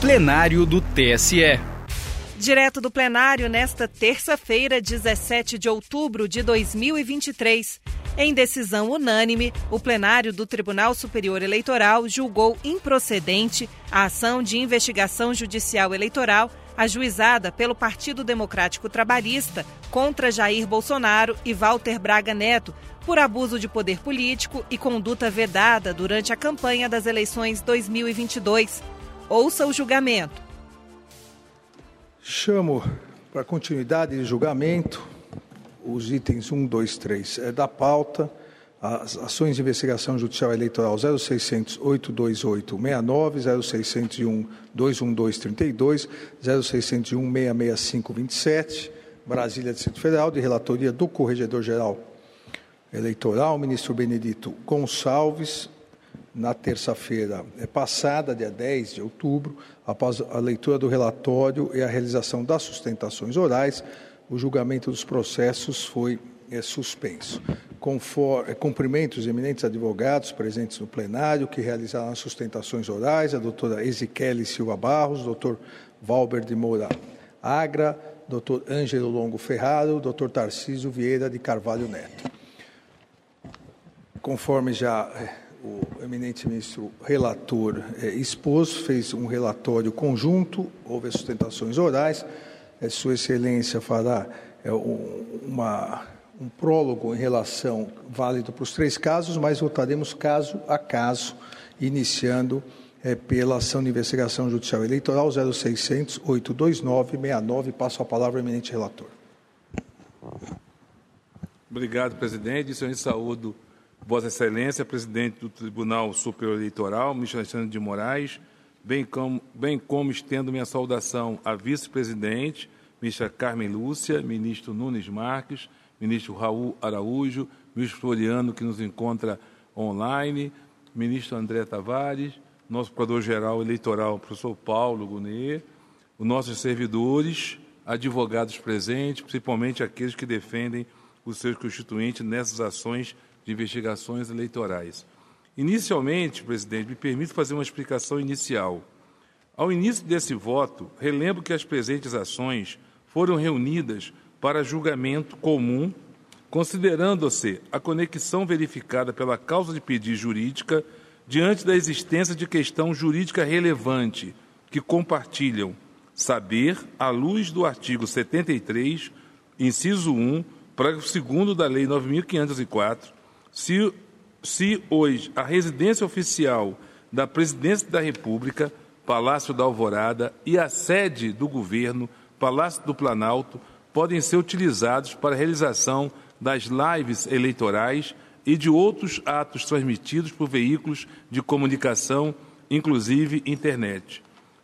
plenário do TSE. Direto do plenário nesta terça-feira, 17 de outubro de 2023. Em decisão unânime, o plenário do Tribunal Superior Eleitoral julgou improcedente a ação de investigação judicial eleitoral ajuizada pelo Partido Democrático Trabalhista contra Jair Bolsonaro e Walter Braga Neto por abuso de poder político e conduta vedada durante a campanha das eleições 2022. Ouça o julgamento. Chamo para continuidade de julgamento os itens 1, 2, 3 é da pauta, as ações de investigação judicial eleitoral 0600 828 69, 0601 212 32, 0601 665 27, Brasília, Distrito Federal, de relatoria do Corregedor-Geral Eleitoral, ministro Benedito Gonçalves, na terça-feira é passada, dia 10 de outubro, após a leitura do relatório e a realização das sustentações orais, o julgamento dos processos foi é, suspenso. Conforme, é, cumprimento os eminentes advogados presentes no plenário que realizaram as sustentações orais, a doutora Ezequiele Silva Barros, doutor Valber de Moura Agra, doutor Ângelo Longo Ferraro, doutor Tarcísio Vieira de Carvalho Neto. Conforme já o eminente ministro relator é, expôs, fez um relatório conjunto, houve sustentações orais, é, Sua Excelência fará é, uma, um prólogo em relação válido para os três casos, mas votaremos caso a caso, iniciando pela ação de investigação judicial eleitoral 0600 829 69. Passo a palavra ao eminente relator. Obrigado, presidente. Senhor saúdo Vossa Excelência, presidente do Tribunal Superior Eleitoral, ministro Alexandre de Moraes, bem como, bem como estendo minha saudação à vice-presidente, ministra Carmen Lúcia, ministro Nunes Marques, ministro Raul Araújo, ministro Floriano, que nos encontra online, ministro André Tavares, nosso procurador-geral eleitoral, professor Paulo Gunê, os nossos servidores, advogados presentes, principalmente aqueles que defendem os seus constituintes nessas ações de investigações eleitorais. Inicialmente, presidente, me permite fazer uma explicação inicial. Ao início desse voto, relembro que as presentes ações foram reunidas para julgamento comum, considerando-se a conexão verificada pela causa de pedir jurídica diante da existência de questão jurídica relevante que compartilham saber, à luz do artigo 73, inciso 1, parágrafo 2 da Lei 9.504, se, se hoje a residência oficial da Presidência da República, Palácio da Alvorada, e a sede do governo, Palácio do Planalto, podem ser utilizados para a realização das lives eleitorais e de outros atos transmitidos por veículos de comunicação, inclusive internet.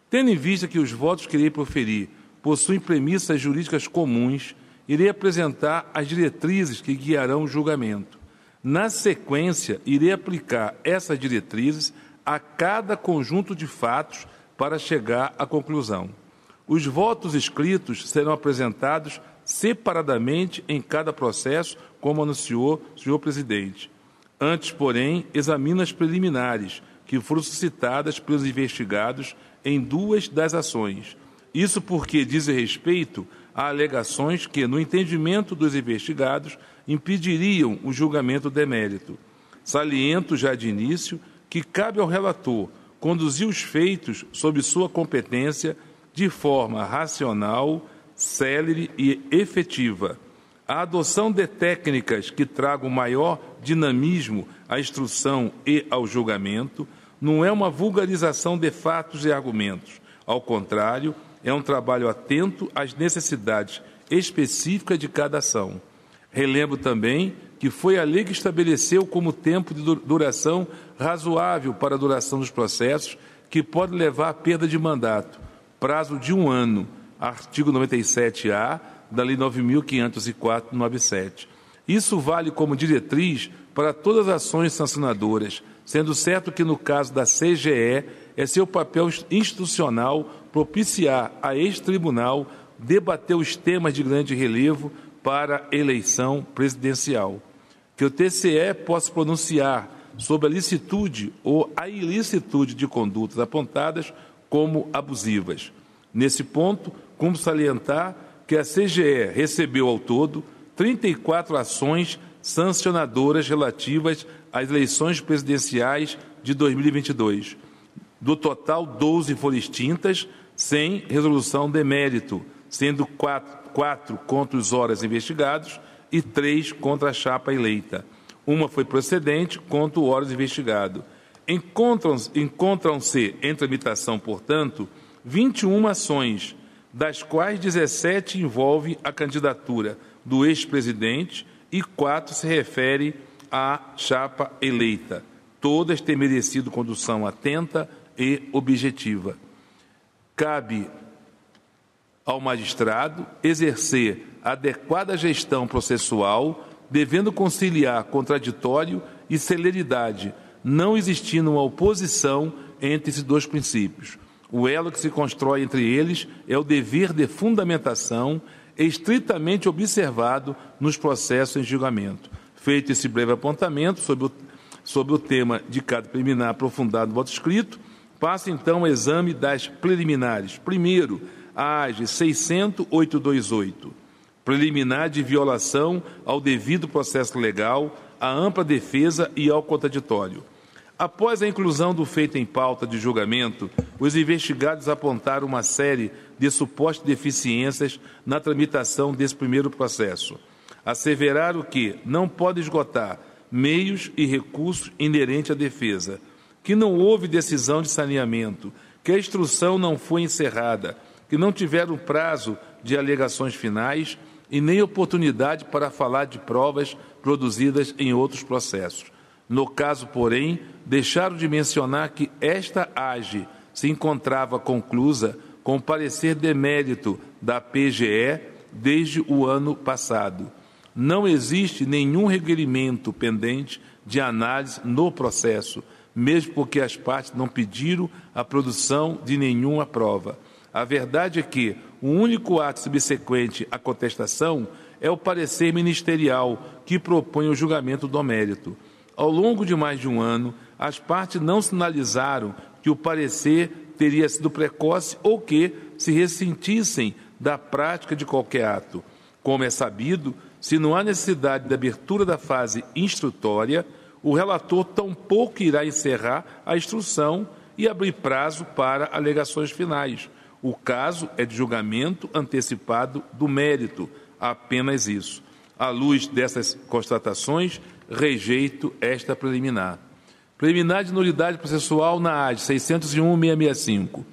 Tendo em vista que os votos que irei proferir possuem premissas jurídicas comuns, irei apresentar as diretrizes que guiarão o julgamento. Na sequência, irei aplicar essas diretrizes a cada conjunto de fatos para chegar à conclusão. Os votos escritos serão apresentados separadamente em cada processo, como anunciou o senhor presidente. Antes, porém, examino as preliminares que foram suscitadas pelos investigados em duas das ações. Isso porque diz respeito a alegações que, no entendimento dos investigados, impediriam o julgamento demérito. Saliento já de início que cabe ao relator conduzir os feitos sob sua competência de forma racional, célere e efetiva. A adoção de técnicas que tragam maior dinamismo à instrução e ao julgamento não é uma vulgarização de fatos e argumentos. Ao contrário, é um trabalho atento às necessidades específicas de cada ação. Relembro também que foi a lei que estabeleceu como tempo de duração razoável para a duração dos processos, que pode levar à perda de mandato, prazo de um ano, artigo 97-A da Lei 9.504-97. Isso vale como diretriz para todas as ações sancionadoras, sendo certo que, no caso da CGE, é seu papel institucional propiciar a este tribunal debater os temas de grande relevo para eleição presidencial. Que o TCE possa pronunciar sobre a licitude ou a ilicitude de condutas apontadas como abusivas. Nesse ponto, como salientar que a CGE recebeu ao todo 34 ações sancionadoras relativas às eleições presidenciais de 2022. Do total, 12 foram extintas, sem resolução de mérito, sendo quatro, quatro contra os horas investigados e três contra a chapa eleita. Uma foi procedente contra o horas investigado. Encontram-se encontram em tramitação, portanto, 21 ações, das quais 17 envolvem a candidatura do ex-presidente e quatro se refere à chapa eleita. Todas têm merecido condução atenta e objetiva. Cabe ao magistrado exercer adequada gestão processual, devendo conciliar contraditório e celeridade, não existindo uma oposição entre esses dois princípios. O elo que se constrói entre eles é o dever de fundamentação estritamente observado nos processos em julgamento. Feito esse breve apontamento sobre o, sobre o tema de cada preliminar aprofundado no voto escrito, passa então o exame das preliminares. Primeiro, AGE 60828, preliminar de violação ao devido processo legal, à ampla defesa e ao contraditório. Após a inclusão do feito em pauta de julgamento, os investigados apontaram uma série de supostas deficiências na tramitação desse primeiro processo. Asseveraram que não pode esgotar meios e recursos inerentes à defesa, que não houve decisão de saneamento, que a instrução não foi encerrada, que não tiveram prazo de alegações finais e nem oportunidade para falar de provas produzidas em outros processos. No caso, porém, deixaram de mencionar que esta AGE se encontrava conclusa com parecer de mérito da PGE desde o ano passado. Não existe nenhum requerimento pendente de análise no processo, mesmo porque as partes não pediram a produção de nenhuma prova. A verdade é que o único ato subsequente à contestação é o parecer ministerial que propõe o julgamento do mérito. Ao longo de mais de um ano, as partes não sinalizaram que o parecer teria sido precoce ou que se ressentissem da prática de qualquer ato. Como é sabido, se não há necessidade de abertura da fase instrutória, o relator tampouco irá encerrar a instrução e abrir prazo para alegações finais. O caso é de julgamento antecipado do mérito, apenas isso. À luz dessas constatações, rejeito esta preliminar. Preliminar de nulidade processual na AGE 601-665.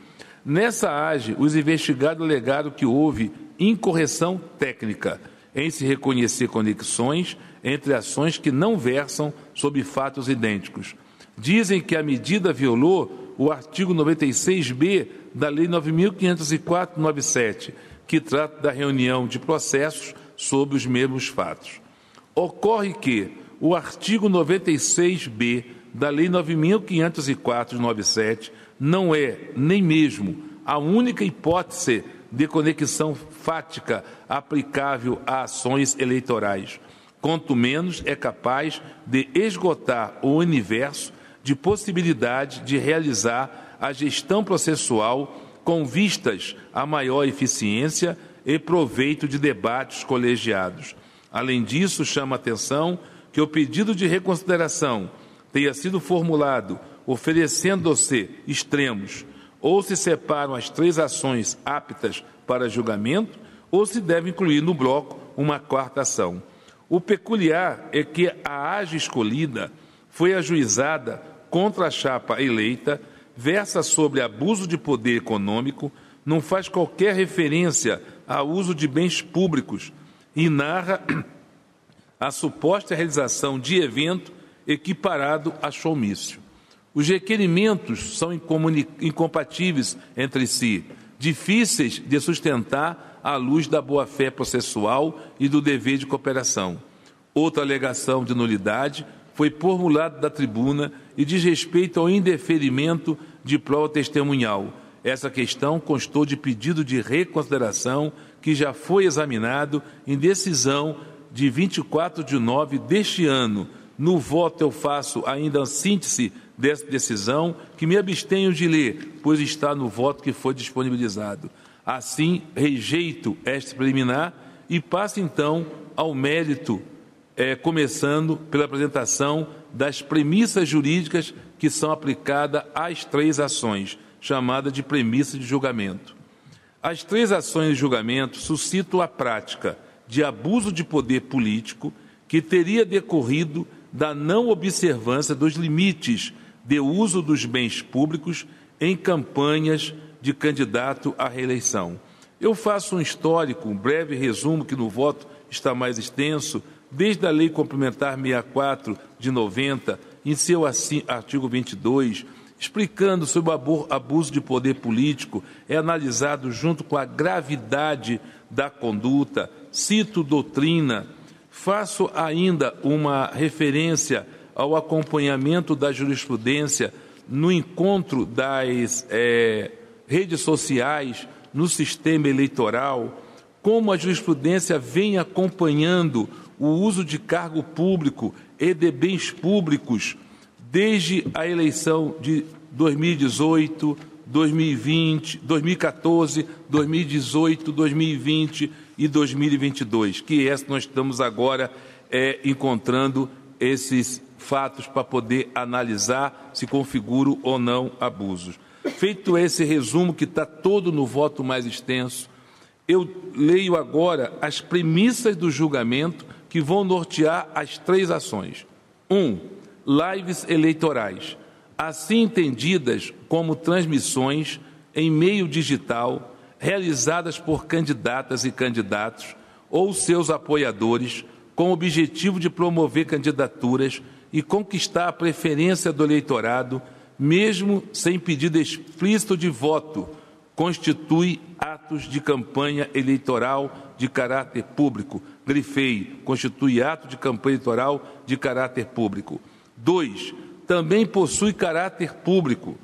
Nessa AGE, os investigados alegaram que houve incorreção técnica em se reconhecer conexões entre ações que não versam sobre fatos idênticos. Dizem que a medida violou o artigo 96b da Lei 9.504-97, que trata da reunião de processos sobre os mesmos fatos. Ocorre que o artigo 96b da Lei 9.504-97 não é nem mesmo a única hipótese de conexão fática aplicável a ações eleitorais. Quanto menos é capaz de esgotar o universo de possibilidade de realizar a gestão processual com vistas a maior eficiência e proveito de debates colegiados. Além disso, chama atenção que o pedido de reconsideração tenha sido formulado oferecendo-se extremos, ou se separam as três ações aptas para julgamento, ou se deve incluir no bloco uma quarta ação. O peculiar é que a AGE escolhida foi ajuizada contra a chapa eleita, versa sobre abuso de poder econômico, não faz qualquer referência ao uso de bens públicos e narra a suposta realização de evento equiparado a showmício. Os requerimentos são incompatíveis entre si, difíceis de sustentar à luz da boa-fé processual e do dever de cooperação. Outra alegação de nulidade foi formulada da tribuna e diz respeito ao indeferimento de prova testemunhal. Essa questão constou de pedido de reconsideração que já foi examinado em decisão de 24 de nove deste ano, no voto eu faço ainda a síntese dessa decisão, que me abstenho de ler, pois está no voto que foi disponibilizado. Assim, rejeito esta preliminar e passo então ao mérito, é, começando pela apresentação das premissas jurídicas que são aplicadas às três ações, chamada de premissa de julgamento. As três ações de julgamento suscitam a prática de abuso de poder político que teria decorrido da não observância dos limites de uso dos bens públicos em campanhas de candidato à reeleição. Eu faço um histórico, um breve resumo, que no voto está mais extenso, desde a Lei Complementar 64 de 90, em seu artigo 22, explicando sobre o abuso de poder político, é analisado junto com a gravidade da conduta, cito doutrina, faço ainda uma referência ao acompanhamento da jurisprudência no encontro das é, redes sociais, no sistema eleitoral, como a jurisprudência vem acompanhando o uso de cargo público e de bens públicos desde a eleição de 2018, 2020, 2014, 2018, 2020 e 2022, que é nós estamos agora é, encontrando esses fatos para poder analisar se configuram ou não abusos. Feito esse resumo que está todo no voto mais extenso, eu leio agora as premissas do julgamento que vão nortear as três ações. Um, lives eleitorais, assim entendidas como transmissões em meio digital realizadas por candidatas e candidatos ou seus apoiadores com o objetivo de promover candidaturas e conquistar a preferência do eleitorado, mesmo sem pedido explícito de voto, constitui atos de campanha eleitoral de caráter público. Grifei, constitui ato de campanha eleitoral de caráter público. 2. Também possui caráter público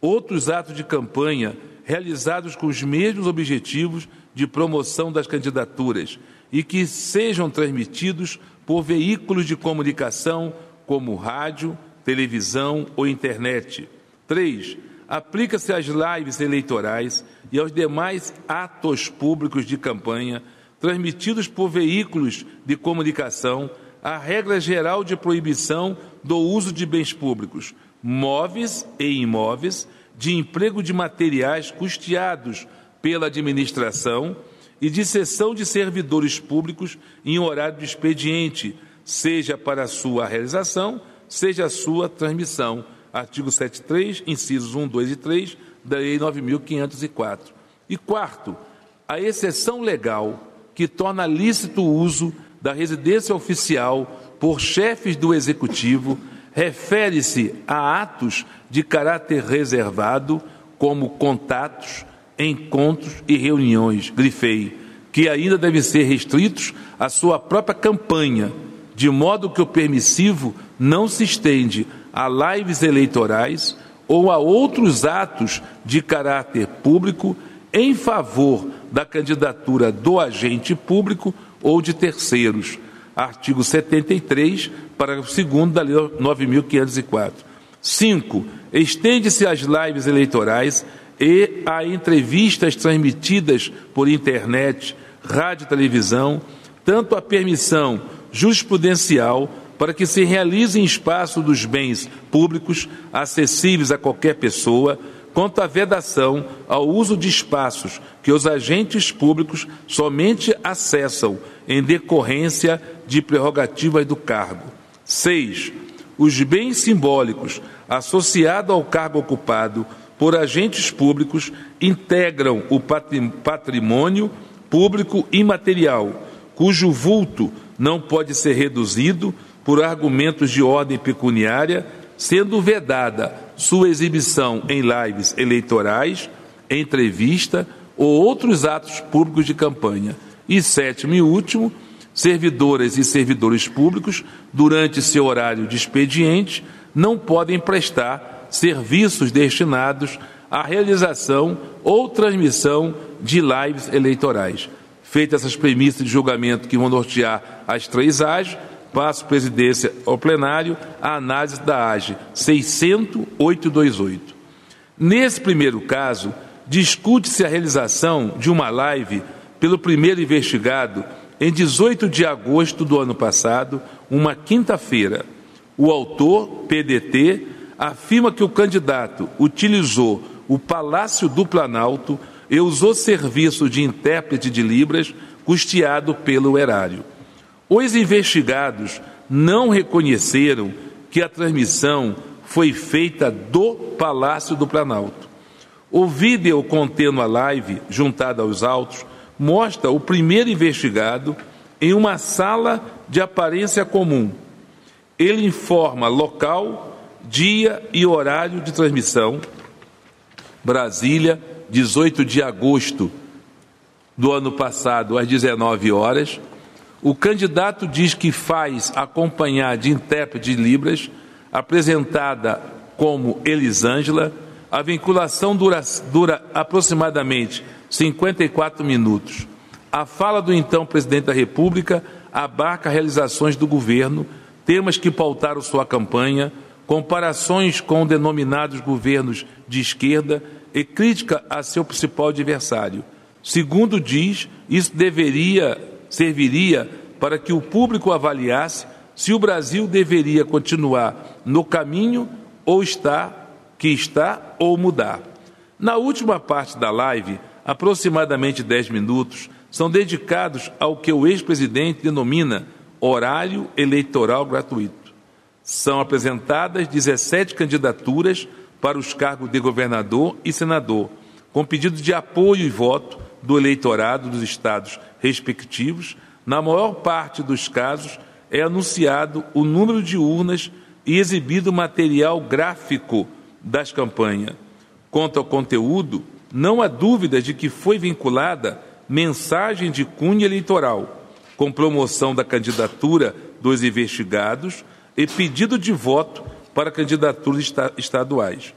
outros atos de campanha realizados com os mesmos objetivos de promoção das candidaturas e que sejam transmitidos por veículos de comunicação como rádio, televisão ou internet. 3. Aplica-se às lives eleitorais e aos demais atos públicos de campanha transmitidos por veículos de comunicação a regra geral de proibição do uso de bens públicos, móveis e imóveis, de emprego de materiais custeados pela administração e de cessão de servidores públicos em horário de expediente, seja para sua realização, seja sua transmissão. Artigo 73, incisos 1, 2 e 3 da Lei 9.504. E quarto, a exceção legal que torna lícito o uso da residência oficial por chefes do Executivo refere-se a atos de caráter reservado, como contatos, encontros e reuniões, grifei, que ainda devem ser restritos à sua própria campanha de modo que o permissivo não se estende a lives eleitorais ou a outros atos de caráter público em favor da candidatura do agente público ou de terceiros. Artigo 73, parágrafo 2 da Lei 9.504. 5. Estende-se às lives eleitorais e a entrevistas transmitidas por internet, rádio e televisão, tanto a permissão jurisprudencial para que se realize em espaço dos bens públicos acessíveis a qualquer pessoa, quanto à vedação ao uso de espaços que os agentes públicos somente acessam em decorrência de prerrogativas do cargo. 6. Os bens simbólicos associados ao cargo ocupado por agentes públicos integram o patrimônio público imaterial, cujo vulto não pode ser reduzido por argumentos de ordem pecuniária, sendo vedada sua exibição em lives eleitorais, entrevista ou outros atos públicos de campanha. E sétimo e último, servidoras e servidores públicos, durante seu horário de expediente, não podem prestar serviços destinados à realização ou transmissão de lives eleitorais. Feitas essas premissas de julgamento que vão nortear as três AGES, passo presidência ao plenário a análise da AGE 60828. Nesse primeiro caso, discute-se a realização de uma live pelo primeiro investigado em 18 de agosto do ano passado, uma quinta-feira. O autor, PDT, afirma que o candidato utilizou o Palácio do Planalto e usou serviço de intérprete de Libras custeado pelo erário. Os investigados não reconheceram que a transmissão foi feita do Palácio do Planalto. O vídeo contendo a live, juntada aos autos, mostra o primeiro investigado em uma sala de aparência comum. Ele informa local, dia e horário de transmissão. Brasília, 18 de agosto do ano passado, às 19 horas. O candidato diz que faz acompanhar de intérprete de Libras, apresentada como Elisângela. A vinculação dura, dura aproximadamente 54 minutos. A fala do então presidente da República abarca realizações do governo, temas que pautaram sua campanha, comparações com denominados governos de esquerda e crítica a seu principal adversário. Segundo diz, isso deveria serviria para que o público avaliasse se o Brasil deveria continuar no caminho ou está que está ou mudar. Na última parte da live, aproximadamente 10 minutos são dedicados ao que o ex-presidente denomina horário eleitoral gratuito. São apresentadas 17 candidaturas para os cargos de governador e senador, com pedido de apoio e voto do eleitorado dos estados respectivos, na maior parte dos casos é anunciado o número de urnas e exibido material gráfico das campanhas. Quanto ao conteúdo, não há dúvida de que foi vinculada mensagem de cunho eleitoral, com promoção da candidatura dos investigados e pedido de voto para candidaturas estaduais.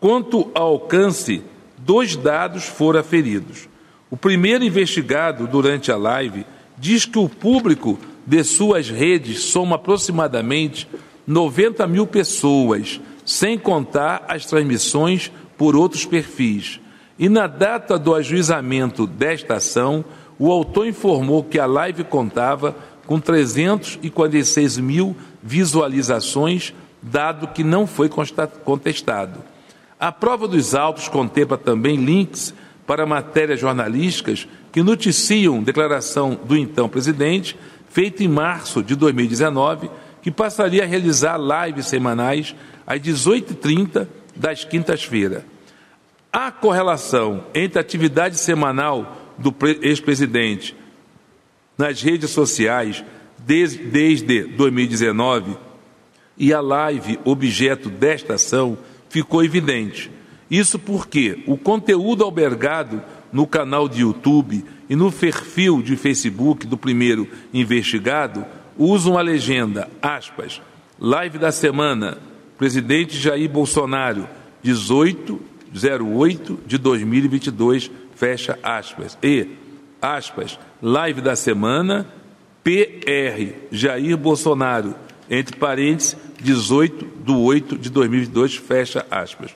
Quanto ao alcance, dois dados foram aferidos. O primeiro investigado durante a live diz que o público de suas redes soma aproximadamente 90 mil pessoas, sem contar as transmissões por outros perfis. E na data do ajuizamento desta ação, o autor informou que a live contava com 346 mil visualizações, dado que não foi contestado. A prova dos autos contempla também links para matérias jornalísticas que noticiam declaração do então presidente, feita em março de 2019, que passaria a realizar lives semanais às 18h30 das quintas-feiras. A correlação entre a atividade semanal do ex-presidente nas redes sociais desde, desde 2019 e a live objeto desta ação ficou evidente. Isso porque o conteúdo albergado no canal de YouTube e no perfil de Facebook do primeiro investigado usa uma legenda, aspas, live da semana, presidente Jair Bolsonaro, 1808 de 2022, fecha aspas, e, aspas, live da semana, PR Jair Bolsonaro, entre parênteses, 18 de 8 de 2022, fecha aspas.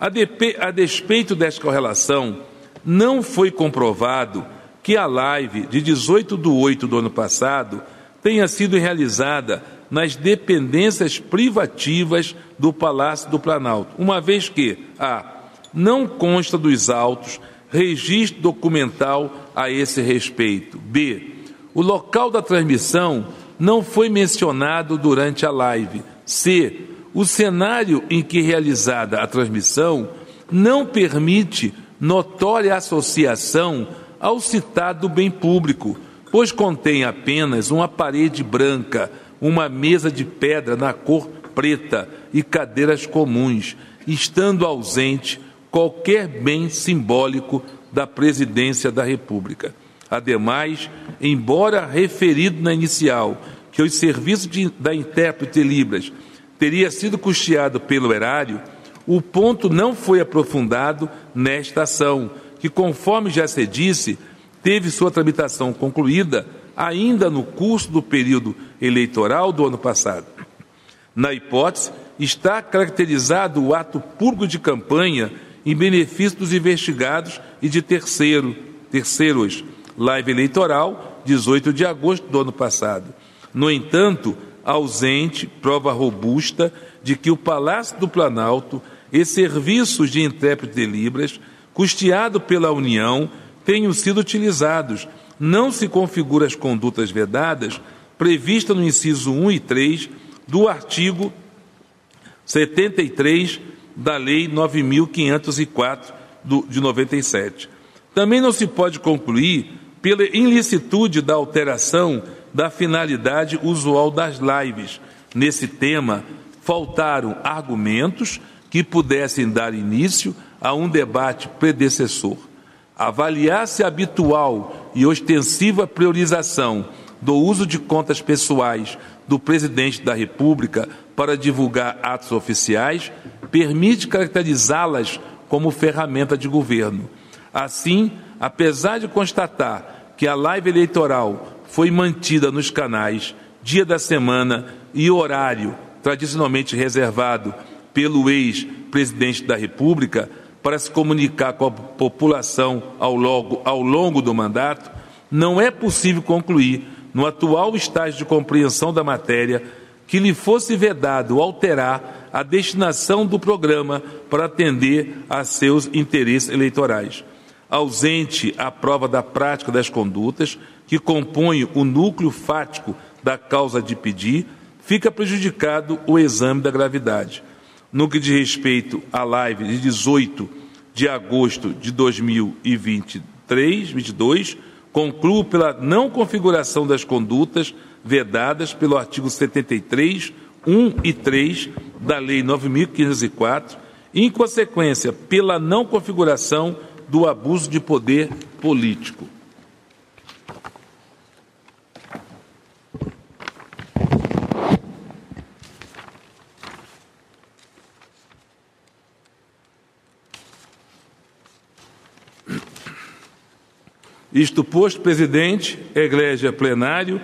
A, despeito desta correlação, não foi comprovado que a live de 18 de 8 do ano passado tenha sido realizada nas dependências privativas do Palácio do Planalto, uma vez que a não consta dos autos registro documental a esse respeito. B. O local da transmissão não foi mencionado durante a live. C o cenário em que realizada a transmissão não permite notória associação ao citado bem público, pois contém apenas uma parede branca, uma mesa de pedra na cor preta e cadeiras comuns, estando ausente qualquer bem simbólico da presidência da República. Ademais, embora referido na inicial que os serviços de, da intérprete Libras teria sido custeado pelo erário, o ponto não foi aprofundado nesta ação, que, conforme já se disse, teve sua tramitação concluída ainda no curso do período eleitoral do ano passado. Na hipótese, está caracterizado o ato público de campanha em benefício dos investigados e de terceiro, terceiros. Live eleitoral, 18 de agosto do ano passado. No entanto, ausente prova robusta de que o Palácio do Planalto e serviços de intérprete de Libras, custeado pela União, tenham sido utilizados. Não se configura as condutas vedadas previstas no inciso 1 e 3 do artigo 73 da Lei 9.504 de 97. Também não se pode concluir pela ilicitude da alteração da finalidade usual das lives. Nesse tema, faltaram argumentos que pudessem dar início a um debate predecessor. Avaliar-se habitual e ostensiva priorização do uso de contas pessoais do presidente da República para divulgar atos oficiais permite caracterizá-las como ferramenta de governo. Assim, apesar de constatar que a live eleitoral foi mantida nos canais dia da semana e horário tradicionalmente reservado pelo ex-presidente da República para se comunicar com a população ao longo, ao longo do mandato, não é possível concluir, no atual estágio de compreensão da matéria, que lhe fosse vedado alterar a destinação do programa para atender a seus interesses eleitorais. Ausente a prova da prática das condutas que compõem o núcleo fático da causa de pedir, fica prejudicado o exame da gravidade. No que diz respeito à live de 18 de agosto de 2023, 22, concluo pela não configuração das condutas vedadas pelo artigo 73, 1 e 3 da Lei 9.504, e, em consequência, pela não configuração do abuso de poder político. Isto posto, presidente, egrégia plenário,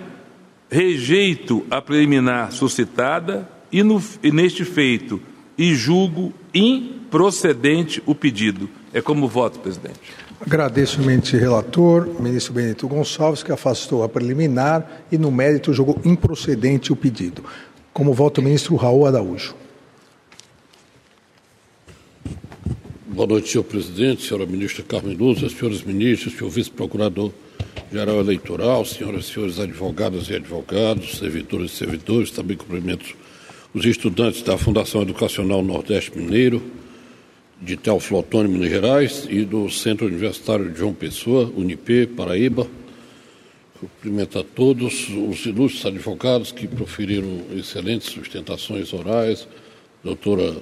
rejeito a preliminar suscitada e, no, e neste feito e julgo improcedente o pedido. É como voto, presidente. Agradeço imenamente relator, ministro Benedito Gonçalves, que afastou a preliminar e, no mérito, julgou improcedente o pedido. Como voto, ministro Raul Araújo. Boa noite, senhor presidente, senhora ministra Carmen Lúcia, senhores ministros, senhor vice-procurador-geral eleitoral, senhoras e senhores advogadas e advogados, servidores e servidores, também cumprimento os estudantes da Fundação Educacional Nordeste Mineiro, de Teoflotone, Minas Gerais, e do Centro Universitário de João Pessoa, Unip, Paraíba. Cumprimento a todos os ilustres advogados que proferiram excelentes sustentações orais, doutora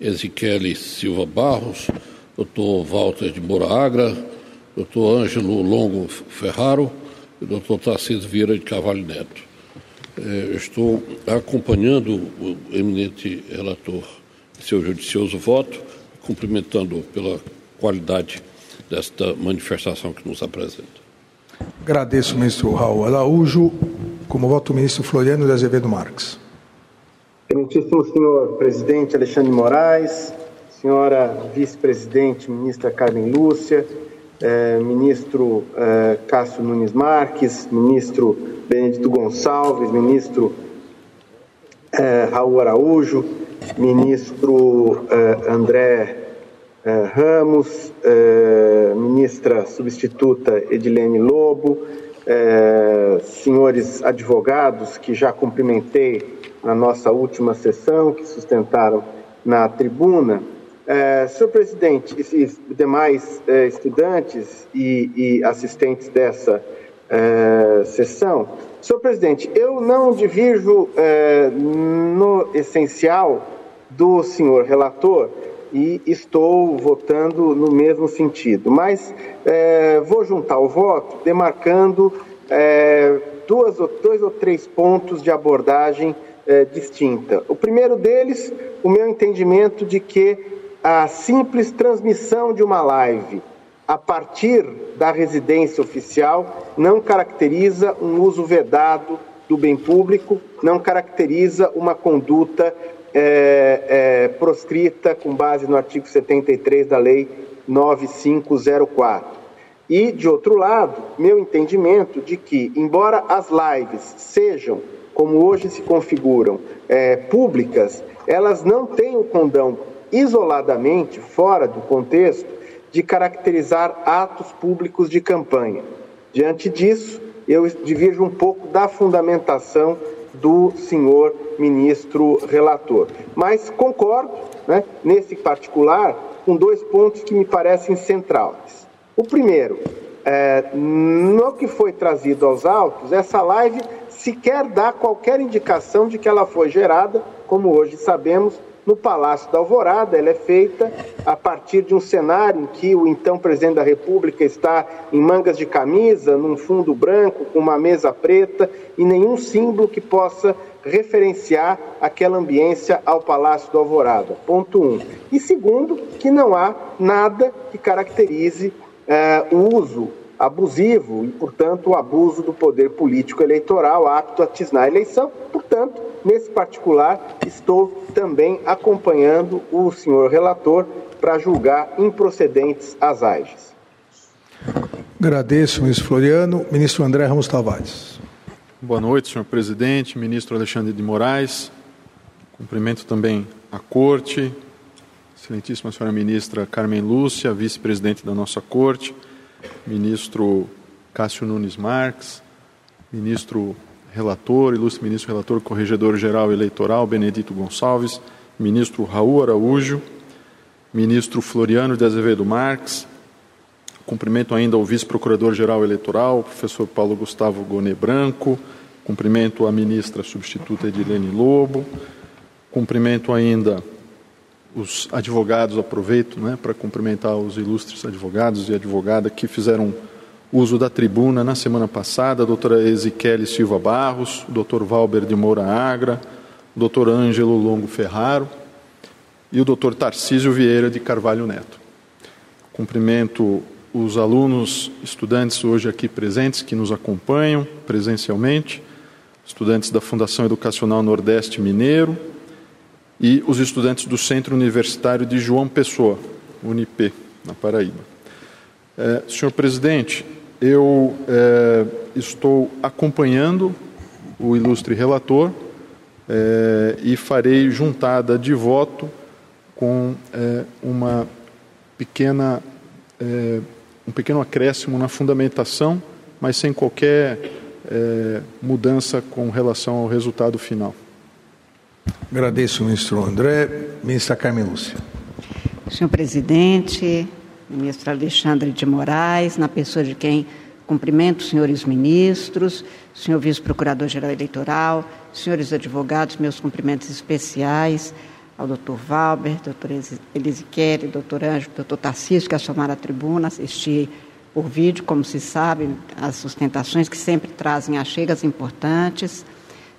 Ezequiel Silva Barros, doutor Walter de Moura Agra, doutor Ângelo Longo Ferraro e doutor Tarcísio Vieira de Carvalho Neto. É, estou acompanhando o eminente relator seu judicioso voto, cumprimentando pela qualidade desta manifestação que nos apresenta. Agradeço, ministro Raul Araújo. Como voto, ministro Floriano de Azevedo Marques. Excelentíssimo senhor presidente Alexandre Moraes, senhora vice-presidente ministra Carmen Lúcia, eh, ministro eh, Cássio Nunes Marques, ministro Benedito Gonçalves, ministro eh, Raul Araújo, ministro eh, André eh, Ramos, eh, ministra substituta Edilene Lobo, senhores advogados que já cumprimentei na nossa última sessão, que sustentaram na tribuna. É, senhor presidente, e demais é, estudantes e, e, assistentes dessa é, sessão, senhor presidente, eu não divirjo é, no essencial do senhor relator e estou votando no mesmo sentido, mas é, vou juntar o voto demarcando é, duas, dois ou três pontos de abordagem é, distinta. O primeiro deles, o meu entendimento de que a simples transmissão de uma live a partir da residência oficial não caracteriza um uso vedado do bem público, não caracteriza uma conduta é, é, proscrita com base no artigo 73 da Lei 9504. E, de outro lado, meu entendimento de que, embora as lives sejam, como hoje se configuram, é, públicas, elas não têm o condão isoladamente, fora do contexto, de caracterizar atos públicos de campanha. Diante disso, eu divirjo um pouco da fundamentação do senhor ministro relator. Mas concordo, né, nesse particular, com dois pontos que me parecem centrais. O primeiro, é, no que foi trazido aos autos, essa live sequer dá qualquer indicação de que ela foi gerada, como hoje sabemos, no Palácio da Alvorada. Ela é feita a partir de um cenário em que o então presidente da República está em mangas de camisa, num fundo branco, com uma mesa preta e nenhum símbolo que possa referenciar aquela ambiência ao Palácio da Alvorada. Ponto um. E segundo, que não há nada que caracterize é, o uso abusivo e, portanto, o abuso do poder político eleitoral apto a tisnar a eleição. Portanto, nesse particular, estou também acompanhando o senhor relator para julgar improcedentes as AIGES. Agradeço, ministro Floriano. Ministro André Ramos Tavares. Boa noite, senhor presidente, ministro Alexandre de Moraes. Cumprimento também a corte, excelentíssima senhora ministra Carmen Lúcia, vice-presidente da nossa corte, ministro Cássio Nunes Marques, ministro relator, ilustre ministro relator, corregedor-geral eleitoral Benedito Gonçalves, ministro Raul Araújo, ministro Floriano de Azevedo Marques, cumprimento ainda ao vice-procurador-geral eleitoral, professor Paulo Gustavo Gonê Branco, cumprimento à ministra substituta Edilene Lobo, cumprimento ainda os advogados, aproveito né, para cumprimentar os ilustres advogados e advogada que fizeram uso da tribuna na semana passada, a doutora Ezequiel Silva Barros, o doutor Valber de Moura Agra, o doutor Ângelo Longo Ferraro e o doutor Tarcísio Vieira de Carvalho Neto. Cumprimento os alunos, estudantes hoje aqui presentes que nos acompanham presencialmente, estudantes da Fundação Educacional Nordeste Mineiro, e os estudantes do Centro Universitário de João Pessoa, Unip, na Paraíba. É, senhor presidente, eu é, estou acompanhando o ilustre relator é, e farei juntada de voto com é, uma pequena, é, um pequeno acréscimo na fundamentação, mas sem qualquer é, mudança com relação ao resultado final. Agradeço, ministro André. Ministra Carmen Lúcia. Senhor presidente, ministro Alexandre de Moraes, na pessoa de quem cumprimento os senhores ministros, senhor vice-procurador-geral eleitoral, senhores advogados, meus cumprimentos especiais ao doutor Valber, doutor Elisiquere, doutor Ângelo, doutor Tarcísio, que assomaram a tribuna, assisti por vídeo, como se sabe, as sustentações que sempre trazem achegas importantes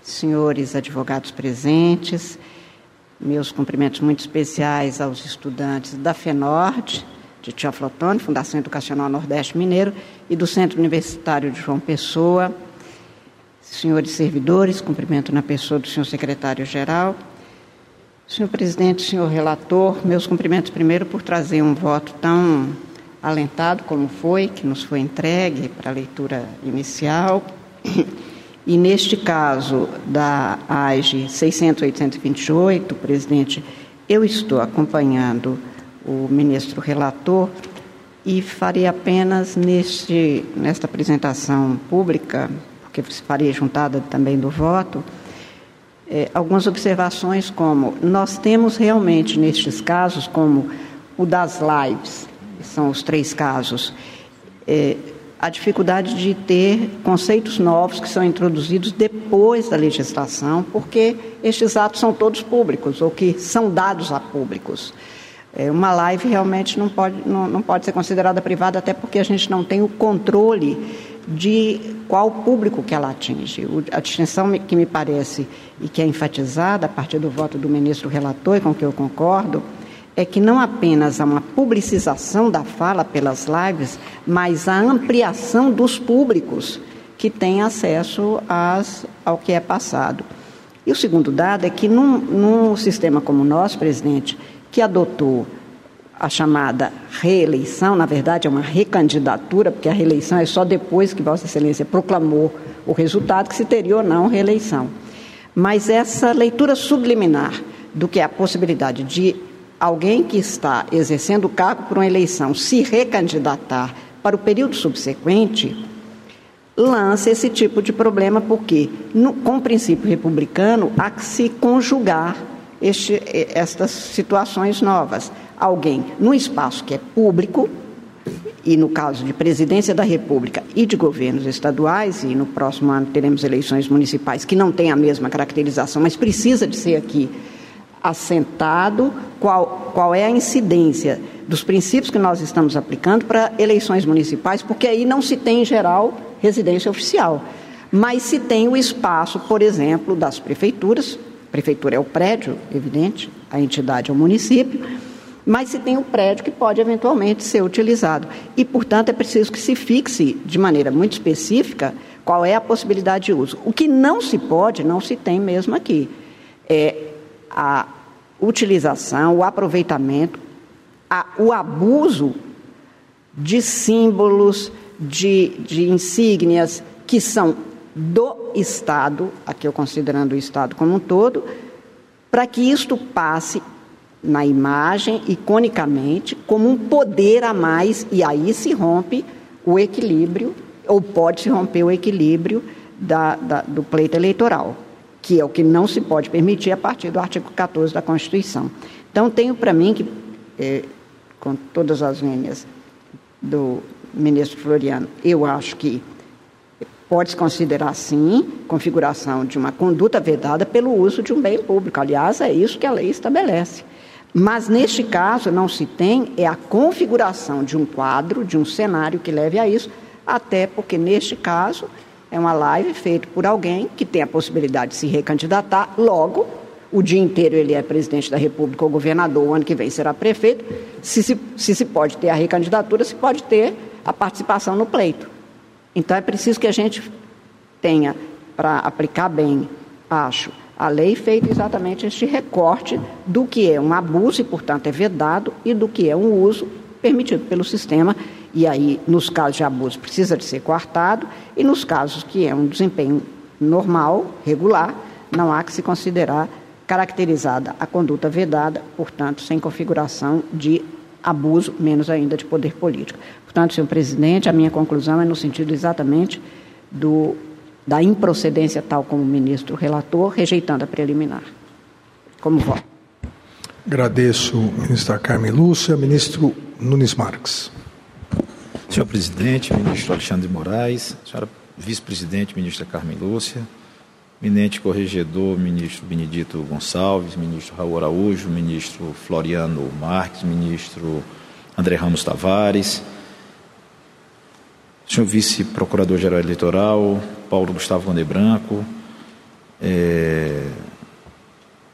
senhores advogados presentes, meus cumprimentos muito especiais aos estudantes da FENORD, de Teoflotone, Fundação Educacional Nordeste Mineiro, e do Centro Universitário de João Pessoa, senhores servidores, cumprimento na pessoa do senhor secretário-geral, senhor presidente, senhor relator, meus cumprimentos primeiro por trazer um voto tão alentado como foi, que nos foi entregue para a leitura inicial. E neste caso da AGE 600-828, presidente, eu estou acompanhando o ministro relator e farei apenas neste, nesta apresentação pública, porque farei juntada também do voto, é, algumas observações como nós temos realmente nestes casos, como o das lives, são os três casos, é, a dificuldade de ter conceitos novos que são introduzidos depois da legislação, porque estes atos são todos públicos ou que são dados a públicos. É, uma live realmente não pode, não, não pode ser considerada privada, até porque a gente não tem o controle de qual público que ela atinge. A distinção que me parece e que é enfatizada a partir do voto do ministro relator, e com que eu concordo, é que não apenas há uma publicização da fala pelas lives, mas a ampliação dos públicos que têm acesso às, ao que é passado. E o segundo dado é que num, num sistema como o nosso, presidente, que adotou a chamada reeleição, na verdade é uma recandidatura, porque a reeleição é só depois que Vossa Excelência proclamou o resultado que se teria ou não reeleição. Mas essa leitura subliminar do que é a possibilidade de alguém que está exercendo o cargo por uma eleição se recandidatar para o período subsequente, lança esse tipo de problema, porque no, com o princípio republicano há que se conjugar este, estas situações novas. Alguém no espaço que é público, e no caso de presidência da República e de governos estaduais, e no próximo ano teremos eleições municipais que não têm a mesma caracterização, mas precisa de ser aqui assentado qual, qual é a incidência dos princípios que nós estamos aplicando para eleições municipais, porque aí não se tem, em geral, residência oficial. Mas se tem o espaço, por exemplo, das prefeituras, prefeitura é o prédio, evidente, a entidade é o município, mas se tem o prédio que pode eventualmente ser utilizado. E, portanto, é preciso que se fixe de maneira muito específica qual é a possibilidade de uso. O que não se pode, não se tem mesmo aqui. É a utilização, o aproveitamento, a, o abuso de símbolos, de, de insígnias que são do Estado, aqui eu considerando o Estado como um todo, para que isto passe na imagem, iconicamente, como um poder a mais, e aí se rompe o equilíbrio, ou pode se romper o equilíbrio da, da, do pleito eleitoral que é o que não se pode permitir a partir do artigo 14 da Constituição. Então, tenho para mim que, é, com todas as vênias do ministro Floriano, eu acho que pode-se considerar, sim, configuração de uma conduta vedada pelo uso de um bem público. Aliás, é isso que a lei estabelece. Mas, neste caso, não se tem é a configuração de um quadro, de um cenário que leve a isso, até porque, neste caso, é uma live feita por alguém que tem a possibilidade de se recandidatar logo. O dia inteiro ele é presidente da República ou governador, o ano que vem será prefeito. Se se, se se pode ter a recandidatura, se pode ter a participação no pleito. Então é preciso que a gente tenha, para aplicar bem, acho, a lei feito exatamente este recorte do que é um abuso e, portanto, é vedado, e do que é um uso permitido pelo sistema e aí, nos casos de abuso, precisa de ser coartado, e nos casos que é um desempenho normal, regular, não há que se considerar caracterizada a conduta vedada, portanto, sem configuração de abuso, menos ainda de poder político. Portanto, senhor presidente, a minha conclusão é no sentido exatamente do, da improcedência, tal como o ministro relator, rejeitando a preliminar. Como voto. Agradeço, ministra Carmen Lúcia. Ministro Nunes Marques. Senhor presidente, ministro Alexandre de Moraes, senhora vice-presidente, ministra Carmen Lúcia, eminente corregedor, ministro Benedito Gonçalves, ministro Raul Araújo, ministro Floriano Marques, ministro André Ramos Tavares, senhor vice-procurador-geral eleitoral, Paulo Gustavo Gonde Branco, é,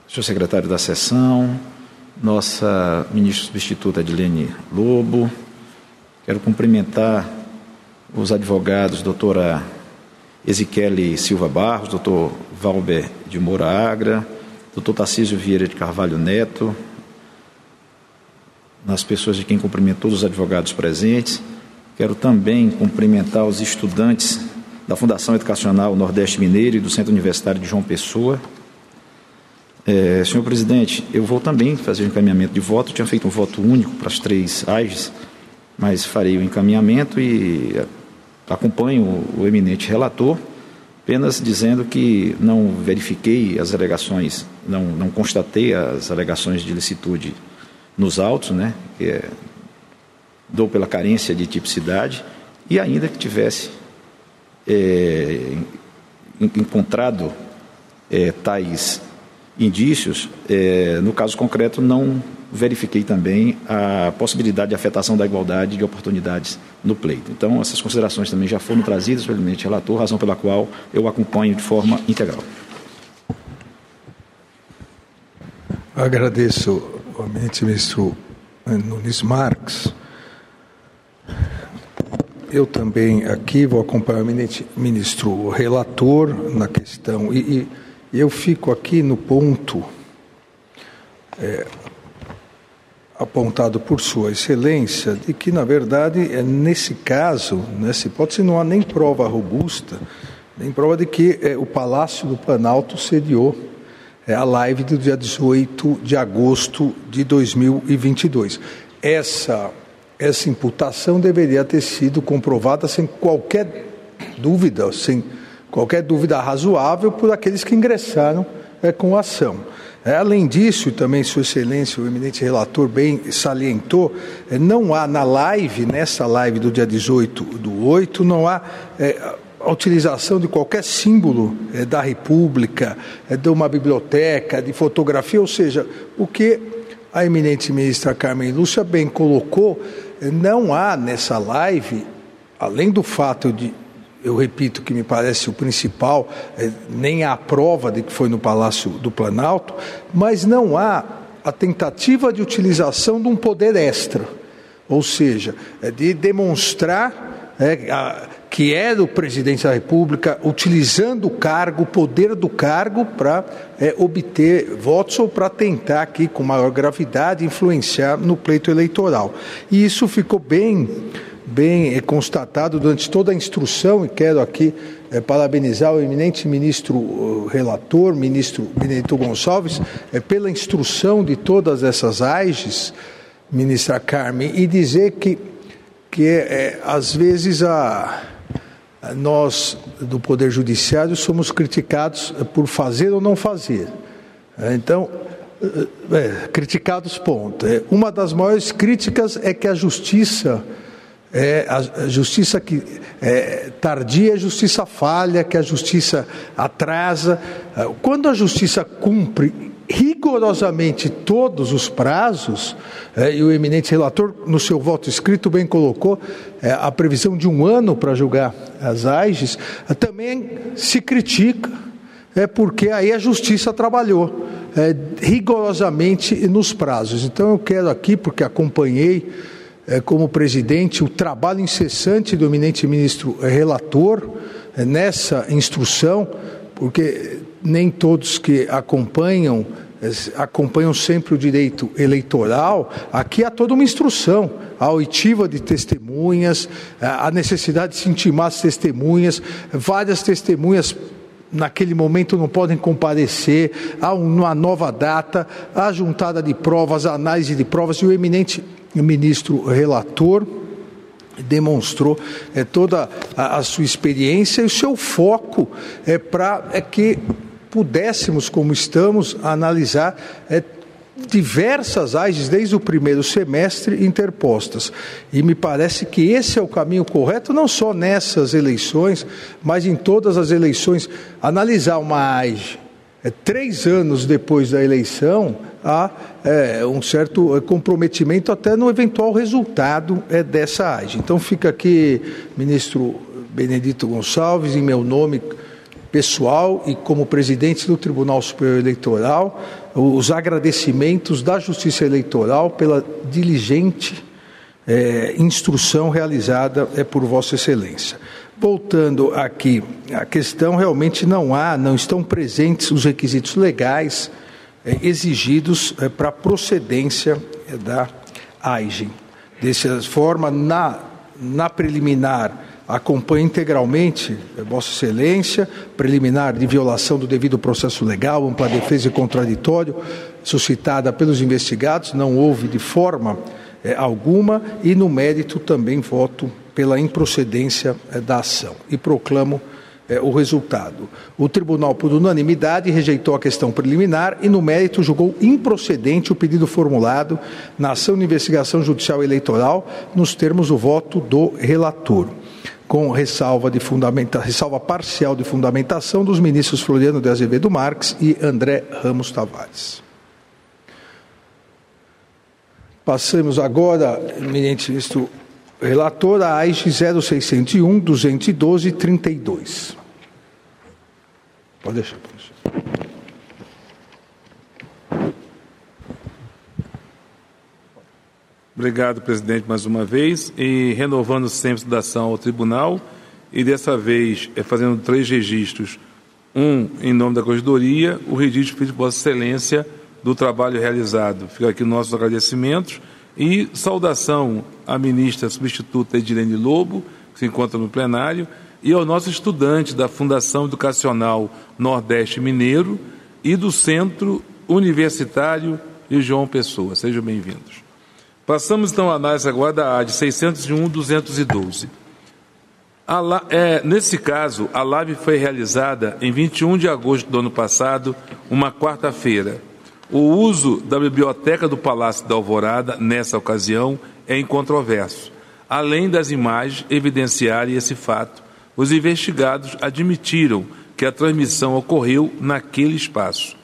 senhor secretário da sessão, nossa ministra substituta Edilene Lobo, Quero cumprimentar os advogados, doutora Ezequiele Silva Barros, doutor Valber de Moura Agra, doutor Tarcísio Vieira de Carvalho Neto, nas pessoas de quem cumprimento todos os advogados presentes. Quero também cumprimentar os estudantes da Fundação Educacional Nordeste Mineiro e do Centro Universitário de João Pessoa. É, senhor presidente, eu vou também fazer um encaminhamento de voto. Eu tinha feito um voto único para as três AIGs mas farei o encaminhamento e acompanho o eminente relator, apenas dizendo que não verifiquei as alegações, não, não constatei as alegações de licitude nos autos, né, é, dou pela carência de tipicidade, e ainda que tivesse é, encontrado é, tais indícios, é, no caso concreto não verifiquei também a possibilidade de afetação da igualdade de oportunidades no pleito. Então, essas considerações também já foram trazidas pelo eminente relator, razão pela qual eu acompanho de forma integral. Agradeço, eminente ministro Nunes Marques, eu também aqui vou acompanhar o ministro relator na questão, e, e eu fico aqui no ponto é, apontado por Sua Excelência de que, na verdade, é nesse caso, nessa hipótese, não há nem prova robusta, nem prova de que é, o Palácio do Planalto sediou é, a live do dia 18 de agosto de 2022. Essa, essa imputação deveria ter sido comprovada sem qualquer dúvida, sem qualquer dúvida razoável por aqueles que ingressaram é, com a ação. É, além disso, também Sua Excelência, o eminente relator bem salientou, é, não há na live, nessa live do dia 18 do 8, não há é, a utilização de qualquer símbolo é, da República, é, de uma biblioteca, de fotografia, ou seja, o que a eminente ministra Carmen Lúcia bem colocou, é, não há nessa live, além do fato de eu repito que me parece o principal, é, nem há prova de que foi no Palácio do Planalto, mas não há a tentativa de utilização de um poder extra, ou seja, é de demonstrar é, a, que era o presidente da República utilizando o cargo, o poder do cargo para é, obter votos ou para tentar aqui com maior gravidade influenciar no pleito eleitoral. E isso ficou bem bem é constatado durante toda a instrução, e quero aqui é, parabenizar o eminente ministro o relator, ministro Benedito Gonçalves, é, pela instrução de todas essas AIGES, ministra Carmen, e dizer que, que é, às vezes a, a nós do Poder Judiciário somos criticados por fazer ou não fazer. Então, criticados, ponto. Uma das maiores críticas é que a justiça é, a justiça que é, tardia, a justiça falha, que a justiça atrasa. Quando a justiça cumpre rigorosamente todos os prazos, é, e o eminente relator, no seu voto escrito, bem colocou é, a previsão de um ano para julgar as AIGES, também se critica, é porque aí a justiça trabalhou é, rigorosamente nos prazos. Então eu quero aqui, porque acompanhei como presidente, o trabalho incessante do eminente ministro relator é, nessa instrução, porque nem todos que acompanham é, acompanham sempre o direito eleitoral, aqui há toda uma instrução, a oitiva de testemunhas, a necessidade de se intimar as testemunhas, várias testemunhas naquele momento não podem comparecer, há uma nova data, a juntada de provas, a análise de provas, e o eminente o ministro relator demonstrou é, toda a, a, sua experiência e o seu foco é para é que pudéssemos, como estamos, analisar é, diversas AIGs desde o primeiro semestre interpostas. E me parece que esse é o caminho correto, não só nessas eleições, mas em todas as eleições. Analisar uma AIG é, três anos depois da eleição, há é, um certo é, comprometimento até no eventual resultado é, dessa AGE. Então fica aqui, ministro Benedito Gonçalves, em meu nome pessoal e como presidente do Tribunal Superior Eleitoral, os agradecimentos da Justiça Eleitoral pela diligente é, instrução realizada é, por Vossa Excelência. Voltando aqui, a questão realmente não há, não estão presentes os requisitos legais exigidos é, para procedência é, da AIGEN. Dessa forma, na, na preliminar, acompanha integralmente é, Vossa Excelência, preliminar de violação do devido processo legal, ampla defesa e contraditório, suscitada pelos investigados, não houve de forma é, alguma, e no mérito também voto pela improcedência da ação e proclamo é, o resultado. O tribunal, por unanimidade, rejeitou a questão preliminar e, no mérito, julgou improcedente o pedido formulado na ação de investigação judicial eleitoral nos termos do voto do relator. Com ressalva, de fundamenta, ressalva parcial de fundamentação dos ministros Floriano de Azevedo Marques e André Ramos Tavares. Passamos agora, eminente ministro Relator, a AIG 0601, 212 32. Pode deixar, professor. Obrigado, presidente, mais uma vez. E renovando sempre a saudação ao tribunal, e dessa vez é fazendo três registros. Um em nome da Corredoria, o registro feito de Vossa Excelência do trabalho realizado. Fica aqui nossos agradecimentos e saudação à ministra substituta Edilene Lobo, que se encontra no plenário, e ao nosso estudante da Fundação Educacional Nordeste Mineiro e do Centro Universitário de João Pessoa. Sejam bem-vindos. Passamos então à análise agora da AD 601-212. É, nesse caso, a live foi realizada em 21 de agosto do ano passado, uma quarta-feira. O uso da biblioteca do Palácio da Alvorada, nessa ocasião, é incontroverso. Além das imagens evidenciarem esse fato, os investigados admitiram que a transmissão ocorreu naquele espaço.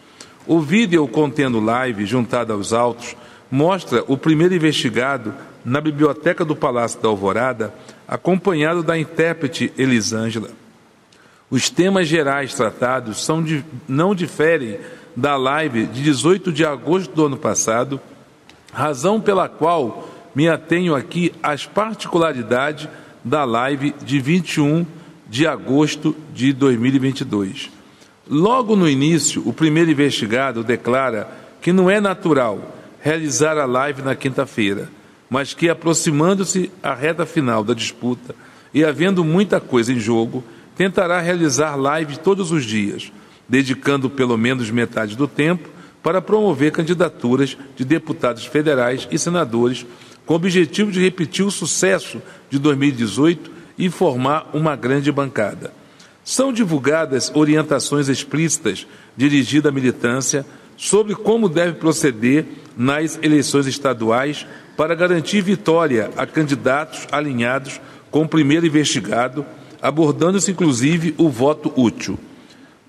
O vídeo contendo live, juntado aos autos, mostra o primeiro investigado na biblioteca do Palácio da Alvorada acompanhado da intérprete Elisângela. Os temas gerais tratados são de, não diferem da live de 18 de agosto do ano passado, razão pela qual me atenho aqui às particularidades da live de 21 de agosto de 2022. Logo no início, o primeiro investigado declara que não é natural realizar a live na quinta-feira mas que, aproximando-se a reta final da disputa e havendo muita coisa em jogo, tentará realizar live todos os dias, dedicando pelo menos metade do tempo para promover candidaturas de deputados federais e senadores, com o objetivo de repetir o sucesso de 2018 e formar uma grande bancada. São divulgadas orientações explícitas dirigidas à militância sobre como deve proceder nas eleições estaduais para garantir vitória a candidatos alinhados com o primeiro investigado, abordando-se inclusive o voto útil.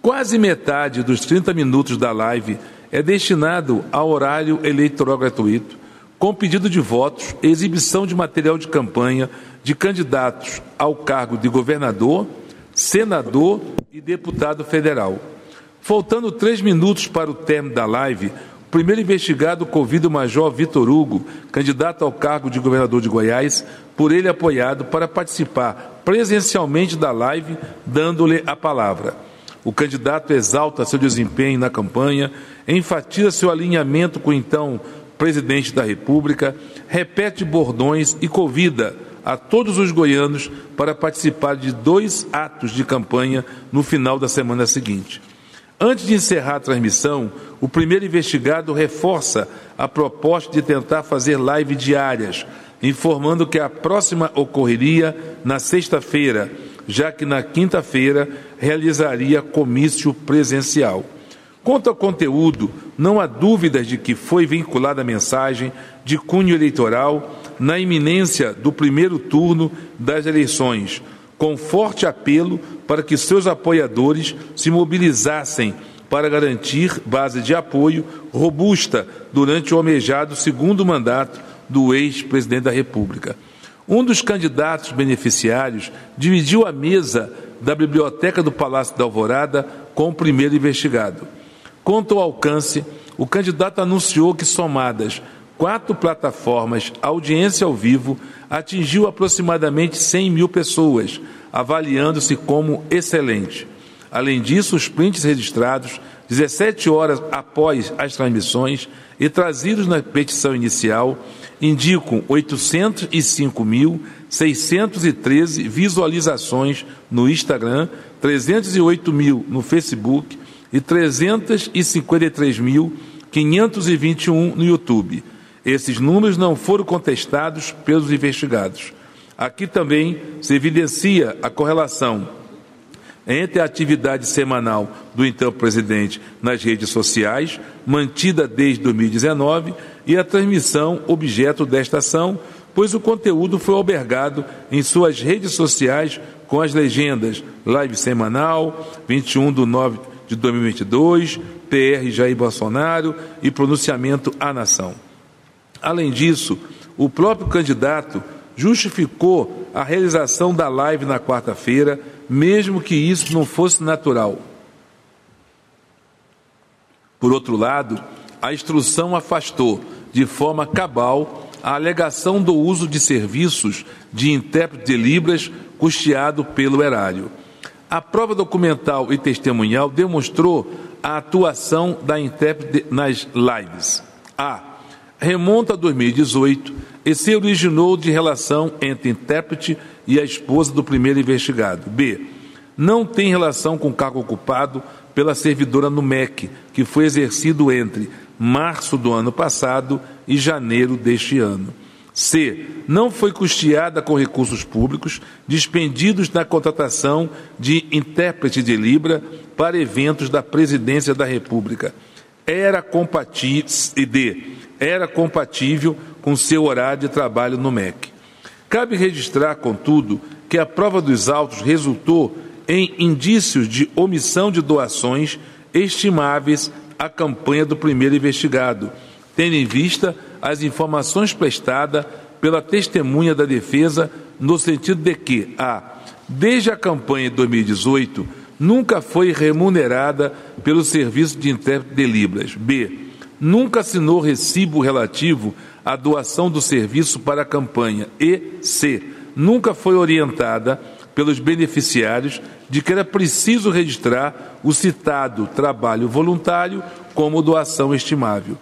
Quase metade dos 30 minutos da live é destinado ao horário eleitoral gratuito, com pedido de votos, exibição de material de campanha de candidatos ao cargo de governador, senador e deputado federal. Faltando três minutos para o término da live, primeiro investigado convida o Major Vitor Hugo, candidato ao cargo de governador de Goiás, por ele apoiado para participar presencialmente da live, dando-lhe a palavra. O candidato exalta seu desempenho na campanha, enfatiza seu alinhamento com o então presidente da República, repete bordões e convida a todos os goianos para participar de dois atos de campanha no final da semana seguinte. Antes de encerrar a transmissão, o primeiro investigado reforça a proposta de tentar fazer live diárias, informando que a próxima ocorreria na sexta-feira, já que na quinta-feira realizaria comício presencial. Quanto ao conteúdo, não há dúvidas de que foi vinculada a mensagem de cunho eleitoral na iminência do primeiro turno das eleições, com forte apelo para que seus apoiadores se mobilizassem para garantir base de apoio robusta durante o almejado segundo mandato do ex-presidente da República. Um dos candidatos beneficiários dividiu a mesa da biblioteca do Palácio da Alvorada com o primeiro investigado. Quanto ao alcance, o candidato anunciou que, somadas quatro plataformas audiência ao vivo, atingiu aproximadamente 100 mil pessoas, avaliando-se como excelente. Além disso, os prints registrados 17 horas após as transmissões e trazidos na petição inicial indicam 805.613 visualizações no Instagram, 308 mil no Facebook e 353.521 no YouTube. Esses números não foram contestados pelos investigados. Aqui também se evidencia a correlação entre a atividade semanal do então presidente nas redes sociais, mantida desde 2019, e a transmissão objeto desta ação, pois o conteúdo foi albergado em suas redes sociais com as legendas Live Semanal, 21 de 9 de 2022, PR Jair Bolsonaro e pronunciamento à nação. Além disso, o próprio candidato justificou a realização da live na quarta-feira, mesmo que isso não fosse natural. Por outro lado, a instrução afastou de forma cabal a alegação do uso de serviços de intérprete de Libras custeado pelo erário. A prova documental e testemunhal demonstrou a atuação da intérprete nas lives. A. Remonta a 2018 e se originou de relação entre intérprete e a esposa do primeiro investigado. B. Não tem relação com o cargo ocupado pela servidora no MEC, que foi exercido entre março do ano passado e janeiro deste ano. C. Não foi custeada com recursos públicos dispendidos na contratação de intérprete de Libra para eventos da Presidência da República. Era compatível, e D. Era compatível com seu horário de trabalho no MEC. Cabe registrar, contudo, que a prova dos autos resultou em indícios de omissão de doações estimáveis à campanha do primeiro investigado, tendo em vista as informações prestadas pela testemunha da defesa, no sentido de que a, desde a campanha de 2018, nunca foi remunerada pelo serviço de intérprete de Libras. B. Nunca assinou recibo relativo à doação do serviço para a campanha. E C. Nunca foi orientada pelos beneficiários de que era preciso registrar o citado trabalho voluntário como doação estimável.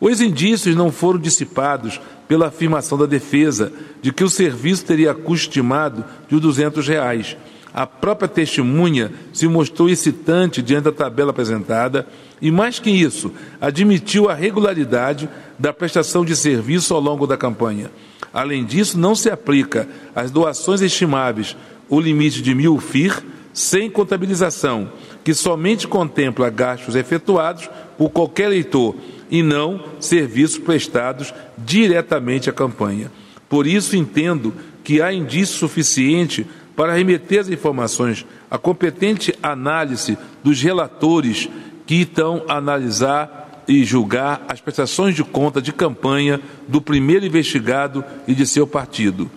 Os indícios não foram dissipados pela afirmação da defesa de que o serviço teria custo estimado de 200 reais. A própria testemunha se mostrou excitante diante da tabela apresentada e, mais que isso, admitiu a regularidade da prestação de serviço ao longo da campanha. Além disso, não se aplica às doações estimáveis o limite de mil FIR sem contabilização, que somente contempla gastos efetuados por qualquer eleitor e não serviços prestados diretamente à campanha. Por isso, entendo que há indício suficiente para remeter as informações à competente análise dos relatores que estão a analisar e julgar as prestações de conta de campanha do primeiro investigado e de seu partido.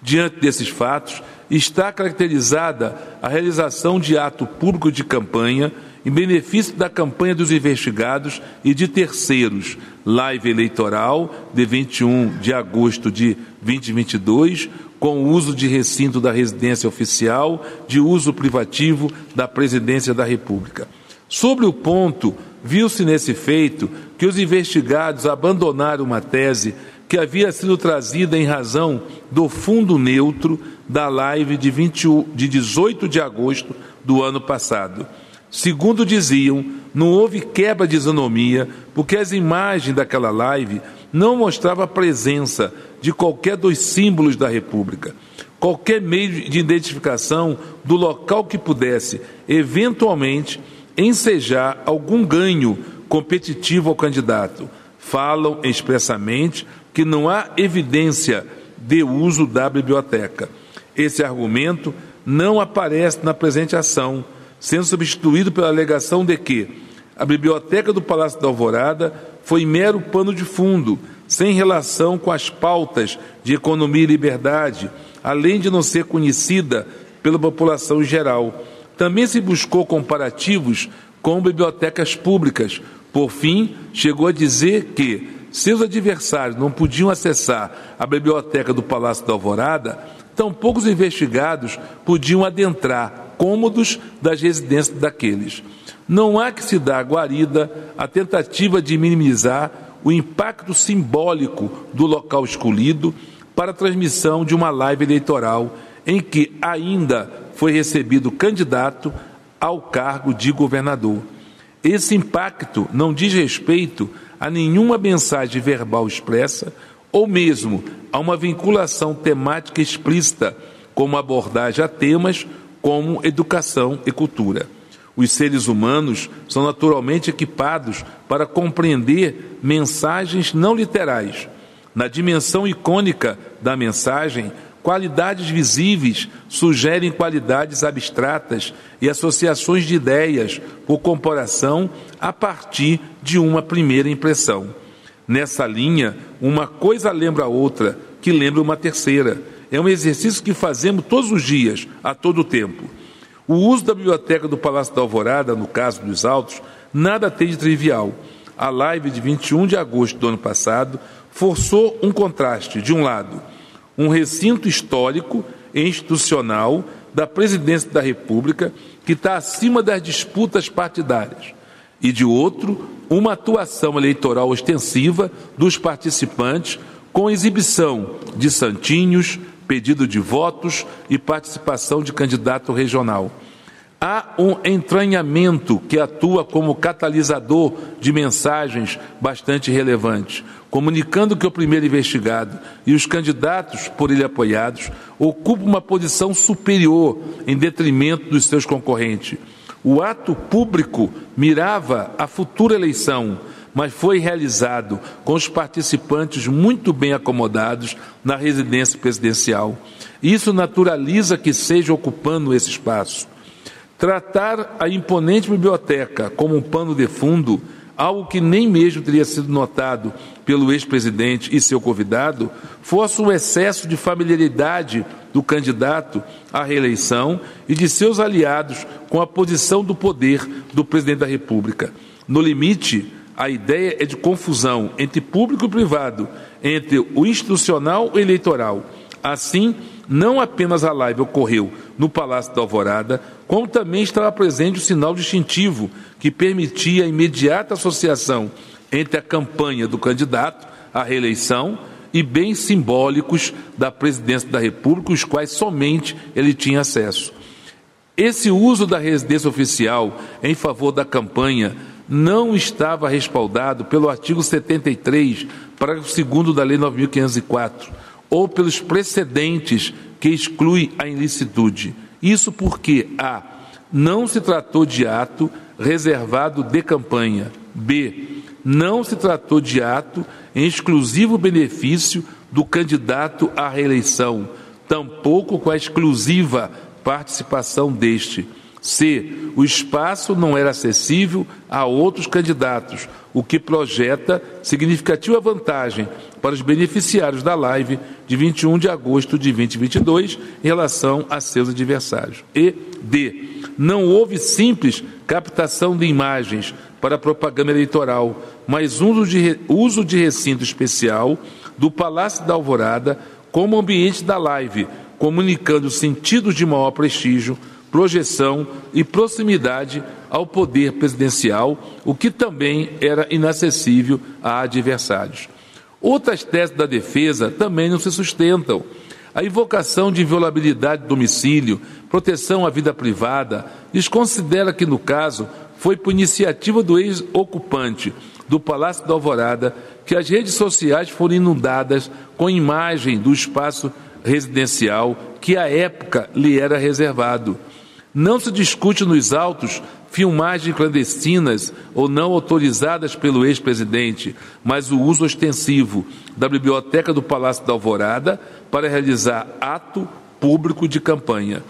Diante desses fatos, está caracterizada a realização de ato público de campanha em benefício da campanha dos investigados e de terceiros, live eleitoral de 21 de agosto de 2022, com uso de recinto da residência oficial, de uso privativo da Presidência da República. Sobre o ponto, viu-se nesse feito que os investigados abandonaram uma tese que havia sido trazida em razão do fundo neutro da live de, 20, de 18 de agosto do ano passado. Segundo diziam, não houve quebra de isonomia, porque as imagens daquela live não mostravam a presença de qualquer dos símbolos da República. Qualquer meio de identificação do local que pudesse, eventualmente, ensejar algum ganho competitivo ao candidato. Falam expressamente que não há evidência de uso da biblioteca. Esse argumento não aparece na presente ação, sendo substituído pela alegação de que a biblioteca do Palácio da Alvorada foi mero pano de fundo, sem relação com as pautas de economia e liberdade, além de não ser conhecida pela população em geral. Também se buscou comparativos com bibliotecas públicas. Por fim, chegou a dizer que seus adversários não podiam acessar a biblioteca do Palácio da Alvorada, tampouco os investigados podiam adentrar cômodos das residências daqueles. Não há que se dar guarida à tentativa de minimizar o impacto simbólico do local escolhido para a transmissão de uma live eleitoral em que ainda foi recebido candidato ao cargo de governador. Esse impacto não diz respeito a nenhuma mensagem verbal expressa ou mesmo a uma vinculação temática explícita, como abordagem a temas como educação e cultura. Os seres humanos são naturalmente equipados para compreender mensagens não literais. Na dimensão icônica da mensagem, qualidades visíveis sugerem qualidades abstratas e associações de ideias por comparação a partir de uma primeira impressão. Nessa linha, uma coisa lembra a outra, que lembra uma terceira. É um exercício que fazemos todos os dias, a todo tempo. O uso da biblioteca do Palácio da Alvorada, no caso dos autos, nada tem de trivial. A live de 21 de agosto do ano passado forçou um contraste. De um lado, um recinto histórico e institucional da presidência da República que está acima das disputas partidárias, e de outro, uma atuação eleitoral ostensiva dos participantes com exibição de santinhos, pedido de votos e participação de candidato regional. Há um entranhamento que atua como catalisador de mensagens bastante relevantes, comunicando que o primeiro investigado e os candidatos por ele apoiados ocupam uma posição superior em detrimento dos seus concorrentes. O ato público mirava a futura eleição, mas foi realizado com os participantes muito bem acomodados na residência presidencial. Isso naturaliza que seja ocupando esse espaço. Tratar a imponente biblioteca como um pano de fundo, algo que nem mesmo teria sido notado pelo ex-presidente e seu convidado, fosse o excesso de familiaridade do candidato à reeleição e de seus aliados com a posição do poder do presidente da República. No limite, a ideia é de confusão entre público e privado, entre o institucional e o eleitoral. Assim, não apenas a live ocorreu no Palácio da Alvorada, como também estava presente o sinal distintivo que permitia a imediata associação entre a campanha do candidato à reeleição e bens simbólicos da presidência da República, os quais somente ele tinha acesso. Esse uso da residência oficial em favor da campanha não estava respaldado pelo artigo 73, parágrafo 2 da Lei 9.504, ou pelos precedentes que excluem a ilicitude. Isso porque A. Não se tratou de ato reservado de campanha. B. Não se tratou de ato em exclusivo benefício do candidato à reeleição, tampouco com a exclusiva participação deste. C. O espaço não era acessível a outros candidatos, o que projeta significativa vantagem para os beneficiários da live de 21 de agosto de 2022 em relação a seus adversários. E D. Não houve simples captação de imagens para propaganda eleitoral, mas uso de, recinto especial do Palácio da Alvorada como ambiente da live, comunicando sentidos de maior prestígio projeção e proximidade ao poder presidencial, o que também era inacessível a adversários. Outras teses da defesa também não se sustentam. A invocação de inviolabilidade do domicílio, proteção à vida privada, desconsidera que, no caso, foi por iniciativa do ex-ocupante do Palácio da Alvorada que as redes sociais foram inundadas com imagem do espaço residencial que à época lhe era reservado. Não se discute nos autos filmagens clandestinas ou não autorizadas pelo ex-presidente, mas o uso ostensivo da biblioteca do Palácio da Alvorada para realizar ato público de campanha.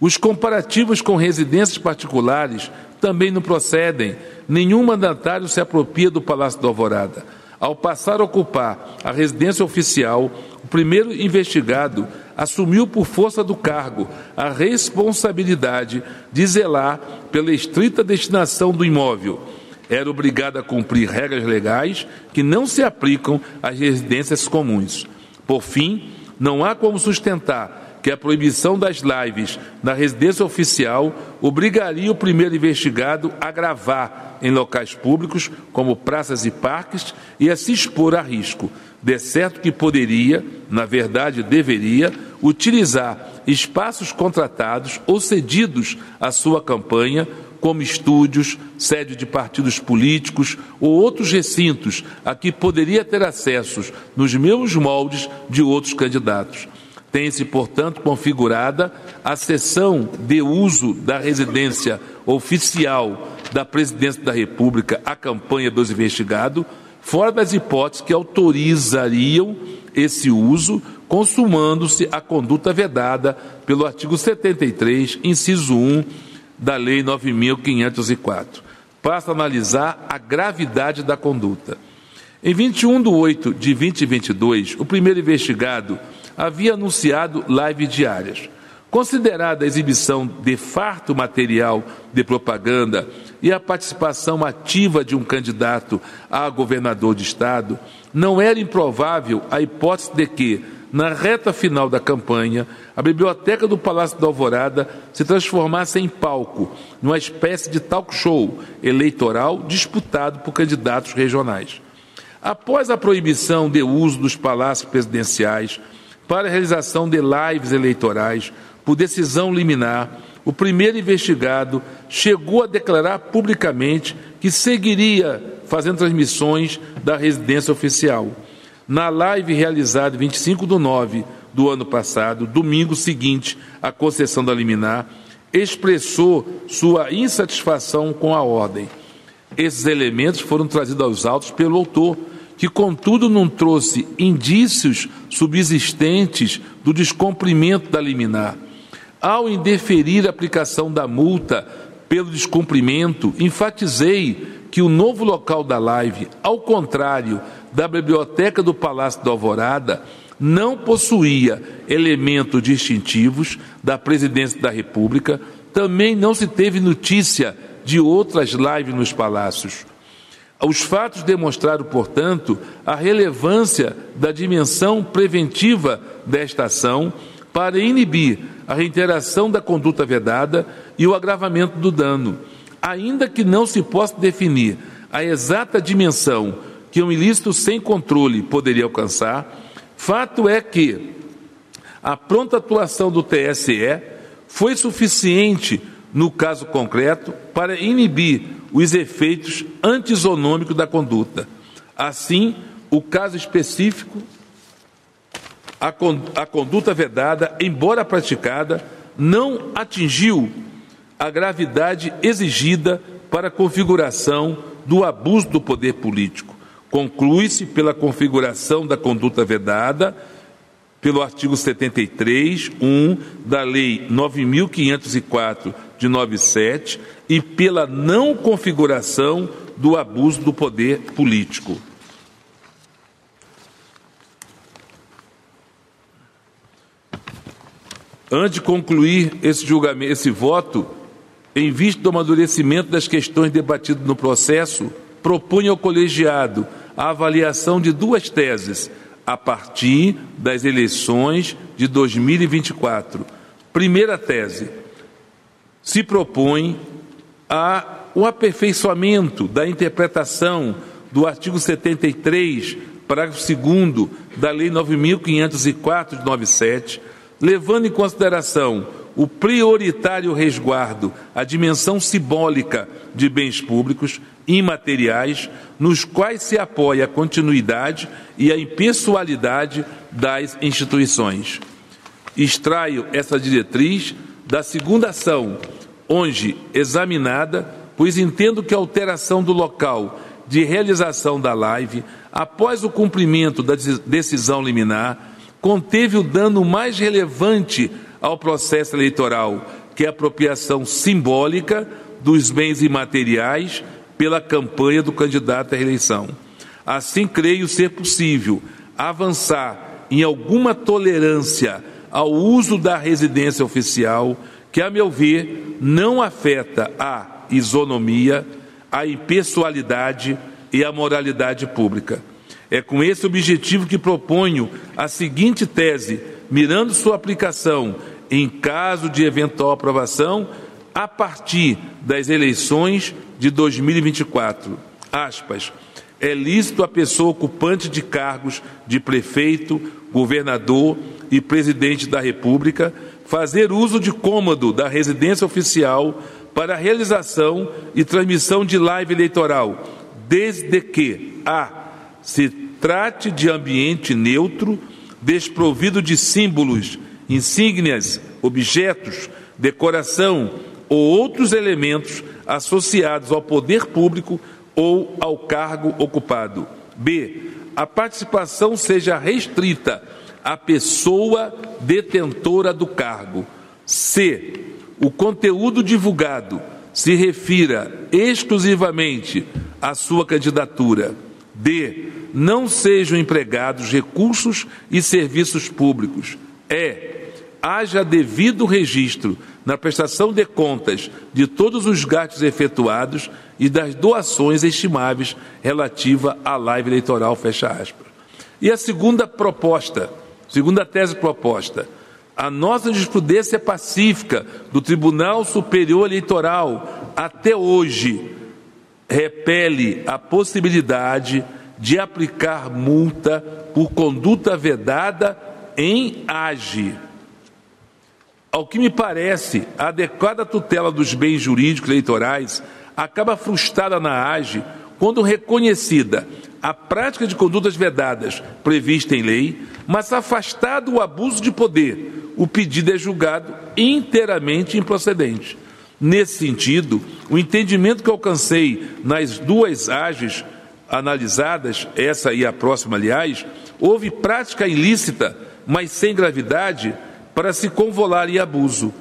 Os comparativos com residências particulares também não procedem. Nenhum mandatário se apropria do Palácio da Alvorada. Ao passar a ocupar a residência oficial, primeiro investigado assumiu por força do cargo a responsabilidade de zelar pela estrita destinação do imóvel. Era obrigado a cumprir regras legais que não se aplicam às residências comuns. Por fim, não há como sustentar que a proibição das lives na residência oficial obrigaria o primeiro investigado a gravar em locais públicos, como praças e parques, e a se expor a risco. De certo que poderia, na verdade deveria, utilizar espaços contratados ou cedidos à sua campanha, como estúdios, sede de partidos políticos ou outros recintos a que poderia ter acessos nos mesmos moldes de outros candidatos. Tem-se, portanto, configurada a sessão de uso da residência oficial da Presidência da República à campanha dos investigados, fora das hipóteses que autorizariam esse uso, consumando-se a conduta vedada pelo artigo 73, inciso 1 da Lei 9.504. Passa a analisar a gravidade da conduta. Em 21 de 8 de 2022, o primeiro investigado havia anunciado lives diárias. Considerada a exibição de farto material de propaganda e a participação ativa de um candidato a governador de Estado, não era improvável a hipótese de que, na reta final da campanha, a biblioteca do Palácio da Alvorada se transformasse em palco, numa espécie de talk show eleitoral disputado por candidatos regionais. Após a proibição de uso dos palácios presidenciais para a realização de lives eleitorais, por decisão liminar, o primeiro investigado chegou a declarar publicamente que seguiria fazendo transmissões da residência oficial. Na live realizada em 25 de 9 do ano passado, domingo seguinte à concessão da liminar, expressou sua insatisfação com a ordem. Esses elementos foram trazidos aos autos pelo autor, que, contudo, não trouxe indícios subsistentes do descumprimento da liminar ao indeferir a aplicação da multa pelo descumprimento, enfatizei que o novo local da live, ao contrário da biblioteca do Palácio da Alvorada, não possuía elementos distintivos da Presidência da República, também não se teve notícia de outras lives nos palácios. Os fatos demonstraram, portanto, a relevância da dimensão preventiva desta ação para inibir a reiteração da conduta vedada e o agravamento do dano, ainda que não se possa definir a exata dimensão que um ilícito sem controle poderia alcançar, fato é que a pronta atuação do TSE foi suficiente no caso concreto para inibir os efeitos antisonômicos da conduta. Assim, o caso específico a, a conduta vedada, embora praticada, não atingiu a gravidade exigida para a configuração do abuso do poder político. Conclui-se pela configuração da conduta vedada pelo artigo 73, 1 da Lei 9504 de 97 e pela não configuração do abuso do poder político. Antes de concluir esse julgamento, esse voto, em vista do amadurecimento das questões debatidas no processo, propunha ao colegiado a avaliação de duas teses a partir das eleições de 2024. Primeira tese: se propõe a o aperfeiçoamento da interpretação do artigo 73, parágrafo 2 da Lei 9504 de 97 levando em consideração o prioritário resguardo, a dimensão simbólica de bens públicos imateriais, nos quais se apoia a continuidade e a impessoalidade das instituições. Extraio essa diretriz da segunda ação, onde examinada, pois entendo que a alteração do local de realização da live, após o cumprimento da decisão liminar, conteve o dano mais relevante ao processo eleitoral, que é a apropriação simbólica dos bens imateriais pela campanha do candidato à reeleição. Assim, creio ser possível avançar em alguma tolerância ao uso da residência oficial, que, a meu ver, não afeta a isonomia, a impessoalidade e a moralidade pública. É com esse objetivo que proponho a seguinte tese, mirando sua aplicação em caso de eventual aprovação a partir das eleições de 2024. Aspas. É lícito a pessoa ocupante de cargos de prefeito, governador e presidente da República fazer uso de cômodo da residência oficial para realização e transmissão de live eleitoral, desde que a se trate de ambiente neutro, desprovido de símbolos, insígnias, objetos, decoração ou outros elementos associados ao poder público ou ao cargo ocupado. B. A participação seja restrita à pessoa detentora do cargo. C. O conteúdo divulgado se refira exclusivamente à sua candidatura. D. Não sejam empregados recursos e serviços públicos. E. haja devido registro na prestação de contas de todos os gastos efetuados e das doações estimáveis relativa à live eleitoral, fecha aspas. E a segunda proposta, segunda tese proposta, a nossa jurisprudência pacífica do Tribunal Superior Eleitoral até hoje repele a possibilidade de aplicar multa por conduta vedada em AGE. Ao que me parece, a adequada tutela dos bens jurídicos eleitorais acaba frustrada na AGE quando reconhecida a prática de condutas vedadas prevista em lei, mas afastado o abuso de poder, o pedido é julgado inteiramente improcedente. Nesse sentido, o entendimento que alcancei nas duas AGES analisadas, essa e a próxima, aliás, houve prática ilícita, mas sem gravidade, para se convolar em abuso.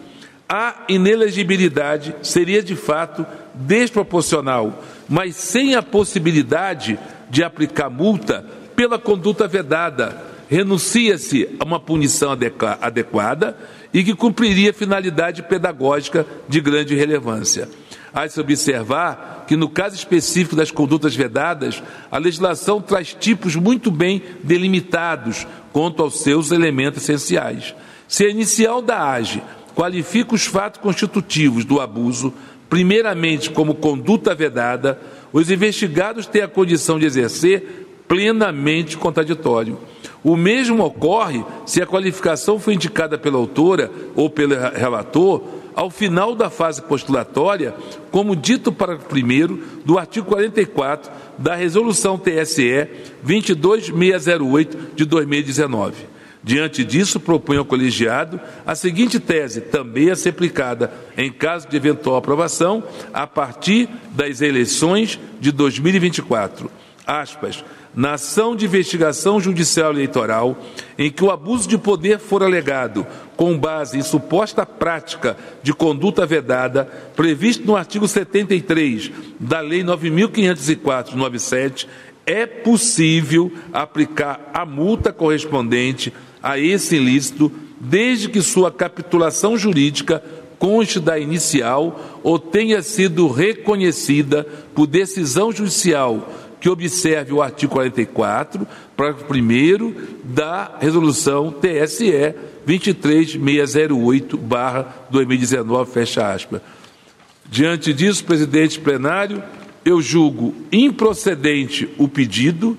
A inelegibilidade seria de fato desproporcional, mas sem a possibilidade de aplicar multa pela conduta vedada. Renuncia-se a uma punição adequada e que cumpriria finalidade pedagógica de grande relevância. Há de se observar que, no caso específico das condutas vedadas, a legislação traz tipos muito bem delimitados quanto aos seus elementos essenciais. Se a inicial da AGE qualifica os fatos constitutivos do abuso, primeiramente como conduta vedada, os investigados têm a condição de exercer plenamente contraditório. O mesmo ocorre se a qualificação foi indicada pela autora ou pelo relator ao final da fase postulatória, como dito para primeiro do artigo 44 da Resolução TSE 22608 de 2019. Diante disso, proponho ao colegiado a seguinte tese, também a ser aplicada em caso de eventual aprovação, a partir das eleições de 2024. Aspas. Na ação de investigação judicial eleitoral, em que o abuso de poder for alegado com base em suposta prática de conduta vedada, previsto no artigo 73 da Lei 9.504-97, é possível aplicar a multa correspondente a esse ilícito, desde que sua capitulação jurídica conste da inicial ou tenha sido reconhecida por decisão judicial que observe o artigo 44, parágrafo 1 da resolução TSE 23608-2019, fecha aspas. Diante disso, presidente plenário, eu julgo improcedente o pedido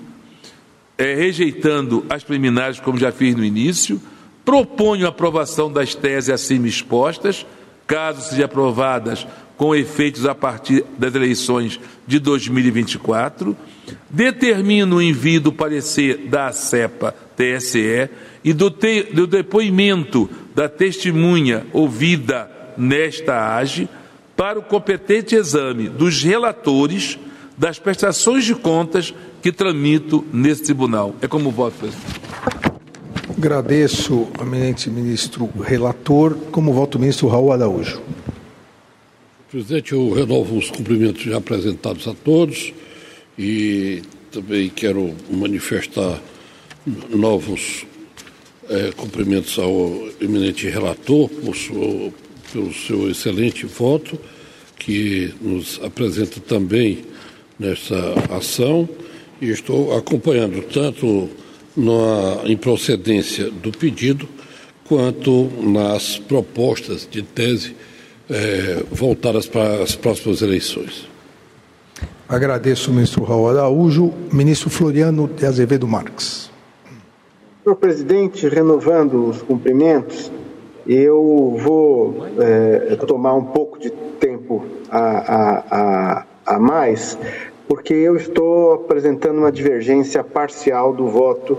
é, rejeitando as preliminares, como já fiz no início, proponho a aprovação das teses acima expostas, caso sejam aprovadas com efeitos a partir das eleições de 2024, determino o envio do parecer da CEPA TSE e do, te, do depoimento da testemunha ouvida nesta AGE para o competente exame dos relatores das prestações de contas que tramito nesse tribunal. É como voto, presidente. Agradeço, eminente ministro relator. Como voto o ministro Raul Araújo. Presidente, eu renovo os cumprimentos já apresentados a todos e também quero manifestar novos é, cumprimentos ao eminente relator por pelo seu excelente voto, que nos apresenta também nessa ação. E estou acompanhando tanto na improcedência do pedido quanto nas propostas de tese voltadas para as próximas eleições. Agradeço o ministro Raul Araújo. Ministro Floriano de Azevedo Marques. Senhor presidente, renovando os cumprimentos, eu vou é, tomar um pouco de tempo a, a, a, a mais porque eu estou apresentando uma divergência parcial do voto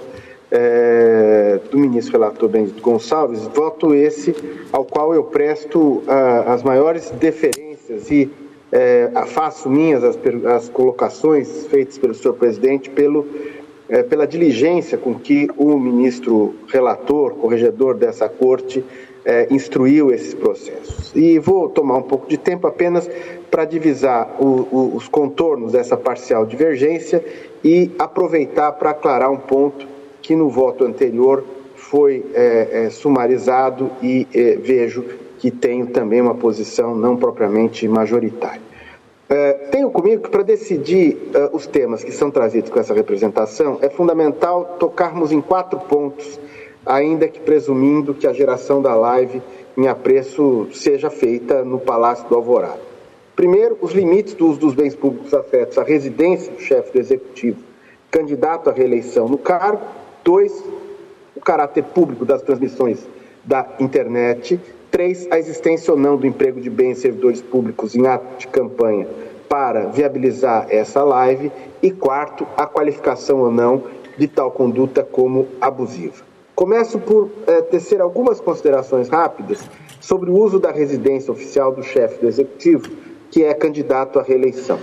é, do ministro relator Benedito Gonçalves, voto esse ao qual eu presto ah, as maiores deferências e é, faço minhas as, as, colocações feitas pelo senhor presidente pelo, é, pela diligência com que o ministro relator, corregedor dessa corte, é, instruiu esses processos. E vou tomar um pouco de tempo apenas para divisar o, o, os contornos dessa parcial divergência e aproveitar para aclarar um ponto que no voto anterior foi é, é, sumarizado e é, vejo que tenho também uma posição não propriamente majoritária. É, tenho comigo que para decidir é, os temas que são trazidos com essa representação é fundamental tocarmos em quatro pontos, ainda que presumindo que a geração da live em apreço seja feita no Palácio do Alvorada. Primeiro, os limites do uso dos bens públicos afetos à residência do chefe do Executivo, candidato à reeleição no cargo. Dois, o caráter público das transmissões da internet. Três, a existência ou não do emprego de bens e servidores públicos em ato de campanha para viabilizar essa live. E quarto, a qualificação ou não de tal conduta como abusiva. Começo por é, tecer algumas considerações rápidas sobre o uso da residência oficial do chefe do Executivo, que é candidato à reeleição.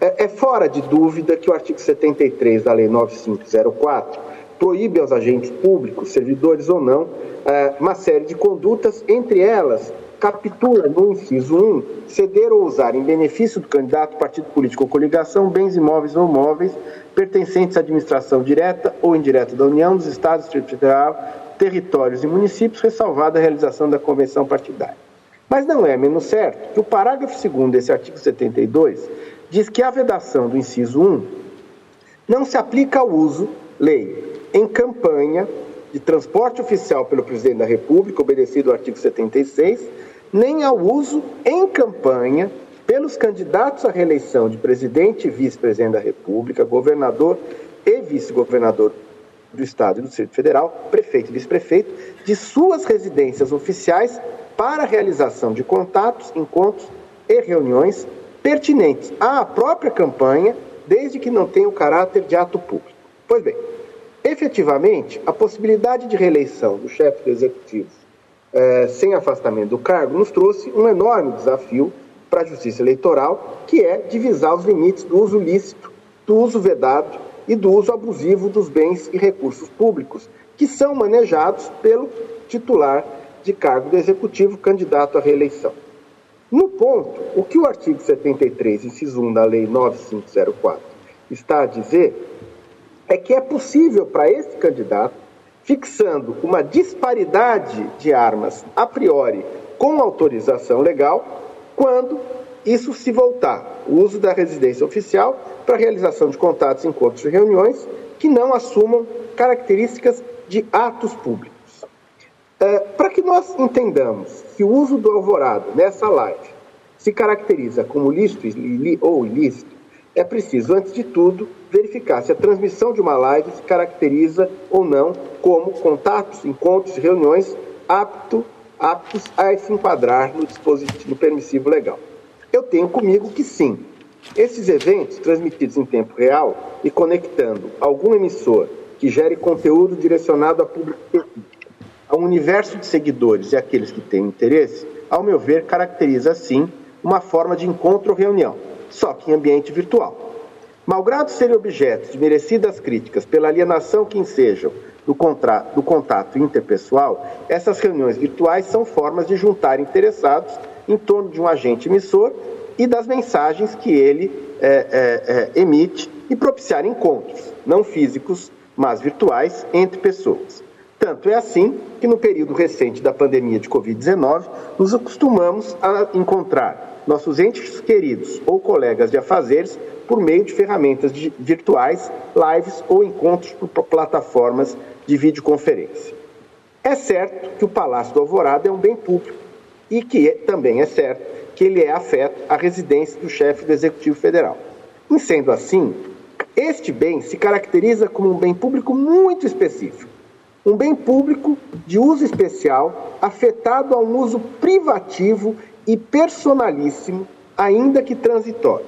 É, é fora de dúvida que o artigo 73 da Lei 9504 proíbe aos agentes públicos, servidores ou não, é, uma série de condutas, entre elas captura no inciso 1 ceder ou usar em benefício do candidato, partido político ou coligação bens imóveis ou móveis pertencentes à administração direta ou indireta da União, dos Estados, Distrito Federal, territórios e municípios, ressalvada a realização da convenção partidária. Mas não é menos certo que o parágrafo 2 desse artigo 72 diz que a vedação do inciso 1 não se aplica ao uso, lei, em campanha de transporte oficial pelo presidente da República, obedecido ao artigo 76, nem ao uso em campanha pelos candidatos à reeleição de presidente e vice-presidente da República, governador e vice-governador do Estado e do Distrito Federal, prefeito e vice-prefeito, de suas residências oficiais para a realização de contatos, encontros e reuniões pertinentes à própria campanha, desde que não tenha o caráter de ato público. Pois bem, efetivamente, a possibilidade de reeleição do chefe do executivo eh, sem afastamento do cargo nos trouxe um enorme desafio para a justiça eleitoral, que é divisar os limites do uso lícito, do uso vedado e do uso abusivo dos bens e recursos públicos, que são manejados pelo titular de cargo do executivo candidato à reeleição. No ponto, o que o artigo 73, inciso 1 da Lei 9504 está a dizer é que é possível para esse candidato, fixando uma disparidade de armas a priori com autorização legal, quando isso se voltar, o uso da residência oficial para realização de contatos, encontros e reuniões que não assumam características de atos públicos. É, para que nós entendamos que o uso do alvorado nessa live se caracteriza como lícito ou ilícito, é preciso, antes de tudo, verificar se a transmissão de uma live se caracteriza ou não como contatos, encontros reuniões apto, aptos a se enquadrar no dispositivo permissivo legal. Eu tenho comigo que sim. Esses eventos, transmitidos em tempo real e conectando algum emissor que gere conteúdo direcionado a público a um universo de seguidores e aqueles que têm interesse, ao meu ver, caracteriza, sim, uma forma de encontro ou reunião, só que em ambiente virtual. Malgrado serem objeto de merecidas críticas pela alienação que ensejam do, do contato interpessoal, essas reuniões virtuais são formas de juntar interessados em torno de um agente emissor e das mensagens que ele é, é, é, emite e propiciar encontros, não físicos, mas virtuais, entre pessoas. Tanto é assim que no período recente da pandemia de Covid-19, nos acostumamos a encontrar nossos entes queridos ou colegas de afazeres por meio de ferramentas virtuais, lives ou encontros por plataformas de videoconferência. É certo que o Palácio do Alvorada é um bem público e que é, também é certo que ele é afeto à residência do chefe do Executivo Federal. E sendo assim, este bem se caracteriza como um bem público muito específico um bem público de uso especial afetado a um uso privativo e personalíssimo, ainda que transitório.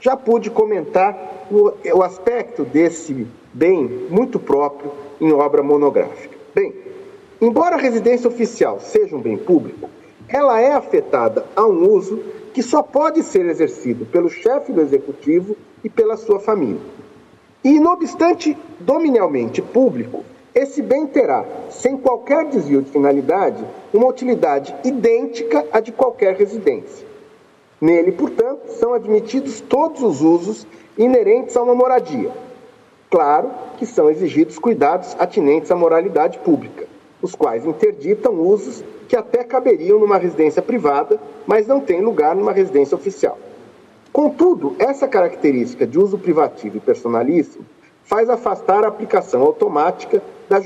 Já pude comentar o, o aspecto desse bem muito próprio em obra monográfica. Bem, embora a residência oficial seja um bem público, ela é afetada a um uso que só pode ser exercido pelo chefe do executivo e pela sua família. E, não obstante dominialmente público, esse bem terá, sem qualquer desvio de finalidade, uma utilidade idêntica à de qualquer residência. Nele, portanto, são admitidos todos os usos inerentes a uma moradia. Claro que são exigidos cuidados atinentes à moralidade pública. os quais interditam usos que até caberiam numa residência privada, mas não têm lugar numa residência oficial. Contudo, essa característica de uso privativo e personalíssimo faz afastar a aplicação automática da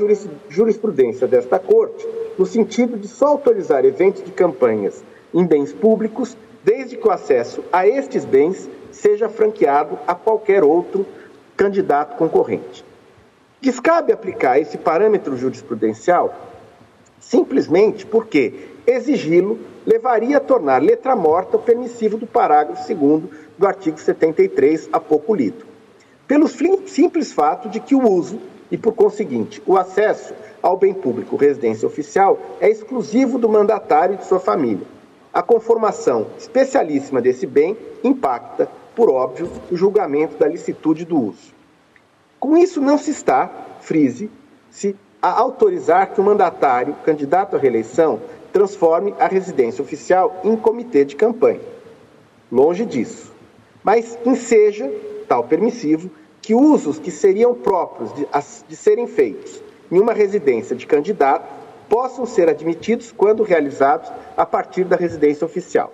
jurisprudência desta Corte, no sentido de só autorizar eventos de campanhas em bens públicos, desde que o acesso a estes bens seja franqueado a qualquer outro candidato concorrente. Descabe aplicar esse parâmetro jurisprudencial simplesmente porque exigi-lo levaria a tornar letra morta o permissivo do parágrafo 2 do artigo 73, há pouco lido. Pelo simples fato de que o uso e, por conseguinte, o acesso ao bem público residência oficial é exclusivo do mandatário e de sua família. A conformação especialíssima desse bem impacta, por óbvio, o julgamento da licitude do uso. Com isso, não se está, frise, se a autorizar que o mandatário, candidato à reeleição, transforme a residência oficial em comitê de campanha. Longe disso. Mas enseja, tal permissivo, que usos que seriam próprios de, de serem feitos em uma residência de candidato possam ser admitidos quando realizados a partir da residência oficial.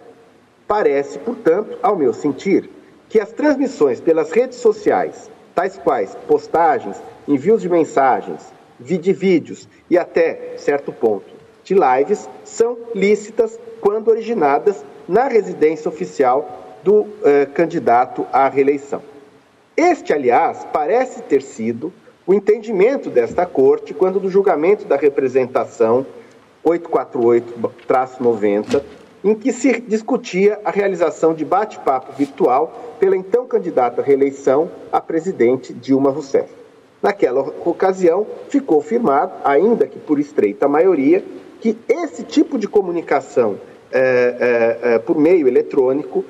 Parece, portanto, ao meu sentir, que as transmissões pelas redes sociais, tais quais postagens, envios de mensagens, de vídeos e até certo ponto de lives, são lícitas quando originadas na residência oficial do eh, candidato à reeleição. Este, aliás, parece ter sido o entendimento desta Corte quando, do julgamento da representação 848-90, em que se discutia a realização de bate-papo virtual pela então candidata à reeleição a presidente Dilma Rousseff. Naquela ocasião, ficou firmado, ainda que por estreita maioria, que esse tipo de comunicação é, é, é, por meio eletrônico,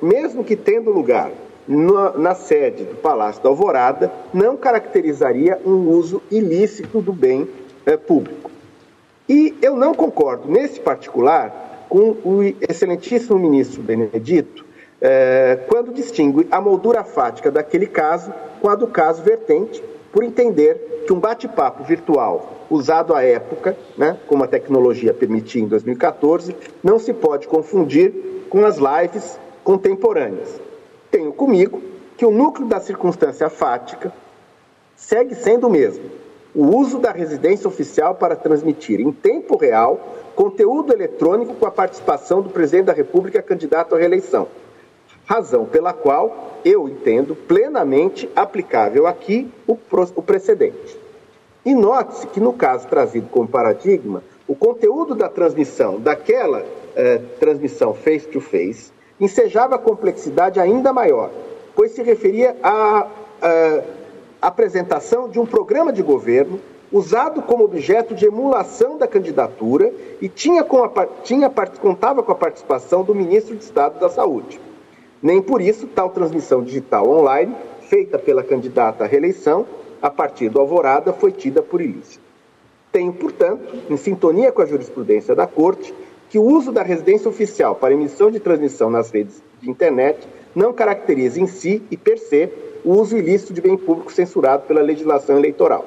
mesmo que tendo lugar na, na sede do Palácio da Alvorada não caracterizaria um uso ilícito do bem é, público. E eu não concordo, nesse particular, com o excelentíssimo ministro Benedito, é, quando distingue a moldura fática daquele caso com a do caso vertente, por entender que um bate-papo virtual usado à época, né, como a tecnologia permitia em 2014, não se pode confundir com as lives contemporâneas tenho comigo que o núcleo da circunstância fática segue sendo o mesmo: o uso da residência oficial para transmitir em tempo real conteúdo eletrônico com a participação do presidente da República candidato à reeleição. Razão pela qual eu entendo plenamente aplicável aqui o, precedente. E note-se que, no caso trazido como paradigma, o conteúdo da transmissão, daquela eh, transmissão face-to-face, -face, ensejava complexidade ainda maior, pois se referia à, à apresentação de um programa de governo usado como objeto de emulação da candidatura e tinha, com a, tinha, contava com a participação do ministro de Estado da Saúde. Nem por isso tal transmissão digital online, feita pela candidata à reeleição, a partir do Alvorada, foi tida por ilícito. Tenho, portanto, em sintonia com a jurisprudência da Corte, que o uso da residência oficial para emissão de transmissão nas redes de internet não caracteriza em si e per se o uso ilícito de bem público censurado pela legislação eleitoral.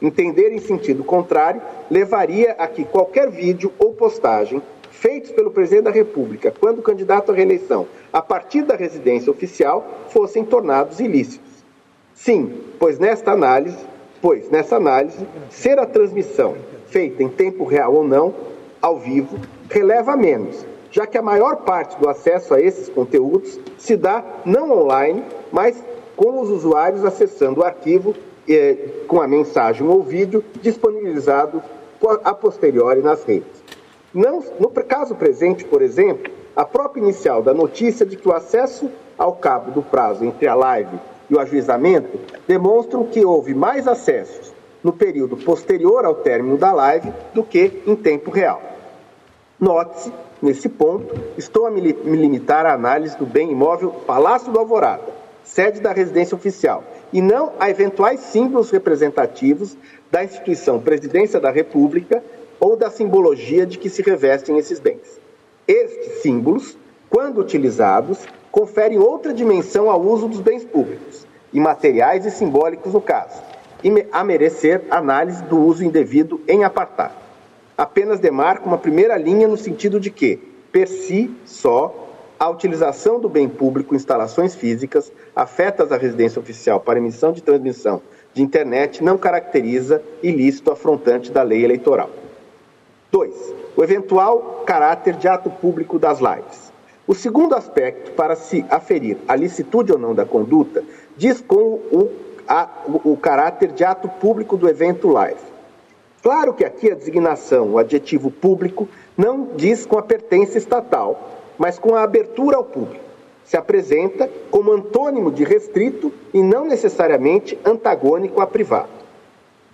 Entender em sentido contrário levaria a que qualquer vídeo ou postagem feitos pelo presidente da República quando candidato à reeleição a partir da residência oficial fossem tornados ilícitos. Sim, pois nesta análise, pois nessa análise, ser a transmissão feita em tempo real ou não, ao vivo, releva menos, já que a maior parte do acesso a esses conteúdos se dá não online, mas com os usuários acessando o arquivo eh, com a mensagem ou vídeo disponibilizado a posteriori nas redes. Não, no caso presente, por exemplo, a própria inicial da notícia de que o acesso ao cabo do prazo entre a live e o ajuizamento demonstram que houve mais acessos no período posterior ao término da live do que em tempo real. Note-se, nesse ponto, estou a me limitar à análise do bem imóvel Palácio do Alvorada, sede da residência oficial, e não a eventuais símbolos representativos da instituição Presidência da República ou da simbologia de que se revestem esses bens. Estes símbolos, quando utilizados, conferem outra dimensão ao uso dos bens públicos, imateriais e simbólicos no caso, a merecer análise do uso indevido em apartado. Apenas demarca uma primeira linha no sentido de que, per si só, a utilização do bem público instalações físicas afetas à residência oficial para emissão de transmissão de internet não caracteriza ilícito afrontante da lei eleitoral. 2. O eventual caráter de ato público das lives. O segundo aspecto, para se aferir a licitude ou não da conduta, diz com o, a, o, o caráter de ato público do evento live. Claro que aqui a designação, o adjetivo público, não diz com a pertença estatal, mas com a abertura ao público. Se apresenta como antônimo de restrito e não necessariamente antagônico a privado.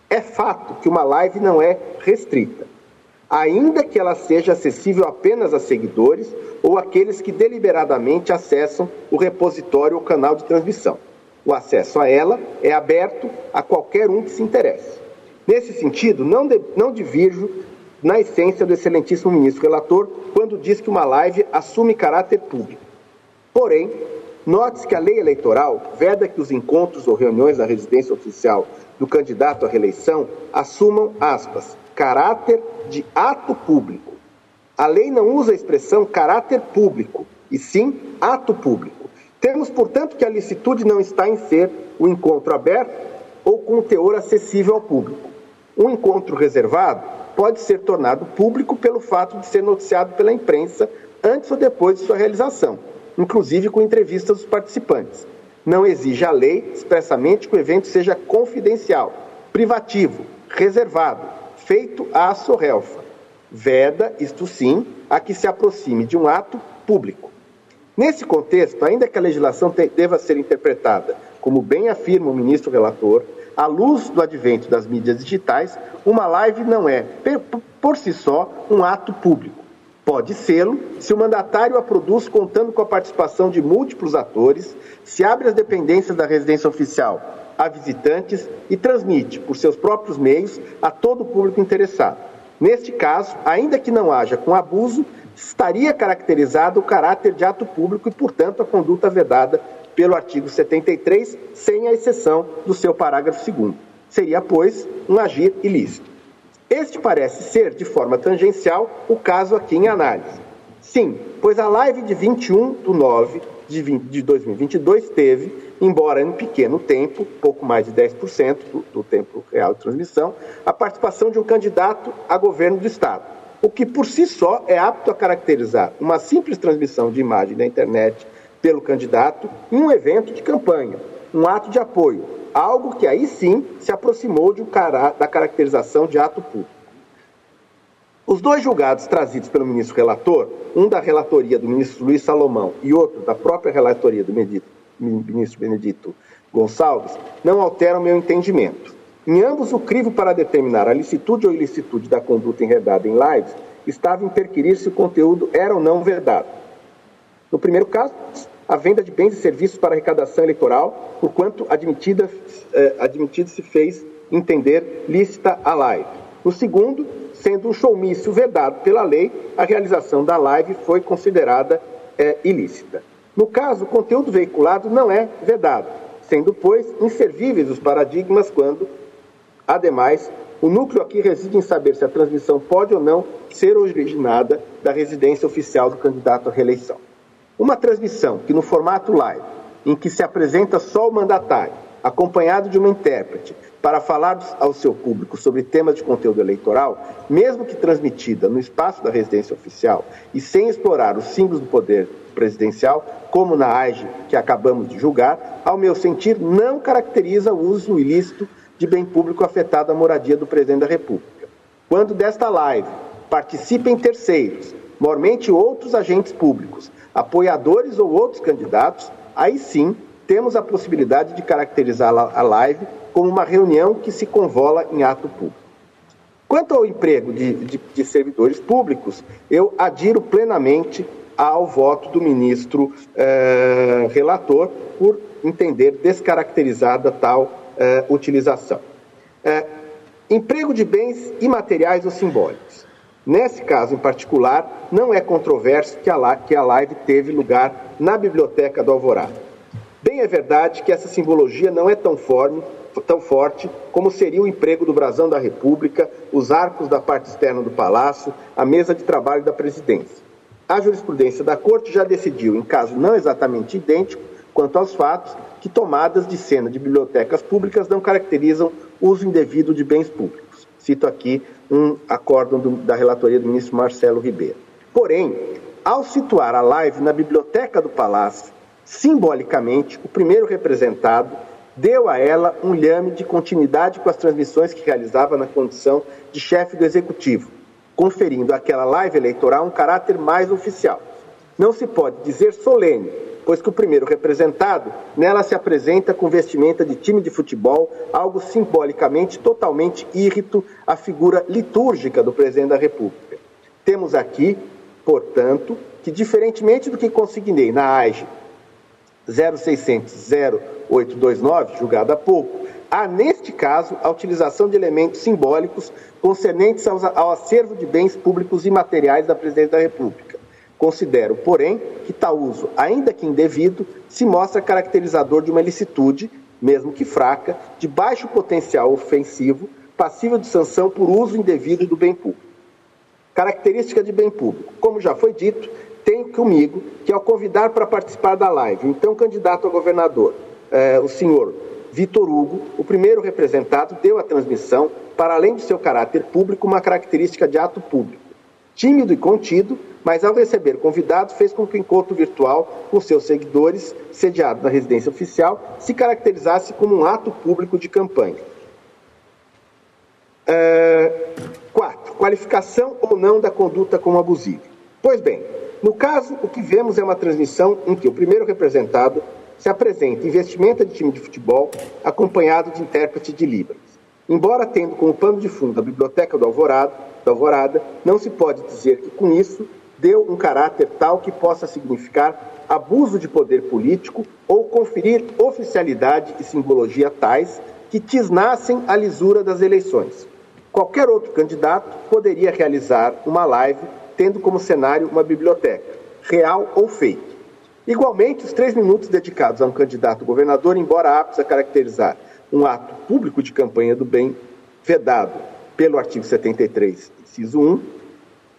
É fato que uma live não é restrita, ainda que ela seja acessível apenas a seguidores ou aqueles que deliberadamente acessam o repositório ou canal de transmissão. O acesso a ela é aberto a qualquer um que se interesse. Nesse sentido, não, de, não divirjo na essência do excelentíssimo ministro relator quando diz que uma live assume caráter público. Porém, note-se que a lei eleitoral veda que os encontros ou reuniões da residência oficial do candidato à reeleição assumam, aspas, caráter de ato público. A lei não usa a expressão caráter público, e sim ato público. Temos, portanto, que a licitude não está em ser o encontro aberto ou com teor acessível ao público. Um encontro reservado pode ser tornado público pelo fato de ser noticiado pela imprensa antes ou depois de sua realização, inclusive com entrevistas dos participantes. Não exige a lei expressamente que o evento seja confidencial, privativo, reservado, feito à sorrelfa. Veda, isto sim, a que se aproxime de um ato público. Nesse contexto, ainda que a legislação deva ser interpretada, como bem afirma o ministro relator, à luz do advento das mídias digitais, uma live não é, por si só, um ato público. Pode sê-lo se o mandatário a produz contando com a participação de múltiplos atores, se abre as dependências da residência oficial a visitantes e transmite, por seus próprios meios, a todo o público interessado. Neste caso, ainda que não haja com abuso, estaria caracterizado o caráter de ato público e, portanto, a conduta vedada pelo artigo 73, sem a exceção do seu parágrafo 2. Seria, pois, um agir ilícito. Este parece ser, de forma tangencial, o caso aqui em análise. Sim, pois a live de 21 de 9 de 2022 teve, embora em pequeno tempo, pouco mais de 10% do, do tempo real de transmissão, a participação de um candidato a governo do Estado, o que por si só é apto a caracterizar uma simples transmissão de imagem da internet pelo candidato em um evento de campanha, um ato de apoio, algo que aí sim se aproximou um da caracterização de ato público. Os dois julgados trazidos pelo ministro relator, um da relatoria do ministro Luiz Salomão e outro da própria relatoria do ministro Benedito Gonçalves, não alteram meu entendimento. Em ambos, o crivo para determinar a licitude ou ilicitude da conduta enredada em lives estava em perquirir se o conteúdo era ou não verdade. No primeiro caso, a venda de bens e serviços para arrecadação eleitoral, por quanto admitida, eh, admitido se fez entender lícita a live. No segundo, sendo um showmício vedado pela lei, a realização da live foi considerada eh, ilícita. No caso, o conteúdo veiculado não é vedado, sendo, pois, inservíveis os paradigmas quando, ademais, o núcleo aqui reside em saber se a transmissão pode ou não ser originada da residência oficial do candidato à reeleição. Uma transmissão que, no formato live, em que se apresenta só o mandatário, acompanhado de uma intérprete, para falar ao seu público sobre temas de conteúdo eleitoral, mesmo que transmitida no espaço da residência oficial e sem explorar os símbolos do poder presidencial, como na AIGE que acabamos de julgar, ao meu sentir, não caracteriza o uso ilícito de bem público afetado à moradia do presidente da República. Quando desta live participem terceiros, mormente outros agentes públicos, apoiadores ou outros candidatos, aí sim temos a possibilidade de caracterizar a live como uma reunião que se convola em ato público. Quanto ao emprego de, de, de servidores públicos, eu adiro plenamente ao voto do ministro eh, relator por entender descaracterizada tal eh, utilização. Eh, emprego de bens imateriais ou simbólicos. Nesse caso em particular, não é controverso que a, que a live teve lugar na Biblioteca do Alvorada. Bem é verdade que essa simbologia não é tão tão forte como seria o emprego do brasão da República, os arcos da parte externa do Palácio, a mesa de trabalho da presidência. A jurisprudência da Corte já decidiu, em caso não exatamente idêntico quanto aos fatos, que tomadas de cena de bibliotecas públicas não caracterizam uso indevido de bens públicos. Cito aqui um acórdão do, da relatoria do ministro Marcelo Ribeiro. Porém, ao situar a live na biblioteca do Palácio, simbolicamente, o primeiro representado deu a ela um lhame de continuidade com as transmissões que realizava na condição de chefe do executivo, conferindo àquela live eleitoral um caráter mais oficial. Não se pode dizer solene, pois que o primeiro representado nela se apresenta com vestimenta de time de futebol, algo simbolicamente totalmente írrito à figura litúrgica do presidente da República. Temos aqui, portanto, que diferentemente do que consignei na AIGE 0600 0829, julgado há pouco, há, neste caso, a utilização de elementos simbólicos concernentes ao acervo de bens públicos e materiais da Presidência da República. Considero, porém, que tal uso, ainda que indevido, se mostra caracterizador de uma ilicitude, mesmo que fraca, de baixo potencial ofensivo, passível de sanção por uso indevido do bem público. Característica de bem público. Como já foi dito, tenho comigo que, ao convidar para participar da live, então candidato a governador, eh, o senhor Vitor Hugo, o primeiro representado, deu a transmissão, para além de seu caráter público, uma característica de ato público. Tímido e contido, mas ao receber convidados, fez com que o encontro virtual com seus seguidores, sediado na residência oficial, se caracterizasse como um ato público de campanha. É... Quatro, qualificação ou não da conduta como abusiva. Pois bem, no caso, o que vemos é uma transmissão em que o primeiro representado se apresenta em vestimenta de time de futebol, acompanhado de intérprete de Libras. Embora tendo como pano de fundo a biblioteca do Alvorada, da Alvorada, não se pode dizer que com isso deu um caráter tal que possa significar abuso de poder político ou conferir oficialidade e simbologia tais que tisnassem a lisura das eleições. Qualquer outro candidato poderia realizar uma live tendo como cenário uma biblioteca, real ou fake. Igualmente, os três minutos dedicados a um candidato governador, embora aptos a caracterizar um ato público de campanha do bem vedado pelo artigo 73, inciso 1,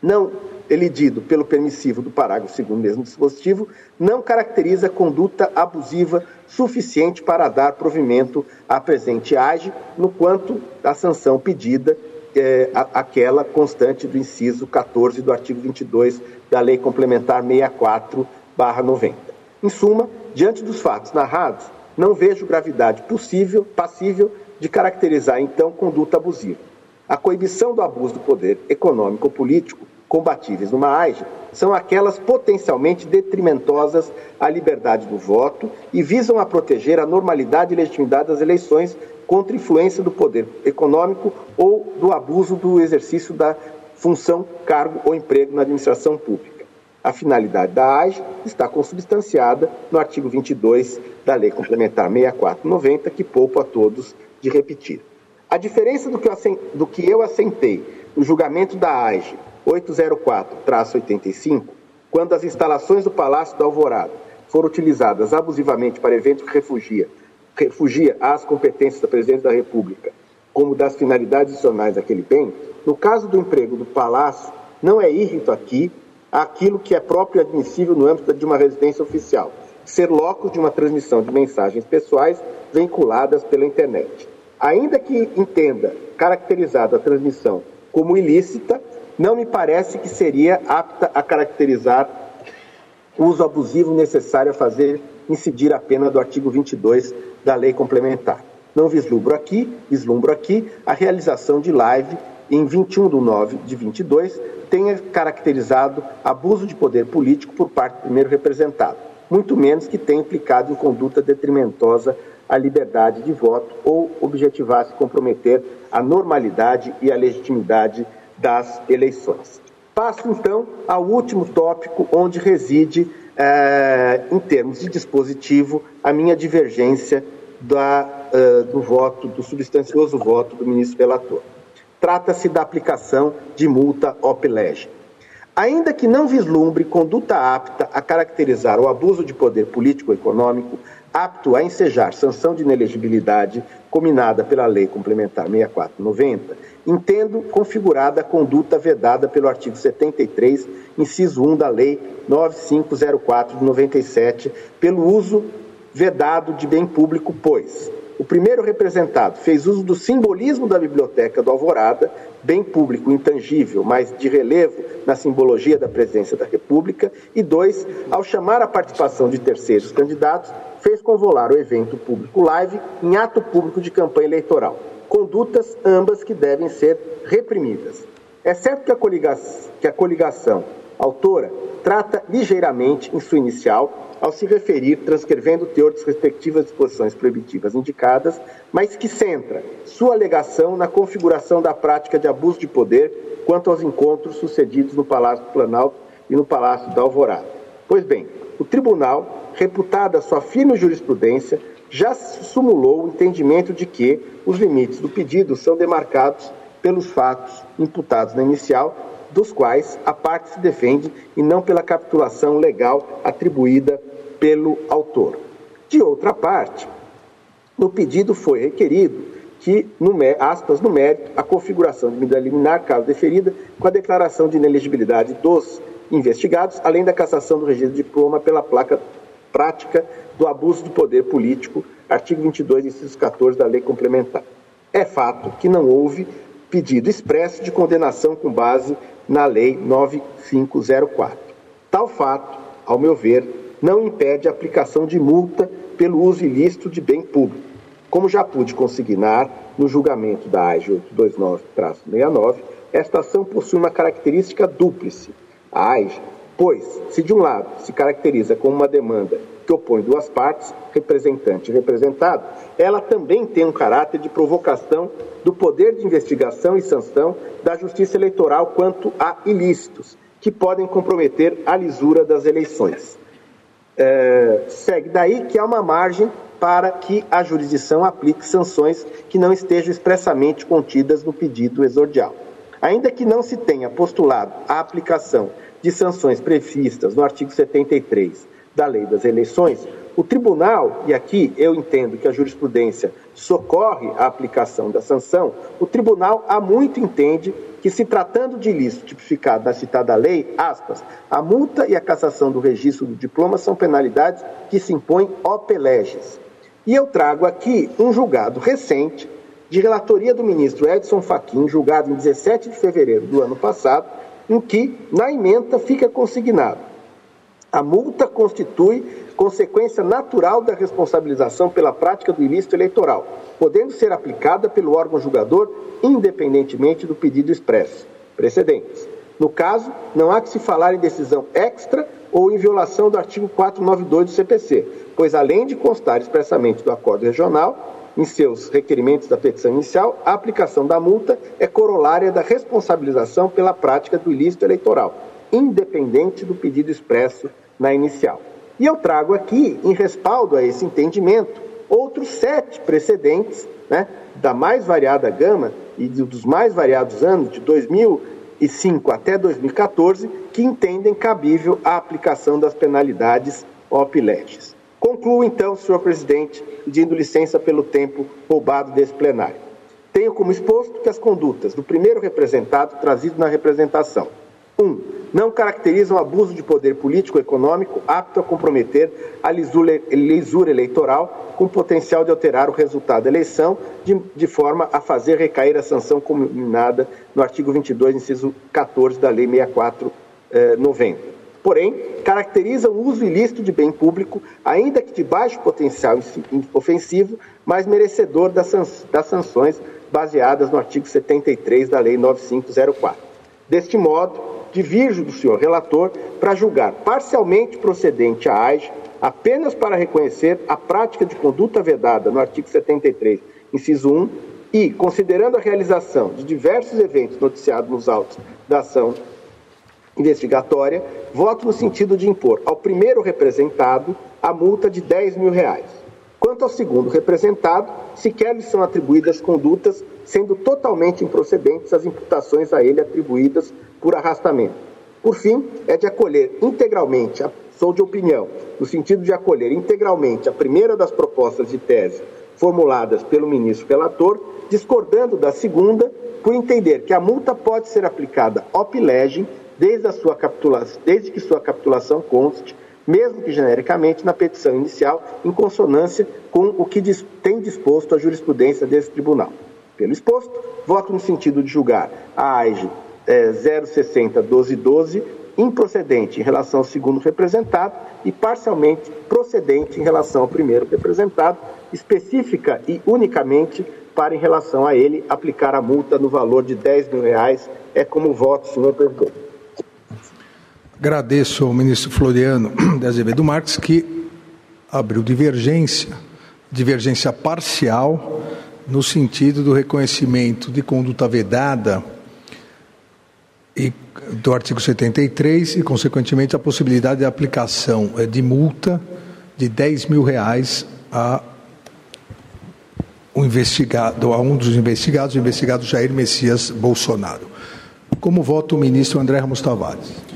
não elidido pelo permissivo do parágrafo 2 mesmo dispositivo, não caracteriza conduta abusiva suficiente para dar provimento à presente age, no quanto a sanção pedida é aquela constante do inciso 14 do artigo 22 da Lei Complementar 64 90. Em suma, diante dos fatos narrados, não vejo gravidade possível, passível de caracterizar então conduta abusiva. A coibição do abuso do poder econômico ou político combatíveis numa AIGE são aquelas potencialmente detrimentosas à liberdade do voto e visam a proteger a normalidade e legitimidade das eleições contra influência do poder econômico ou do abuso do exercício da função, cargo ou emprego na administração pública. A finalidade da AGE está consubstanciada no artigo 22 da Lei Complementar 6490, que poupo a todos de repetir. A diferença do que eu, do que eu assentei no julgamento da AGE 804-85, quando as instalações do Palácio da Alvorada foram utilizadas abusivamente para eventos que refugia, refugia as competências da Presidente da República, como das finalidades adicionais daquele bem, no caso do emprego do Palácio, não é írrito aqui aquilo que é próprio e admissível no âmbito de uma residência oficial, ser locus de uma transmissão de mensagens pessoais vinculadas pela internet. Ainda que entenda caracterizada a transmissão como ilícita, não me parece que seria apta a caracterizar o uso abusivo necessário a fazer incidir a pena do artigo 22 da lei complementar. Não vislumbro aqui, vislumbro aqui a realização de live em 21 de 9 de 22 tenha caracterizado abuso de poder político por parte do primeiro representado, muito menos que tenha implicado em conduta detrimentosa à liberdade de voto ou objetivasse comprometer a normalidade e a legitimidade das eleições. Passo então ao último tópico, onde reside, eh, em termos de dispositivo, a minha divergência da, uh, do voto, do substancioso voto do ministro relator trata-se da aplicação de multa op lege. Ainda que não vislumbre conduta apta a caracterizar o abuso de poder político-econômico, apto a ensejar sanção de inelegibilidade combinada pela Lei Complementar 6490, entendo configurada a conduta vedada pelo artigo 73, inciso 1 da Lei 9504 de 97, pelo uso vedado de bem público, pois o primeiro representado fez uso do simbolismo da biblioteca do Alvorada, bem público intangível, mas de relevo na simbologia da presidência da República, e dois, ao chamar a participação de terceiros candidatos, fez convolar o evento público live em ato público de campanha eleitoral. Condutas ambas que devem ser reprimidas. É certo que a coligação, que a coligação autora trata ligeiramente em sua inicial ao se referir, transcrevendo o teor das respectivas disposições proibitivas indicadas, mas que centra sua alegação na configuração da prática de abuso de poder quanto aos encontros sucedidos no Palácio do Planalto e no Palácio da Alvorada. Pois bem, o tribunal, reputada sua firme jurisprudência, já simulou o entendimento de que os limites do pedido são demarcados pelos fatos imputados na inicial, dos quais a parte se defende e não pela capitulação legal atribuída pelo autor. De outra parte, no pedido foi requerido que, no, aspas, no mérito, a configuração de medida liminar, caso deferida, com a declaração de inelegibilidade dos investigados, além da cassação do registro de diploma pela placa prática do abuso do poder político, artigo 22, inciso 14 da lei complementar. É fato que não houve pedido expresso de condenação com base na lei 9504. Tal fato, ao meu ver, não impede a aplicação de multa pelo uso ilícito de bem público, como já pude consignar no julgamento da AIG 829-69, esta ação possui uma característica dúplice. A AIG, pois, se de um lado se caracteriza como uma demanda que opõe duas partes, representante e representado, ela também tem um caráter de provocação do poder de investigação e sanção da Justiça Eleitoral quanto a ilícitos, que podem comprometer a lisura das eleições. É, segue daí que há uma margem para que a jurisdição aplique sanções que não estejam expressamente contidas no pedido exordial. Ainda que não se tenha postulado a aplicação de sanções previstas no artigo 73 da Lei das Eleições, o tribunal, e aqui eu entendo que a jurisprudência socorre a aplicação da sanção, o tribunal há muito entende que, se tratando de ilícito tipificado na citada lei, aspas, a multa e a cassação do registro do diploma são penalidades que se impõem opeleges. E eu trago aqui um julgado recente de relatoria do ministro Edson Fachin, julgado em 17 de fevereiro do ano passado, em que, na emenda, fica consignado. A multa constitui consequência natural da responsabilização pela prática do ilícito eleitoral, podendo ser aplicada pelo órgão julgador independentemente do pedido expresso. Precedentes. No caso, não há que se falar em decisão extra ou em violação do artigo 492 do CPC, pois além de constar expressamente do acordo regional, em seus requerimentos da petição inicial, a aplicação da multa é corolária da responsabilização pela prática do ilícito eleitoral, independente do pedido expresso na inicial. E eu trago aqui, em respaldo a esse entendimento, outros sete precedentes né, da mais variada gama e dos mais variados anos, de 2005 até 2014, que entendem cabível a aplicação das penalidades OP-LEGES. Concluo então, senhor presidente, pedindo licença pelo tempo roubado desse plenário. Tenho como exposto que as condutas do primeiro representado trazido na representação. 1. Um, não caracterizam abuso de poder político econômico apto a comprometer a lisura, eleitoral com potencial de alterar o resultado da eleição de, de forma a fazer recair a sanção combinada no artigo 22, inciso 14 da Lei 6490. Eh, Porém, caracterizam o uso ilícito de bem público, ainda que de baixo potencial ofensivo, mas merecedor das, sanções baseadas no artigo 73 da Lei 9504. Deste modo, divirjo do senhor relator para julgar parcialmente procedente a AIS apenas para reconhecer a prática de conduta vedada no artigo 73, inciso 1, e, considerando a realização de diversos eventos noticiados nos autos da ação investigatória, voto no sentido de impor ao primeiro representado a multa de 10 mil reais. Quanto ao segundo representado, sequer lhe são atribuídas condutas, sendo totalmente improcedentes as imputações a ele atribuídas por arrastamento. Por fim, é de acolher integralmente, sou de opinião, no sentido de acolher integralmente a primeira das propostas de tese formuladas pelo ministro relator, discordando da segunda, por entender que a multa pode ser aplicada op legem desde, a sua capitulação, desde que sua capitulação conste, mesmo que genericamente, na petição inicial, em consonância com o que tem disposto a jurisprudência desse tribunal. Pelo exposto, voto no sentido de julgar a AIGE é, 060-1212 improcedente em relação ao segundo representado e parcialmente procedente em relação ao primeiro representado, específica e unicamente para, em relação a ele, aplicar a multa no valor de 10 mil reais. É como voto, senhor presidente. Agradeço ao ministro Floriano de Azevedo Marques que abriu divergência, divergência parcial, no sentido do reconhecimento de conduta vedada e do artigo 73 e, consequentemente, a possibilidade de aplicação eh, de multa de 10 mil reais a um investigado, a um dos investigados, o investigado Jair Messias Bolsonaro. Como vota o ministro André Ramos Tavares?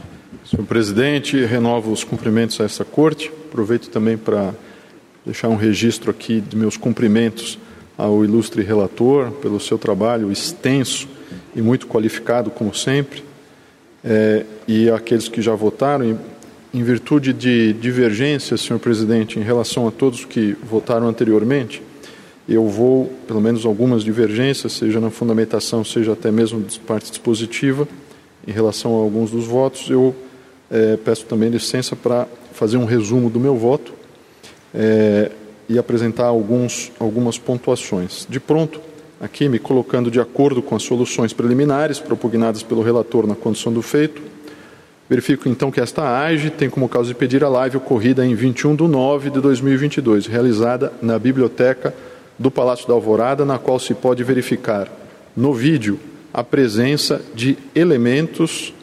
Senhor presidente, renovo os cumprimentos a essa corte. Aproveito também para deixar um registro aqui de meus cumprimentos ao ilustre relator pelo seu trabalho extenso e muito qualificado, como sempre é, e aqueles que já votaram, em, em virtude de divergências, senhor presidente, em relação a todos que votaram anteriormente, eu vou, pelo menos algumas divergências, seja na fundamentação, seja até mesmo de parte dispositiva, em relação a alguns dos votos, eu é, peço também licença para fazer um resumo do meu voto é, e apresentar alguns, algumas pontuações. De pronto, aqui me colocando de acordo com as soluções preliminares propugnadas pelo relator na condição do feito. Verifico então que esta AGE tem como causa de pedir a live ocorrida em 21 de nove de 2022, realizada na Biblioteca do Palácio da Alvorada, na qual se pode verificar no vídeo a presença de elementos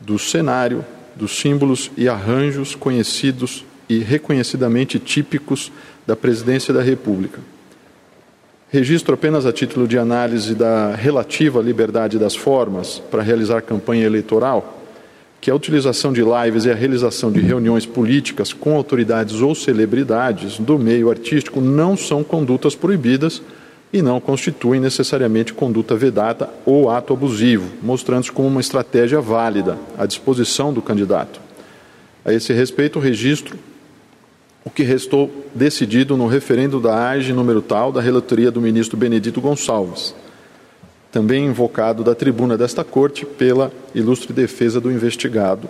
do cenário, dos símbolos e arranjos conhecidos e reconhecidamente típicos da Presidência da República. Registro apenas a título de análise da relativa liberdade das formas para realizar campanha eleitoral, que a utilização de lives e a realização de reuniões políticas com autoridades ou celebridades do meio artístico não são condutas proibidas e não constituem necessariamente conduta vedada ou ato abusivo, mostrando-se como uma estratégia válida à disposição do candidato. A esse respeito, registro o que restou decidido no referendo da AGE número tal da relatoria do ministro Benedito Gonçalves, também invocado da tribuna desta corte pela ilustre defesa do investigado,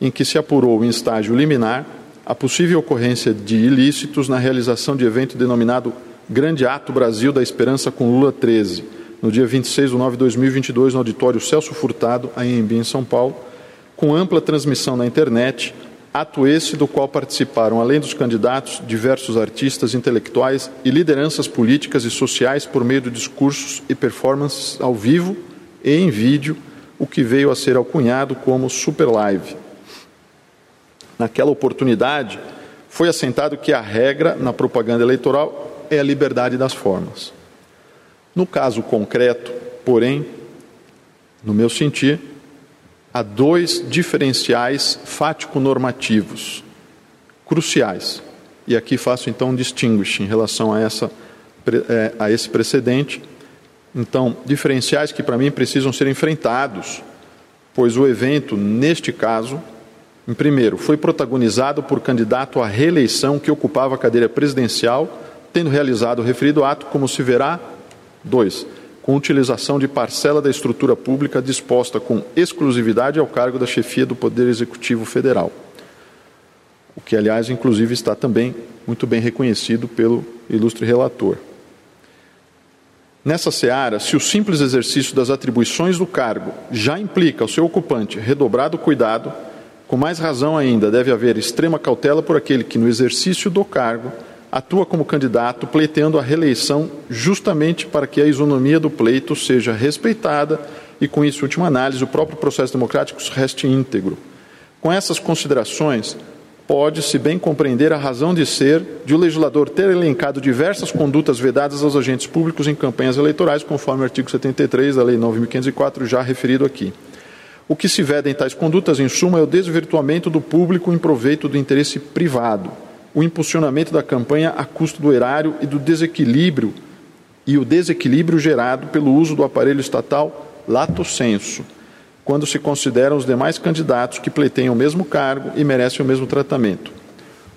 em que se apurou em estágio liminar a possível ocorrência de ilícitos na realização de evento denominado Grande Ato Brasil da Esperança com Lula 13, no dia 26 de nove de 2022, no auditório Celso Furtado, em em São Paulo, com ampla transmissão na internet, Ato esse do qual participaram, além dos candidatos, diversos artistas, intelectuais e lideranças políticas e sociais por meio de discursos e performances ao vivo e em vídeo, o que veio a ser alcunhado como Super Live. Naquela oportunidade, foi assentado que a regra na propaganda eleitoral é a liberdade das formas. No caso concreto, porém, no meu sentir, há dois diferenciais fático-normativos cruciais. E aqui faço então um distinguish em relação a, essa, é, a esse precedente. Então, diferenciais que para mim precisam ser enfrentados, pois o evento, neste caso, em primeiro, foi protagonizado por candidato à reeleição que ocupava a cadeira presidencial, tendo realizado o referido ato, como se verá. Dois, com utilização de parcela da estrutura pública disposta com exclusividade ao cargo da chefia do Poder Executivo Federal. O que, aliás, inclusive está também muito bem reconhecido pelo ilustre relator. Nessa seara, se o simples exercício das atribuições do cargo já implica ao seu ocupante redobrado cuidado, com mais razão ainda deve haver extrema cautela por aquele que, no exercício do cargo, atua como candidato pleiteando a reeleição justamente para que a isonomia do pleito seja respeitada e, com isso, última análise, o próprio processo democrático reste íntegro. Com essas considerações, pode-se bem compreender a razão de ser de o legislador ter elencado diversas condutas vedadas aos agentes públicos em campanhas eleitorais, conforme o artigo 73 da Lei 9.504, já referido aqui. O que se veda em tais condutas, em suma, é o desvirtuamento do público em proveito do interesse privado, o impulsionamento da campanha a custo do erário e do desequilíbrio e o desequilíbrio gerado pelo uso do aparelho estatal lato senso, quando se consideram os demais candidatos que pleiteiam o mesmo cargo e merecem o mesmo tratamento.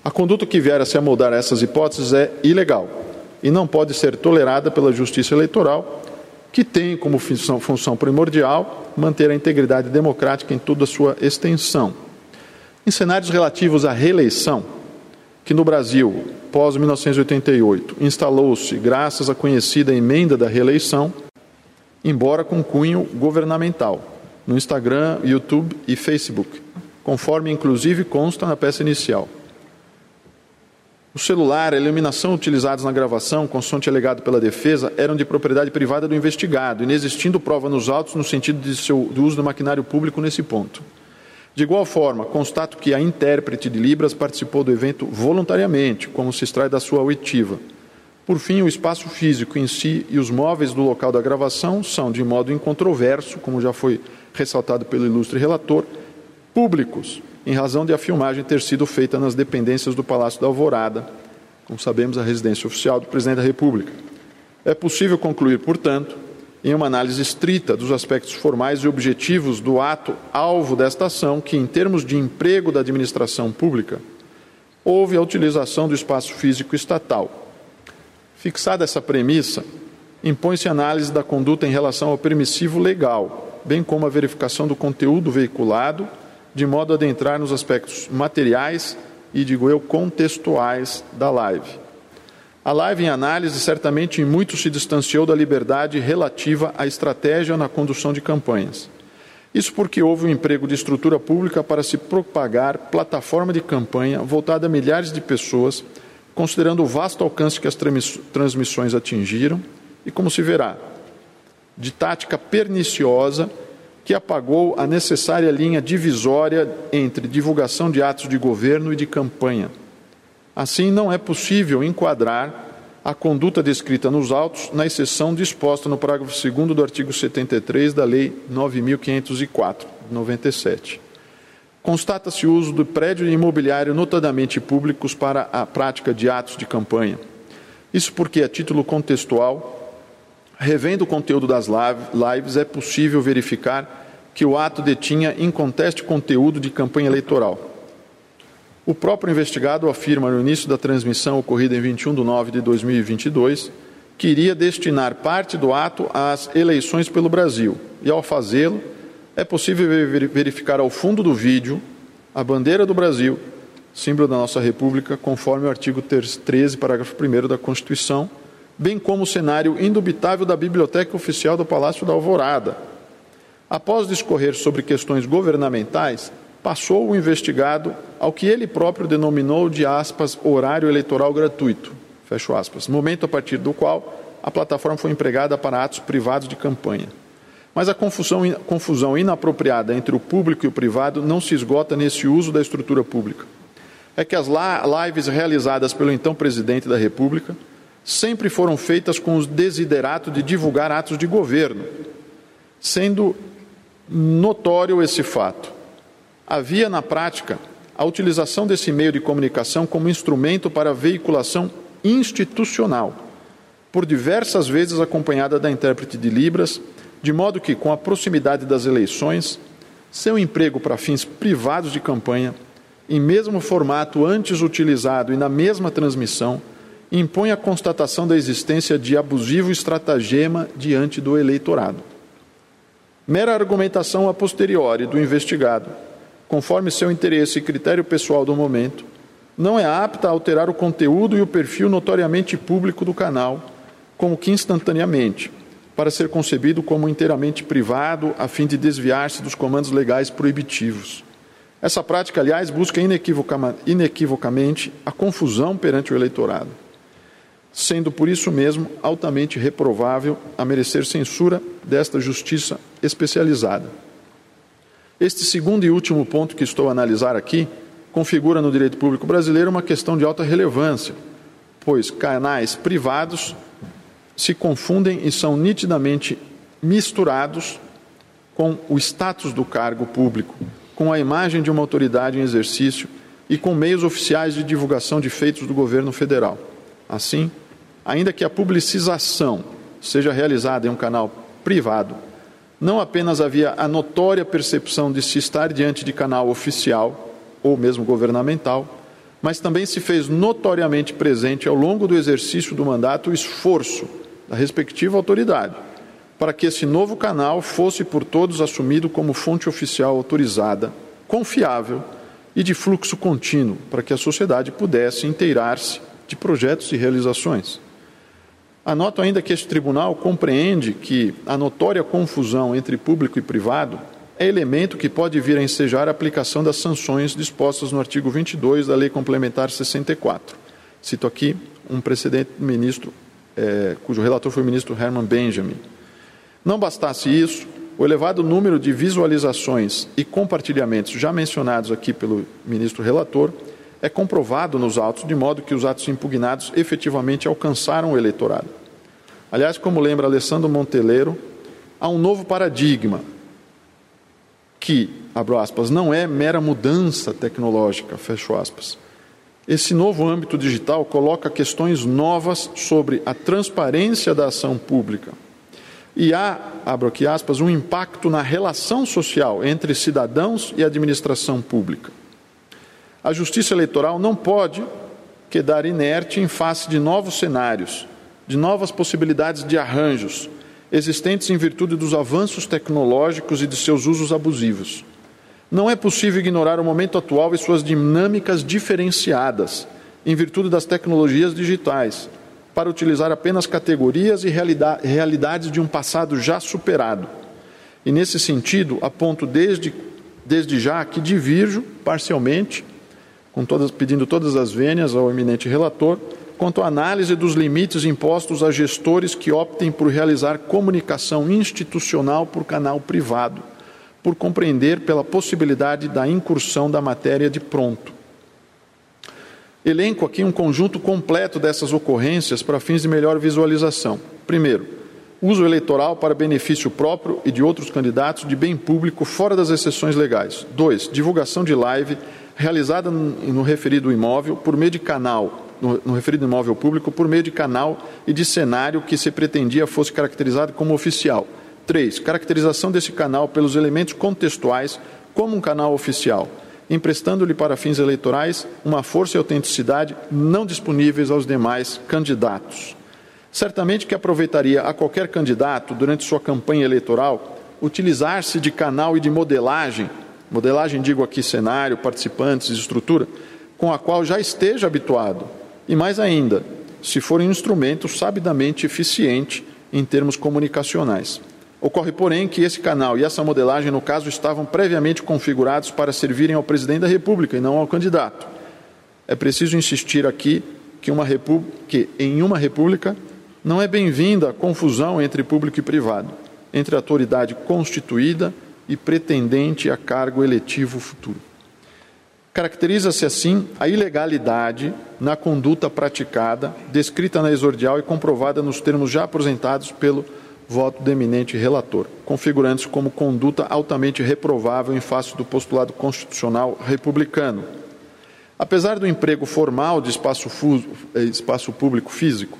A conduta que vier a se amoldar a essas hipóteses é ilegal e não pode ser tolerada pela Justiça Eleitoral, que tem como função, função primordial manter a integridade democrática em toda a sua extensão. Em cenários relativos à reeleição, que no Brasil, pós 1988, instalou-se graças à conhecida emenda da reeleição, embora com cunho governamental, no Instagram, YouTube e Facebook, conforme inclusive consta na peça inicial. O celular, a iluminação utilizados na gravação, consoante alegado pela defesa, eram de propriedade privada do investigado, inexistindo prova nos autos no sentido de seu, do uso do maquinário público nesse ponto. De igual forma, constato que a intérprete de Libras participou do evento voluntariamente, como se extrai da sua oitiva. Por fim, o espaço físico em si e os móveis do local da gravação são, de modo incontroverso, como já foi ressaltado pelo ilustre relator, públicos, em razão de a filmagem ter sido feita nas dependências do Palácio da Alvorada, como sabemos, a residência oficial do Presidente da República. É possível concluir, portanto, em uma análise estrita dos aspectos formais e objetivos do ato alvo desta ação, que, em termos de emprego da administração pública, houve a utilização do espaço físico estatal. Fixada essa premissa, impõe-se análise da conduta em relação ao permissivo legal, bem como a verificação do conteúdo veiculado de modo a adentrar nos aspectos materiais e, digo eu, contextuais da live. A live em análise certamente em muito se distanciou da liberdade relativa à estratégia na condução de campanhas. Isso porque houve um emprego de estrutura pública para se propagar plataforma de campanha voltada a milhares de pessoas, considerando o vasto alcance que as transmissões atingiram e, como se verá, de tática perniciosa que apagou a necessária linha divisória entre divulgação de atos de governo e de campanha. Assim, não é possível enquadrar a conduta descrita nos autos na exceção disposta no parágrafo 2 do artigo 73 da Lei 9504, de 97. Constata-se o uso do prédio imobiliário, notadamente públicos, para a prática de atos de campanha. Isso porque, a título contextual, Revendo o conteúdo das lives, é possível verificar que o ato detinha inconteste conteúdo de campanha eleitoral. O próprio investigado afirma no início da transmissão ocorrida em 21 de nove de 2022 que iria destinar parte do ato às eleições pelo Brasil. E ao fazê-lo, é possível verificar ao fundo do vídeo a bandeira do Brasil, símbolo da nossa República, conforme o artigo 13, parágrafo 1 da Constituição, bem como o cenário indubitável da Biblioteca Oficial do Palácio da Alvorada. Após discorrer sobre questões governamentais, passou o investigado ao que ele próprio denominou de aspas horário eleitoral gratuito, fecho aspas, momento a partir do qual a plataforma foi empregada para atos privados de campanha. Mas a confusão, confusão inapropriada entre o público e o privado não se esgota nesse uso da estrutura pública. É que as lives realizadas pelo então presidente da República sempre foram feitas com o desiderato de divulgar atos de governo, sendo notório esse fato. Havia na prática a utilização desse meio de comunicação como instrumento para veiculação institucional, por diversas vezes acompanhada da intérprete de Libras, de modo que, com a proximidade das eleições, seu emprego para fins privados de campanha, em mesmo formato antes utilizado e na mesma transmissão, impõe a constatação da existência de abusivo estratagema diante do eleitorado. Mera argumentação a posteriori do investigado, conforme seu interesse e critério pessoal do momento, não é apta a alterar o conteúdo e o perfil notoriamente público do canal, como que instantaneamente, para ser concebido como inteiramente privado, a fim de desviar-se dos comandos legais proibitivos. Essa prática, aliás, busca inequivocamente a confusão perante o eleitorado sendo por isso mesmo altamente reprovável a merecer censura desta justiça especializada. Este segundo e último ponto que estou a analisar aqui configura no direito público brasileiro uma questão de alta relevância, pois canais privados se confundem e são nitidamente misturados com o status do cargo público, com a imagem de uma autoridade em exercício e com meios oficiais de divulgação de feitos do governo federal. Assim, ainda que a publicização seja realizada em um canal privado, não apenas havia a notória percepção de se estar diante de canal oficial ou mesmo governamental, mas também se fez notoriamente presente ao longo do exercício do mandato o esforço da respectiva autoridade para que esse novo canal fosse por todos assumido como fonte oficial autorizada, confiável e de fluxo contínuo, para que a sociedade pudesse inteirar-se de projetos e realizações. Anoto ainda que este tribunal compreende que a notória confusão entre público e privado é elemento que pode vir a ensejar a aplicação das sanções dispostas no artigo 22 da Lei Complementar 64. Cito aqui um precedente ministro, é, cujo relator foi o ministro Herman Benjamin. Não bastasse isso, o elevado número de visualizações e compartilhamentos já mencionados aqui pelo ministro relator é comprovado nos autos, de modo que os atos impugnados efetivamente alcançaram o eleitorado. Aliás, como lembra Alessandro Monteleiro, há um novo paradigma que, abro aspas, não é mera mudança tecnológica, fecho aspas. Esse novo âmbito digital coloca questões novas sobre a transparência da ação pública, e há, abro aqui aspas, um impacto na relação social entre cidadãos e administração pública. A justiça eleitoral não pode quedar inerte em face de novos cenários, de novas possibilidades de arranjos existentes em virtude dos avanços tecnológicos e de seus usos abusivos. Não é possível ignorar o momento atual e suas dinâmicas diferenciadas, em virtude das tecnologias digitais, para utilizar apenas categorias e realidades de um passado já superado. E nesse sentido, aponto desde, desde já que divirjo parcialmente, com todas, pedindo todas as vênias ao eminente relator, quanto à análise dos limites impostos a gestores que optem por realizar comunicação institucional por canal privado, por compreender pela possibilidade da incursão da matéria de pronto Elenco aqui um conjunto completo dessas ocorrências para fins de melhor visualização. Primeiro, uso eleitoral para benefício próprio e de outros candidatos de bem público fora das exceções legais. Dois, divulgação de live realizada no referido imóvel por meio de canal, no, referido imóvel público, por meio de canal e de cenário que se pretendia fosse caracterizado como oficial. Três, caracterização desse canal pelos elementos contextuais como um canal oficial emprestando-lhe para fins eleitorais uma força e autenticidade não disponíveis aos demais candidatos. Certamente que aproveitaria a qualquer candidato, durante sua campanha eleitoral, utilizar-se de canal e de modelagem, modelagem digo aqui cenário, participantes, estrutura, com a qual já esteja habituado. E mais ainda, se for um instrumento sabidamente eficiente em termos comunicacionais. Ocorre, porém, que esse canal e essa modelagem, no caso, estavam previamente configurados para servirem ao presidente da República e não ao candidato. É preciso insistir aqui que, uma que em uma república não é bem-vinda a confusão entre público e privado, entre autoridade constituída e pretendente a cargo eletivo futuro. Caracteriza-se assim a ilegalidade na conduta praticada, descrita na exordial e comprovada nos termos já apresentados pelo voto do eminente relator, configurando-se como conduta altamente reprovável em face do postulado constitucional republicano. Apesar do emprego formal de espaço, eh, espaço público físico,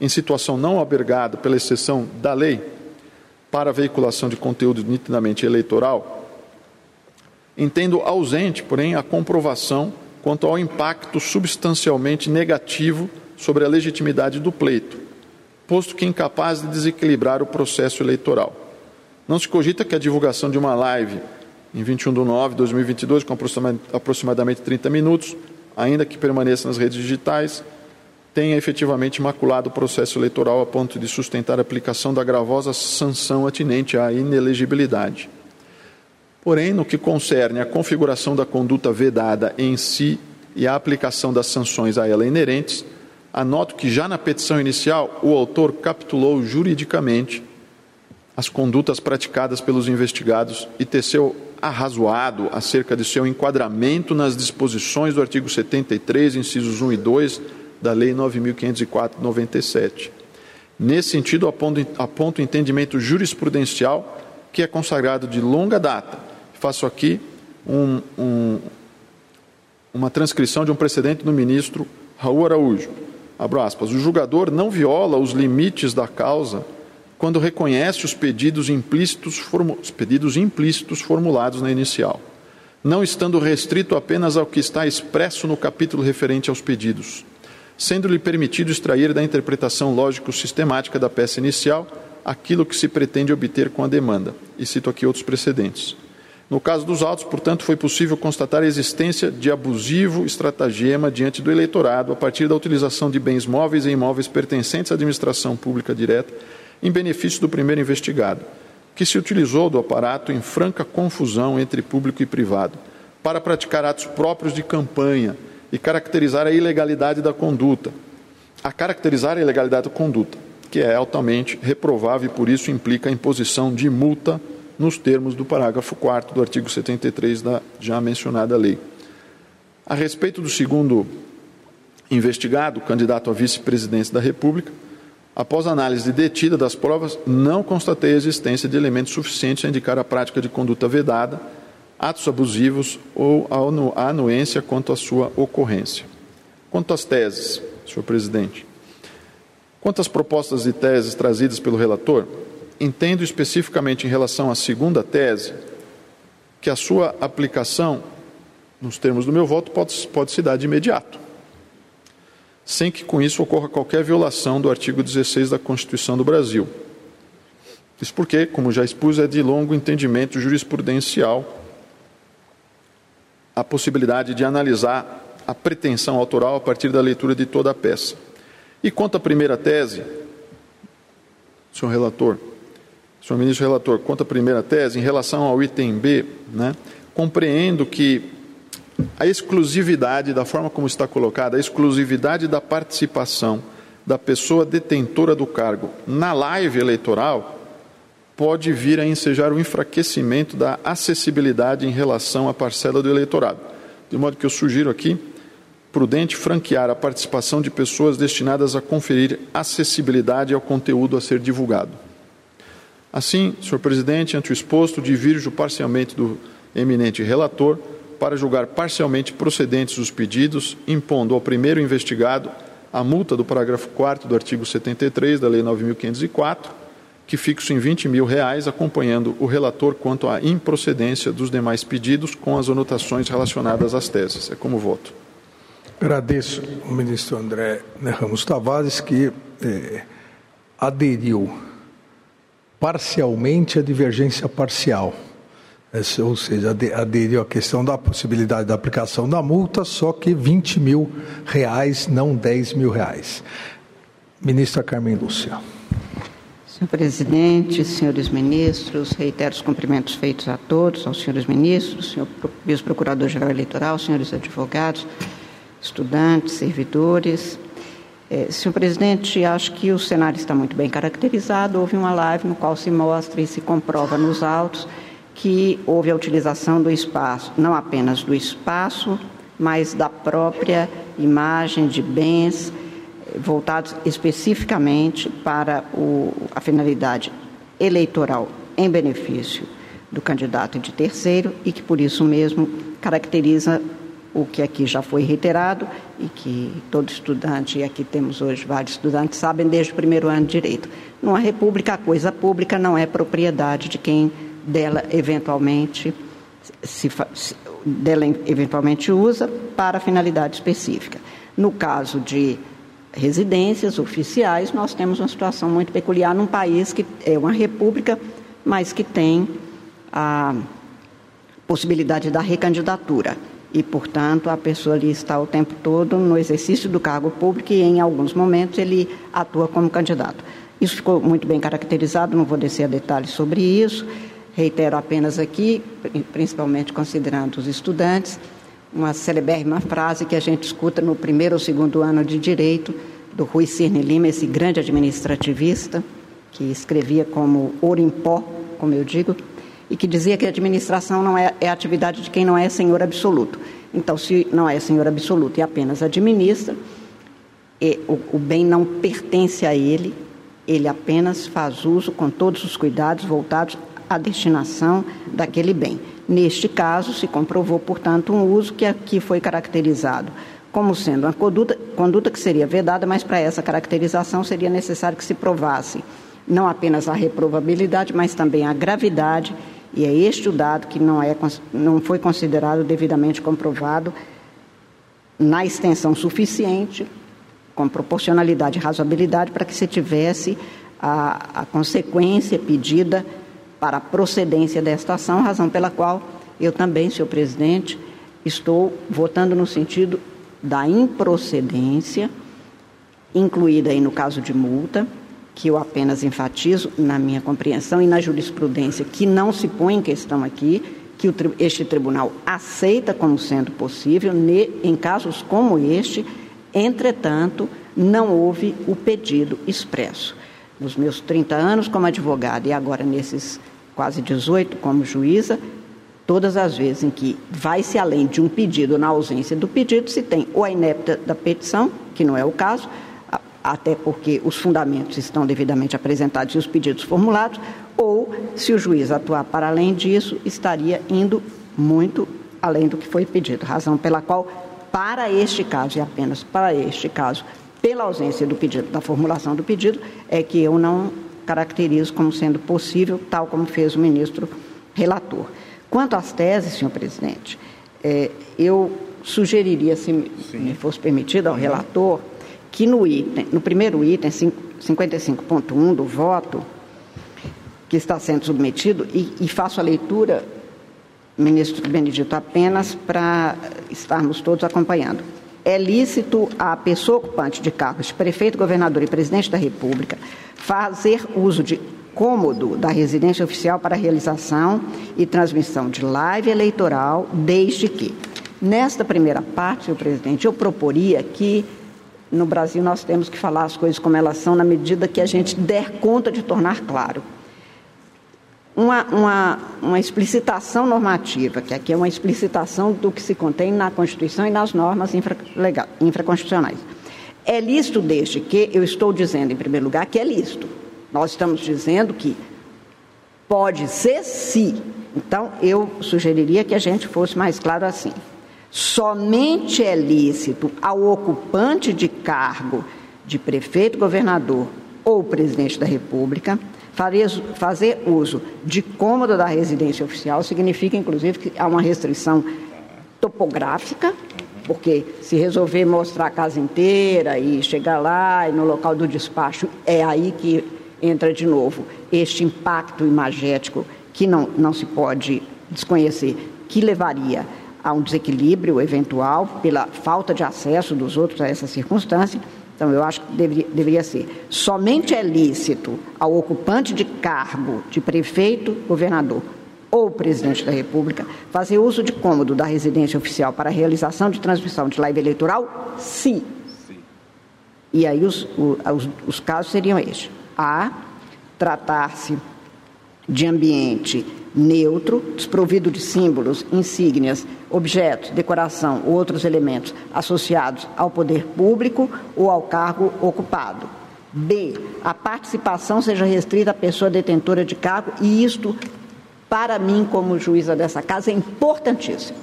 em situação não albergada pela exceção da lei, para veiculação de conteúdo nitidamente eleitoral, entendo ausente, porém, a comprovação quanto ao impacto substancialmente negativo sobre a legitimidade do pleito, posto que incapaz de desequilibrar o processo eleitoral. Não se cogita que a divulgação de uma live em 21 de nove de 2022, com aproximadamente 30 minutos, ainda que permaneça nas redes digitais, tenha efetivamente maculado o processo eleitoral a ponto de sustentar a aplicação da gravosa sanção atinente à inelegibilidade. Porém, no que concerne à configuração da conduta vedada em si e à aplicação das sanções a ela inerentes, Anoto que já na petição inicial o autor capitulou juridicamente as condutas praticadas pelos investigados e teceu arrazoado acerca de seu enquadramento nas disposições do artigo 73, incisos 1 e 2 da Lei 9.504/97. Nesse sentido, aponto, aponto o entendimento jurisprudencial que é consagrado de longa data. Faço aqui um, um uma transcrição de um precedente do ministro Raul Araújo. Abro aspas. O julgador não viola os limites da causa quando reconhece os pedidos implícitos, os pedidos implícitos formulados na inicial, não estando restrito apenas ao que está expresso no capítulo referente aos pedidos, sendo-lhe permitido extrair da interpretação lógico-sistemática da peça inicial aquilo que se pretende obter com a demanda. E cito aqui outros precedentes. No caso dos autos, portanto, foi possível constatar a existência de abusivo estratagema diante do eleitorado a partir da utilização de bens móveis e imóveis pertencentes à administração pública direta em benefício do primeiro investigado, que se utilizou do aparato em franca confusão entre público e privado para praticar atos próprios de campanha e caracterizar a ilegalidade da conduta. A caracterizar a ilegalidade da conduta, que é altamente reprovável e por isso implica a imposição de multa nos termos do parágrafo 4 do artigo 73 da já mencionada lei. A respeito do segundo investigado, candidato a vice-presidência da República, após análise detida das provas, não constatei a existência de elementos suficientes a indicar a prática de conduta vedada, atos abusivos ou a anuência quanto à sua ocorrência. Quanto às teses, senhor presidente, quanto às propostas e teses trazidas pelo relator, entendo especificamente em relação à segunda tese que a sua aplicação, nos termos do meu voto, pode, pode se dar de imediato, sem que com isso ocorra qualquer violação do artigo 16 da Constituição do Brasil. Isso porque, como já expus, é de longo entendimento jurisprudencial a possibilidade de analisar a pretensão autoral a partir da leitura de toda a peça. E quanto à primeira tese, senhor relator, senhor ministro relator, quanto à primeira tese, em relação ao item B, né, compreendo que a exclusividade, da forma como está colocada, a exclusividade da participação da pessoa detentora do cargo na live eleitoral pode vir a ensejar o enfraquecimento da acessibilidade em relação à parcela do eleitorado. De modo que eu sugiro aqui, prudente, franquear a participação de pessoas destinadas a conferir acessibilidade ao conteúdo a ser divulgado. Assim, senhor presidente, ante o exposto, divirjo parcialmente do eminente relator para julgar parcialmente procedentes os pedidos, impondo ao primeiro investigado a multa do parágrafo 4 do artigo 73 da Lei 9.504, que fixo em 20 mil reais, acompanhando o relator quanto à improcedência dos demais pedidos com as anotações relacionadas às teses. É como voto. Agradeço ao ministro André Ramos Tavares, que eh, aderiu parcialmente a divergência parcial. Ou seja, aderiu à questão da possibilidade da aplicação da multa, só que 20 mil reais, não 10 mil reais. Ministra Carmen Lúcia. Senhor presidente, senhores ministros, reitero os cumprimentos feitos a todos, aos senhores ministros, senhor vice-procurador-geral eleitoral, senhores advogados, estudantes, servidores, é, senhor presidente, acho que o cenário está muito bem caracterizado. Houve uma live no qual se mostra e se comprova nos autos que houve a utilização do espaço, não apenas do espaço, mas da própria imagem de bens eh, voltados especificamente para o, a finalidade eleitoral em benefício do candidato de terceiro e que por isso mesmo caracteriza o que aqui já foi reiterado e que todo estudante, e aqui temos hoje vários estudantes, sabem desde o primeiro ano de direito. Numa república, a coisa pública não é propriedade de quem dela eventualmente se, dela eventualmente usa para finalidade específica. No caso de residências oficiais, nós temos uma situação muito peculiar num país que é uma república, mas que tem a possibilidade da recandidatura e, portanto, a pessoa ali está o tempo todo no exercício do cargo público e, em alguns momentos, ele atua como candidato. Isso ficou muito bem caracterizado, não vou descer a detalhes sobre isso. Reitero apenas aqui, principalmente considerando os estudantes, uma celebérrima frase que a gente escuta no primeiro ou segundo ano de direito do Rui Cirne Lima, esse grande administrativista, que escrevia como ouro em pó, como eu digo, e que dizia que a administração não é, é atividade de quem não é senhor absoluto. Então, se não é senhor absoluto e apenas administra, e o, o bem não pertence a ele, ele apenas faz uso com todos os cuidados voltados à destinação daquele bem. Neste caso, se comprovou, portanto, um uso que aqui foi caracterizado como sendo uma conduta, conduta que seria vedada, mas para essa caracterização seria necessário que se provasse não apenas a reprovabilidade, mas também a gravidade, e é este o dado que não, é, não foi considerado devidamente comprovado na extensão suficiente, com proporcionalidade e razoabilidade, para que se tivesse a, a consequência pedida para a procedência desta ação, razão pela qual eu também, senhor presidente, estou votando no sentido da improcedência, incluída aí no caso de multa, que eu apenas enfatizo na minha compreensão e na jurisprudência, que não se põe em questão aqui, que o, este tribunal aceita como sendo possível, ne, em casos como este, entretanto, não houve o pedido expresso. Nos meus 30 anos como advogada e agora nesses quase 18 como juíza, todas as vezes em que vai-se além de um pedido, na ausência do pedido, se tem ou a inépita da petição, que não é o caso, até porque os fundamentos estão devidamente apresentados e os pedidos formulados, ou, se o juiz atuar para além disso, estaria indo muito além do que foi pedido, razão pela qual, para este caso, e apenas para este caso, pela ausência do pedido, da formulação do pedido, é que eu não caracterizo como sendo possível, tal como fez o ministro relator. Quanto às teses, senhor presidente, é, eu sugeriria, se me fosse permitido ao relator, que no item, no primeiro item, 55.1 do voto, que está sendo submetido, e, e faço a leitura, ministro Benedito, apenas para estarmos todos acompanhando. É lícito a pessoa ocupante de cargos de prefeito, governador e presidente da República fazer uso de cômodo da residência oficial para realização e transmissão de live eleitoral, desde que. Nesta primeira parte, senhor presidente, eu proporia que no Brasil nós temos que falar as coisas como elas são na medida que a gente der conta de tornar claro. Uma, uma, uma explicitação normativa, que aqui é uma explicitação do que se contém na Constituição e nas normas infra, legal, infraconstitucionais. É lícito desde que, eu estou dizendo em primeiro lugar que é lícito. Nós estamos dizendo que pode ser se. Então, eu sugeriria que a gente fosse mais claro assim somente é lícito ao ocupante de cargo de prefeito, governador ou presidente da República fazer uso de cômodo da residência oficial, significa inclusive que há uma restrição topográfica, porque se resolver mostrar a casa inteira e chegar lá e no local do despacho, é aí que entra de novo este impacto imagético que não, não se pode desconhecer, que levaria a um desequilíbrio eventual pela falta de acesso dos outros a essa circunstância. Então, eu acho que deveria, deveria ser. Somente é lícito ao ocupante de cargo de prefeito, governador ou presidente da República fazer uso de cômodo da residência oficial para a realização de transmissão de live eleitoral? Sim. Sim. E aí os, os, os casos seriam estes. A. Tratar-se de ambiente neutro, desprovido de símbolos, insígnias, objetos, decoração ou outros elementos associados ao poder público ou ao cargo ocupado. B. A participação seja restrita à pessoa detentora de cargo, e isto, para mim, como juíza dessa casa, é importantíssimo.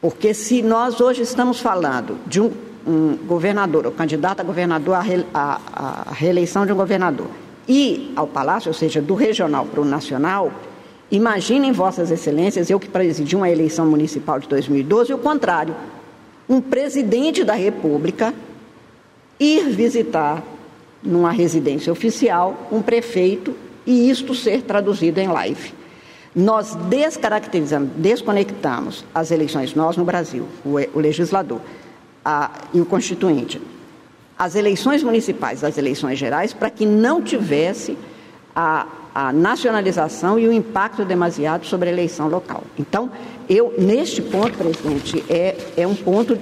Porque se nós hoje estamos falando de um, um governador, ou candidato a governador, a, re, a, a reeleição de um governador, e ao Palácio, ou seja, do regional para o nacional, imaginem Vossas Excelências, eu que presidi uma eleição municipal de 2012, o contrário. Um presidente da República ir visitar numa residência oficial um prefeito e isto ser traduzido em live. Nós descaracterizamos, desconectamos as eleições, nós no Brasil, o, legislador a, e o constituinte, as eleições municipais, as eleições gerais, para que não tivesse a, a, nacionalização e o impacto demasiado sobre a eleição local. Então, eu, neste ponto, presidente, é, é um ponto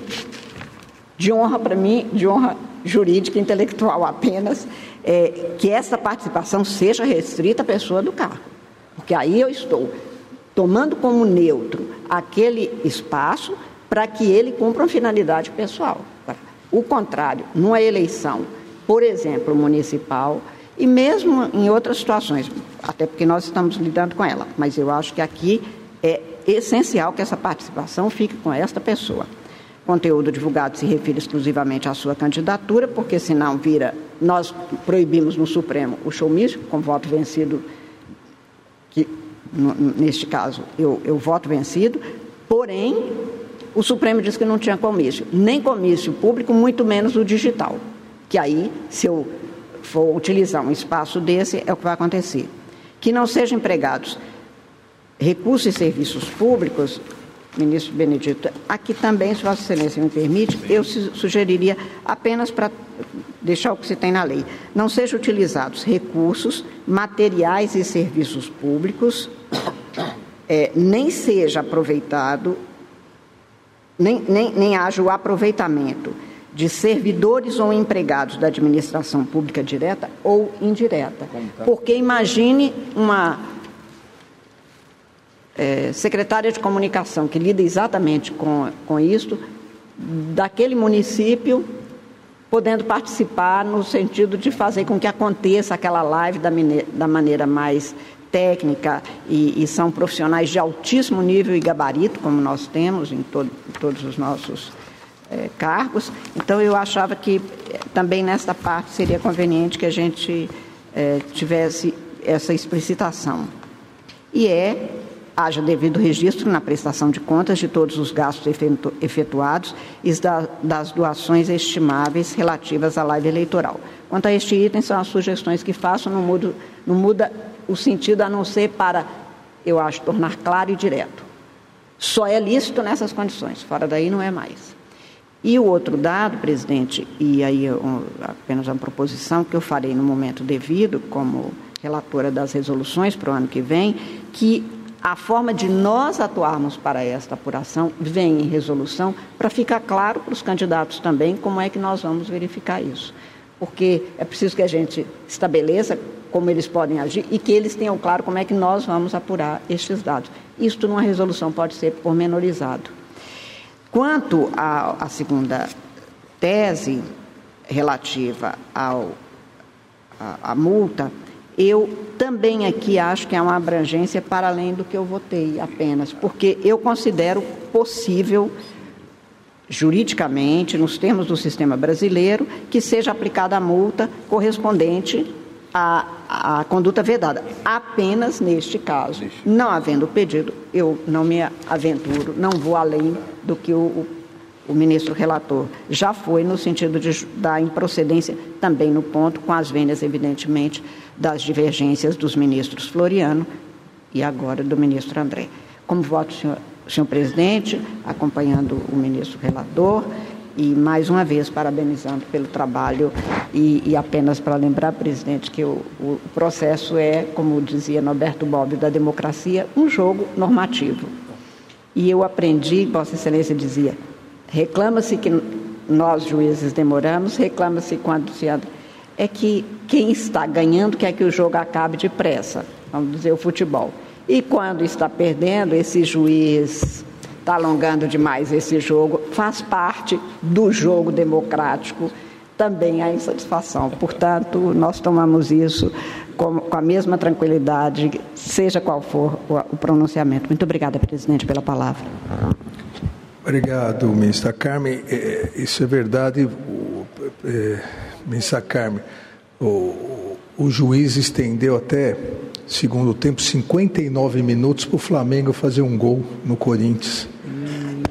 de honra para mim, de honra jurídica intelectual apenas, é, que essa participação seja restrita à pessoa do cargo. Porque aí eu estou tomando como neutro aquele espaço para que ele cumpra uma finalidade pessoal. O contrário, numa eleição, por exemplo, municipal, e mesmo em outras situações, até porque nós estamos lidando com ela, mas eu acho que aqui essencial que essa participação fique com esta pessoa. Conteúdo divulgado se refere exclusivamente à sua candidatura, porque senão vira. Nós proibimos no Supremo o showmício, com voto vencido, que neste caso eu, eu voto vencido, porém o Supremo diz que não tinha comício, nem comício público, muito menos o digital. Que aí, se eu for utilizar um espaço desse, é o que vai acontecer. Que não sejam empregados recursos e serviços públicos, ministro Benedito, aqui também, se Vossa Excelência me permite, eu sugeriria apenas para deixar o que se tem na lei, não sejam utilizados recursos, materiais e serviços públicos, é, nem seja aproveitado, nem, nem, nem haja o aproveitamento de servidores ou empregados da administração pública direta ou indireta. Tá? Porque imagine uma é, secretária de comunicação que lida exatamente com, com isso, daquele município, podendo participar no sentido de fazer com que aconteça aquela live da, da maneira mais técnica e, e, são profissionais de altíssimo nível e gabarito, como nós temos em, em todos os nossos é, cargos. Então, eu achava que é, também nesta parte seria conveniente que a gente é, tivesse essa explicitação. E é haja devido registro na prestação de contas de todos os gastos efetuados e das doações estimáveis relativas à live eleitoral. Quanto a este item, são as sugestões que faço, não, mudo, não muda o sentido a não ser para, eu acho, tornar claro e direto. Só é lícito nessas condições, fora daí não é mais. E o outro dado, presidente, e aí apenas uma proposição que eu farei no momento devido, como relatora das resoluções para o ano que vem, que a forma de nós atuarmos para esta apuração vem em resolução para ficar claro para os candidatos também como é que nós vamos verificar isso. Porque é preciso que a gente estabeleça como eles podem agir e que eles tenham claro como é que nós vamos apurar estes dados. Isto numa resolução pode ser pormenorizado. Quanto à, à segunda tese relativa ao, à, à multa, eu também aqui acho que é uma abrangência para além do que eu votei apenas, porque eu considero possível, juridicamente, nos termos do sistema brasileiro, que seja aplicada a multa correspondente à, à conduta vedada. Apenas neste caso, não havendo pedido, eu não me aventuro, não vou além do que o, o o ministro relator já foi no sentido de, da improcedência, também no ponto, com as vênias, evidentemente, das divergências dos ministros Floriano e agora do ministro André. Como voto, senhor, senhor presidente, acompanhando o ministro relator e mais uma vez parabenizando pelo trabalho e, e apenas para lembrar, presidente, que o, o, processo é, como dizia Norberto Bobbio, da democracia, um jogo normativo. E eu aprendi, Vossa Excelência dizia, reclama-se que nós juízes demoramos, reclama-se quando se é que quem está ganhando quer que o jogo acabe depressa, vamos dizer, o futebol. E quando está perdendo, esse juiz está alongando demais esse jogo, faz parte do jogo democrático também a insatisfação. Portanto, nós tomamos isso com, com a mesma tranquilidade, seja qual for o, o pronunciamento. Muito obrigada, presidente, pela palavra. Obrigado, ministra Carmen. É, isso é verdade. O, é, Ministra Carmen, o, o juiz estendeu até, segundo tempo, 59 minutos para o Flamengo fazer um gol no Corinthians.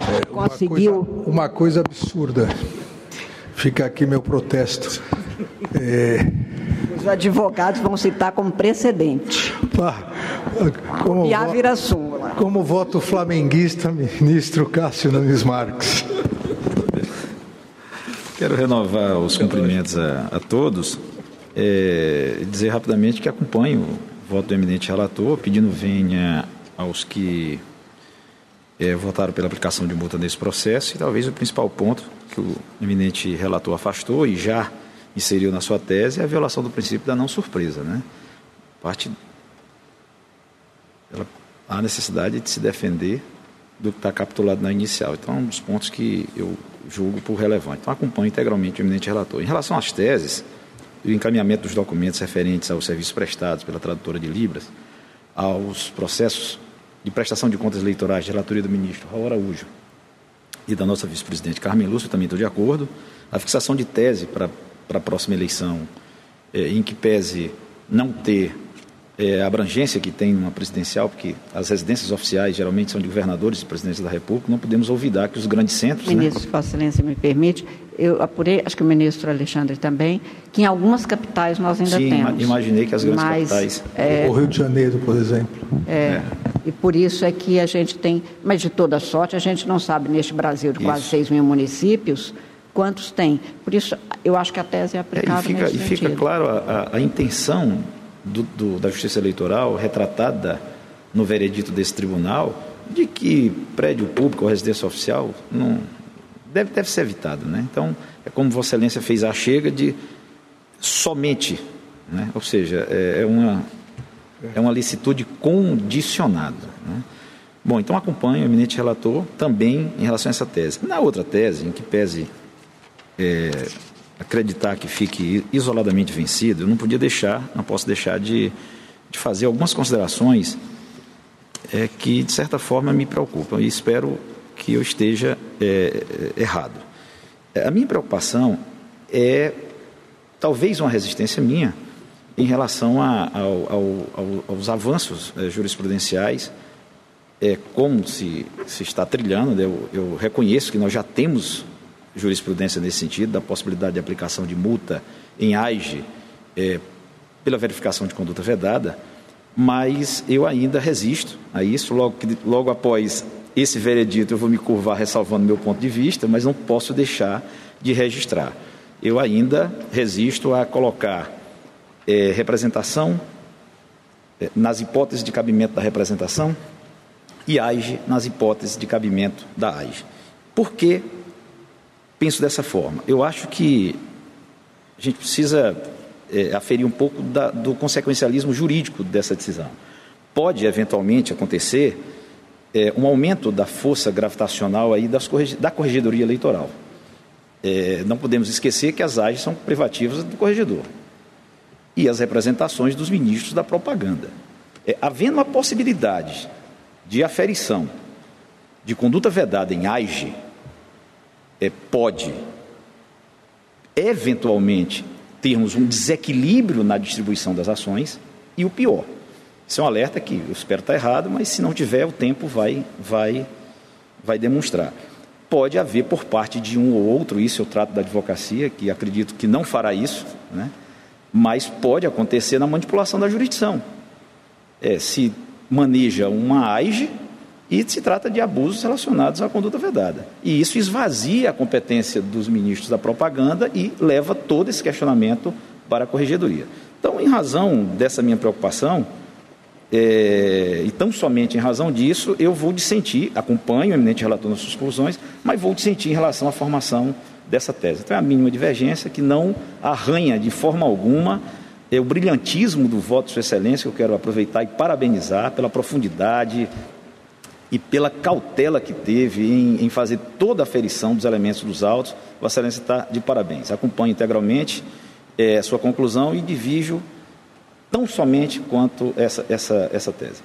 É, Conseguiu. Uma coisa, uma coisa absurda. Fica aqui meu protesto. É... Os advogados vão citar como precedente. como e a vira súmula. Como voto flamenguista, ministro Cássio Nunes Marques. Quero renovar os cumprimentos a, a todos é, e dizer rapidamente que acompanho o voto do eminente relator, pedindo venha aos que é, votaram pela aplicação de multa nesse processo e talvez o principal ponto que o eminente relator afastou e já inseriu na sua tese é a violação do princípio da não surpresa. Né? Parte, ela, há necessidade de se defender do que está capitulado na inicial. Então, é um dos pontos que eu julgo por relevante. Então, acompanho integralmente o eminente relator. Em relação às teses e o encaminhamento dos documentos referentes aos serviços prestados pela tradutora de Libras, aos processos de prestação de contas eleitorais de relatoria do ministro Raul Araújo e da nossa vice-presidente Carmen Lúcia, também estou de acordo. A fixação de tese para, para a próxima eleição, é, em que pese não ter é, a abrangência que tem uma presidencial, porque as residências oficiais geralmente são de governadores e presidentes da República, não podemos olvidar que os grandes centros. Né? Ministro, né? Vossa Excelência me permite, eu apurei, acho que o ministro Alexandre também, que em algumas capitais nós ainda Sim, temos. imaginei que as grandes mas, capitais. É, o Rio de Janeiro, por exemplo. É, é, E por isso é que a gente tem, mas de toda sorte, a gente não sabe neste Brasil de isso. quase 6 mil municípios quantos tem. Por isso, eu acho que a tese é aplicável. É, e fica, e fica claro a, a, a intenção do, do, da Justiça Eleitoral, retratada no veredito desse tribunal, de que prédio público ou residência oficial não deve, deve ser evitado. Né? Então, é como Vossa Excelência fez a chega de somente, né? ou seja, é, é uma, é uma licitude condicionada. Né? Bom, então acompanho o eminente relator também em relação a essa tese. Na outra tese, em que pese é, acreditar que fique isoladamente vencido, eu não podia deixar, não posso deixar de, de fazer algumas considerações é, que, de certa forma, me preocupam e espero que eu esteja é, errado. A minha preocupação é talvez uma resistência minha em relação a, ao, ao, aos avanços é, jurisprudenciais, é, como se, se está trilhando. Né? Eu, eu reconheço que nós já temos jurisprudência nesse sentido, da possibilidade de aplicação de multa em AIGE é, pela verificação de conduta vedada, mas eu ainda resisto a isso. Logo, logo após esse veredito, eu vou me curvar ressalvando meu ponto de vista, mas não posso deixar de registrar. Eu ainda resisto a colocar é, representação é, nas hipóteses de cabimento da representação e AIGE nas hipóteses de cabimento da AIGE. Por que penso dessa forma. Eu acho que a gente precisa é, aferir um pouco da, do consequencialismo jurídico dessa decisão. Pode, eventualmente, acontecer é, um aumento da força gravitacional aí das, da corregedoria eleitoral. É, não podemos esquecer que as AGES são privativas do corregedor e as representações dos ministros da propaganda. É, havendo a possibilidade de aferição de conduta vedada em AIGE, é, pode eventualmente termos um desequilíbrio na distribuição das ações e o pior. Isso é um alerta que eu espero estar errado, mas se não tiver, o tempo vai, vai, vai demonstrar. Pode haver por parte de um ou outro, isso eu trato da advocacia, que acredito que não fará isso, né? mas pode acontecer na manipulação da jurisdição. É, se maneja uma AIGE e se trata de abusos relacionados à conduta vedada. E isso esvazia a competência dos ministros da propaganda e leva todo esse questionamento para a corregedoria. Então, em razão dessa minha preocupação, é, e tão somente em razão disso, eu vou dissentir, acompanho o eminente relator nas suas conclusões, mas vou dissentir em relação à formação dessa tese. Então, é a mínima divergência que não arranha de forma alguma é o brilhantismo do voto de Sua Excelência, que eu quero aproveitar e parabenizar pela profundidade, e pela cautela que teve em, em fazer toda a aferição dos elementos dos autos. Vossa Excelência está de parabéns. Acompanho integralmente é, sua conclusão e divijo tão somente quanto essa, essa, essa tese.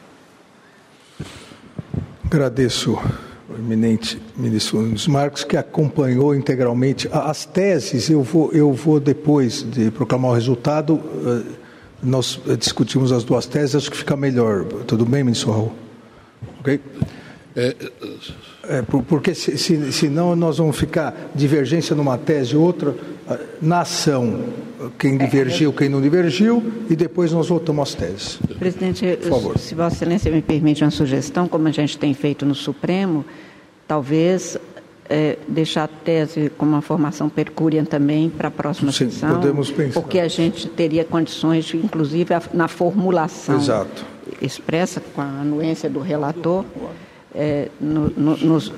Agradeço o eminente ministro Nunes Marcos, que acompanhou integralmente as teses. Eu vou, eu vou depois de proclamar o resultado, eh, nós discutimos as duas teses, acho que fica melhor. Tudo bem, ministro Raul? Ok? É, é, porque se, se, senão nós vamos ficar divergência numa tese e outra, ah, na ação, quem divergiu, quem não divergiu, e depois nós voltamos às teses. Presidente, Por favor. se Vossa Excelência me permite uma sugestão, como a gente tem feito no Supremo, talvez é, deixar a tese com uma formação percúria também para a próxima Sim, sessão. Podemos pensar. Porque a gente teria condições, inclusive, na formulação Exato. expressa com a anuência do relator é, no, no, nos,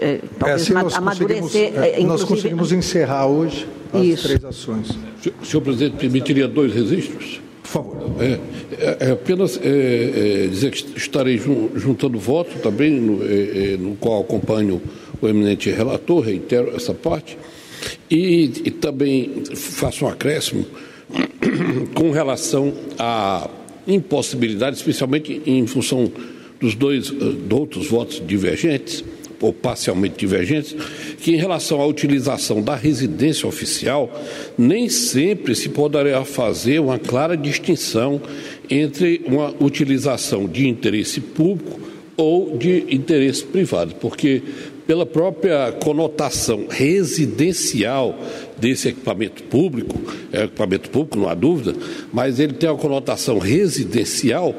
é, talvez é, assim nós amadurecer. É, nós conseguimos encerrar hoje as isso. três ações. O senhor presidente permitiria dois registros? Por favor. É, é, é apenas é, dizer que estarei juntando voto também, no, no, qual acompanho o eminente relator, reitero essa parte, e, e também faço um acréscimo com relação à impossibilidade, especialmente em função dos dois uh, outros votos divergentes, ou parcialmente divergentes, que em relação à utilização da residência oficial, nem sempre se poderá fazer uma clara distinção entre uma utilização de interesse público ou de interesse privado, porque pela própria conotação residencial desse equipamento público, é equipamento público, não há dúvida, mas ele tem uma conotação residencial,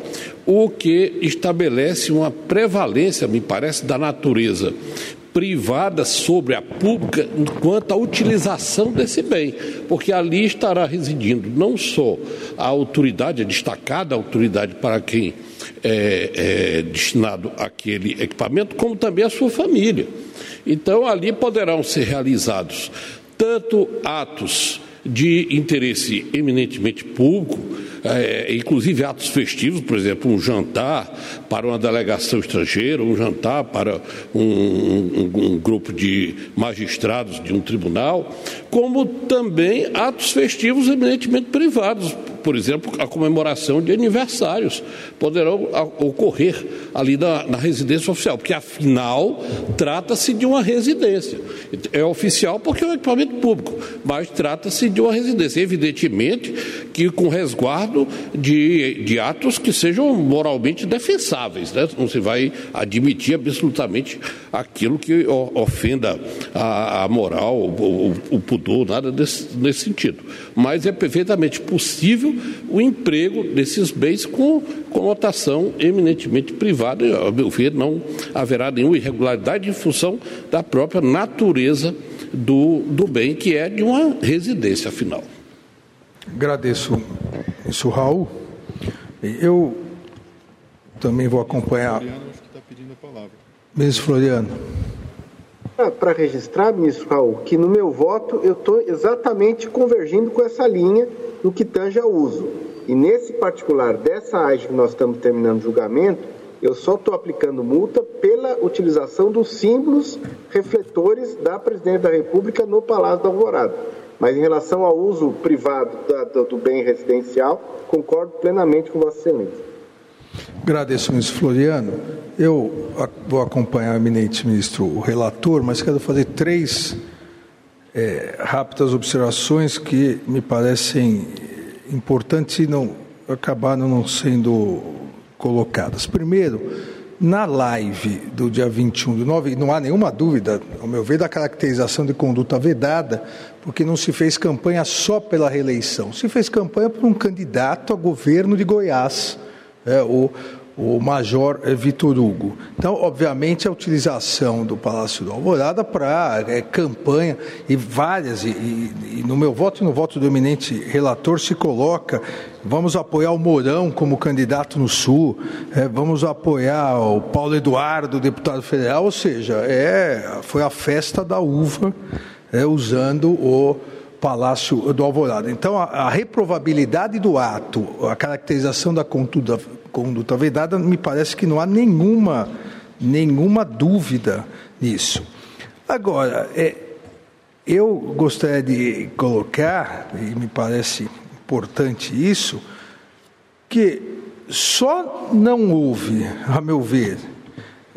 o que estabelece uma prevalência, me parece, da natureza privada sobre a pública quanto à utilização desse bem, porque ali estará residindo não só a autoridade, a destacada autoridade para quem é, é, destinado àquele equipamento, como também a sua família. Então, ali poderão ser realizados tanto atos de interesse eminentemente público, é, inclusive atos festivos, por exemplo, um jantar para uma delegação estrangeira, um jantar para um, um, um grupo de magistrados de um tribunal, como também atos festivos eminentemente privados, por exemplo, a comemoração de aniversários poderão ocorrer ali na, na residência oficial, porque afinal trata-se de uma residência. É oficial porque é um equipamento público, mas trata-se de uma residência. Evidentemente que com resguardo de, de atos que sejam moralmente defensáveis. Né? Não se vai admitir absolutamente aquilo que ofenda a, a moral, o, o, pudor, nada desse, nesse sentido. Mas é perfeitamente possível o emprego desses bens com conotação eminentemente privada. E, ao meu ver, não haverá nenhuma irregularidade em função da própria natureza do, do bem, que é de uma residência, afinal. Agradeço isso, Raul. Eu também vou acompanhar. Ministro Floriano. Para registrar, ministro Raul, que no meu voto eu estou exatamente convergindo com essa linha no que tange ao uso. E nesse particular dessa AGE que nós estamos terminando o julgamento, eu só estou aplicando multa pela utilização dos símbolos refletores da Presidente da República no Palácio da Alvorada. Mas em relação ao uso privado da, do, do bem residencial, concordo plenamente com Vossa Excelência. Agradeço, ministro Floriano. Eu vou acompanhar o eminente ministro, o relator, mas quero fazer três é, rápidas observações que me parecem importantes e não acabaram não sendo colocadas. Primeiro, na live do dia 21 de nove, não há nenhuma dúvida, ao meu ver, da caracterização de conduta vedada, porque não se fez campanha só pela reeleição, se fez campanha por um candidato a governo de Goiás, é, o o Major Vitor Hugo. Então, obviamente, a utilização do Palácio do Alvorada para é, campanha e várias, e, e, e, no meu voto e no voto do eminente relator se coloca, vamos apoiar o Mourão como candidato no Sul, é, vamos apoiar o Paulo Eduardo, deputado federal, ou seja, é, foi a festa da uva é, usando o Palácio do Alvorada. Então, a, a, reprovabilidade do ato, a caracterização da conduta, conduta vedada, me parece que não há nenhuma, nenhuma dúvida nisso. Agora, é, eu gostaria de colocar, e me parece importante isso, que só não houve, a meu ver,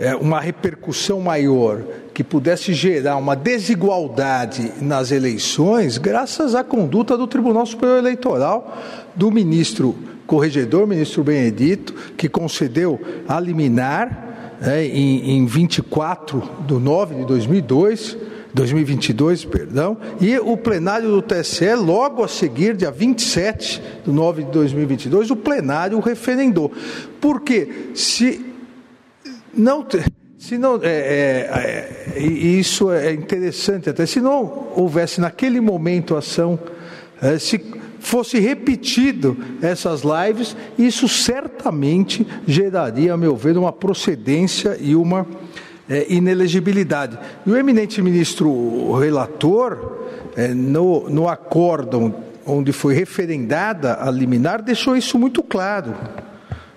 é, uma repercussão maior que pudesse gerar uma desigualdade nas eleições, graças à conduta do Tribunal Superior Eleitoral, do ministro corregedor, ministro Benedito, que concedeu a liminar é, em, em 24 de 9 de 2002, 2022, perdão, e o plenário do TSE, logo a seguir, dia 27 de 9 de 2022, o plenário referendou. Porque se não, se não, é, é, é, isso é interessante até. Se não houvesse naquele momento ação, é, se fosse repetido essas lives, isso certamente geraria, a meu ver, uma procedência e uma é, inelegibilidade. E o eminente ministro relator, é, no, no acórdão onde foi referendada a liminar, deixou isso muito claro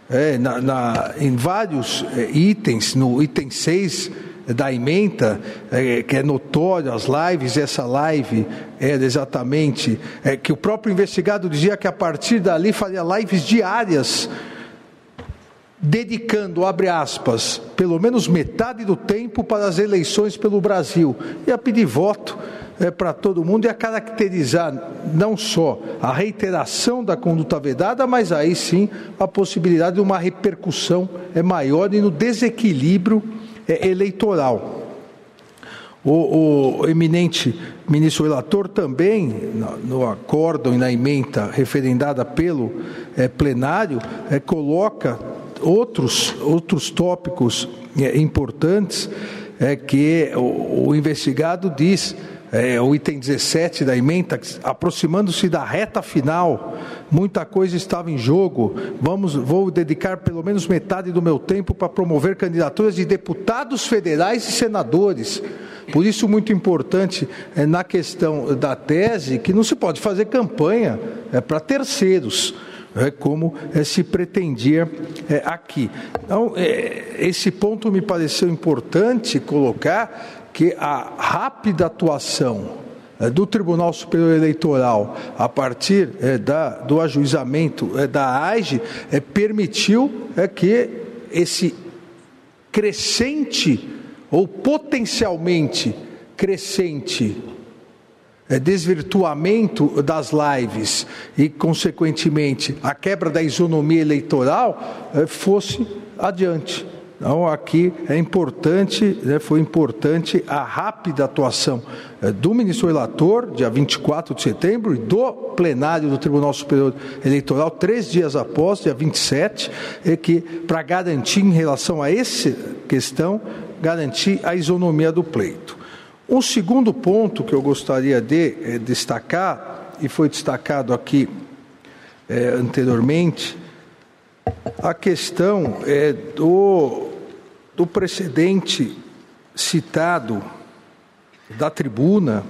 é, na, na, em vários é, itens, no item 6 da emenda, é, que é notório as lives, essa live era exatamente é, que o próprio investigado dizia que a partir dali faria lives diárias dedicando, abre aspas, pelo menos metade do tempo para as eleições pelo Brasil. E a pedir voto é, para todo mundo e a caracterizar não só a reiteração da conduta vedada, mas aí sim a possibilidade de uma repercussão é, maior e no desequilíbrio é, eleitoral. O, o, eminente ministro relator também, no, acórdão e na emenda referendada pelo é, plenário, é, coloca outros, outros tópicos é, importantes é que o, o investigado diz é, o item 17 da emenda, aproximando-se da reta final, muita coisa estava em jogo. Vamos, vou dedicar pelo menos metade do meu tempo para promover candidaturas de deputados federais e senadores. Por isso, muito importante é, na questão da tese que não se pode fazer campanha é, para terceiros é, como é, se pretendia é, aqui. Então, é, esse ponto me pareceu importante colocar que a rápida atuação é, do Tribunal Superior Eleitoral, a partir é, da, do ajuizamento da AIGE, permitiu que esse crescente ou potencialmente crescente desvirtuamento das lives e, consequentemente, a quebra da isonomia eleitoral fosse adiante. Então, aqui é importante, né, foi importante a rápida atuação é, do ministro relator, dia 24 de setembro, e do plenário do Tribunal Superior Eleitoral, três dias após, dia 27, é que, para garantir, em relação a essa questão, garantir a isonomia do pleito. Um segundo ponto que eu gostaria de é, destacar, e foi destacado aqui é, anteriormente, a questão é, do, do precedente citado da tribuna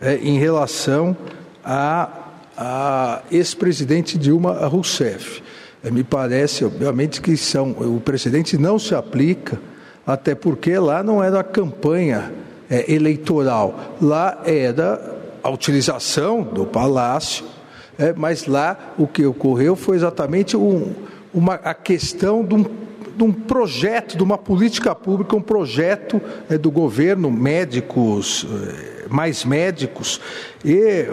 é, em relação a, a ex-presidente Dilma Rousseff. É, me parece, obviamente, que são, o precedente não se aplica, até porque lá não era campanha é, eleitoral. Lá era a utilização do palácio, é, mas lá o que ocorreu foi exatamente um, uma, a questão de um, de um, projeto, de uma política pública, um projeto é, do governo, médicos, é, mais médicos, e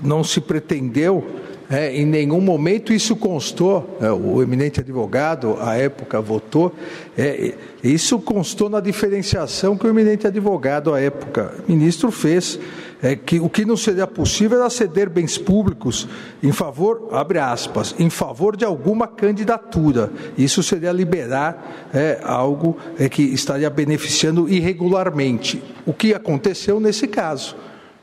não se pretendeu é, em nenhum momento isso constou, é, o eminente advogado, à época, votou, é, isso constou na diferenciação que o eminente advogado, à época, ministro, fez, é, que o que não seria possível era ceder bens públicos em favor, abre aspas, em favor de alguma candidatura. Isso seria liberar é, algo é, que estaria beneficiando irregularmente. O que aconteceu nesse caso?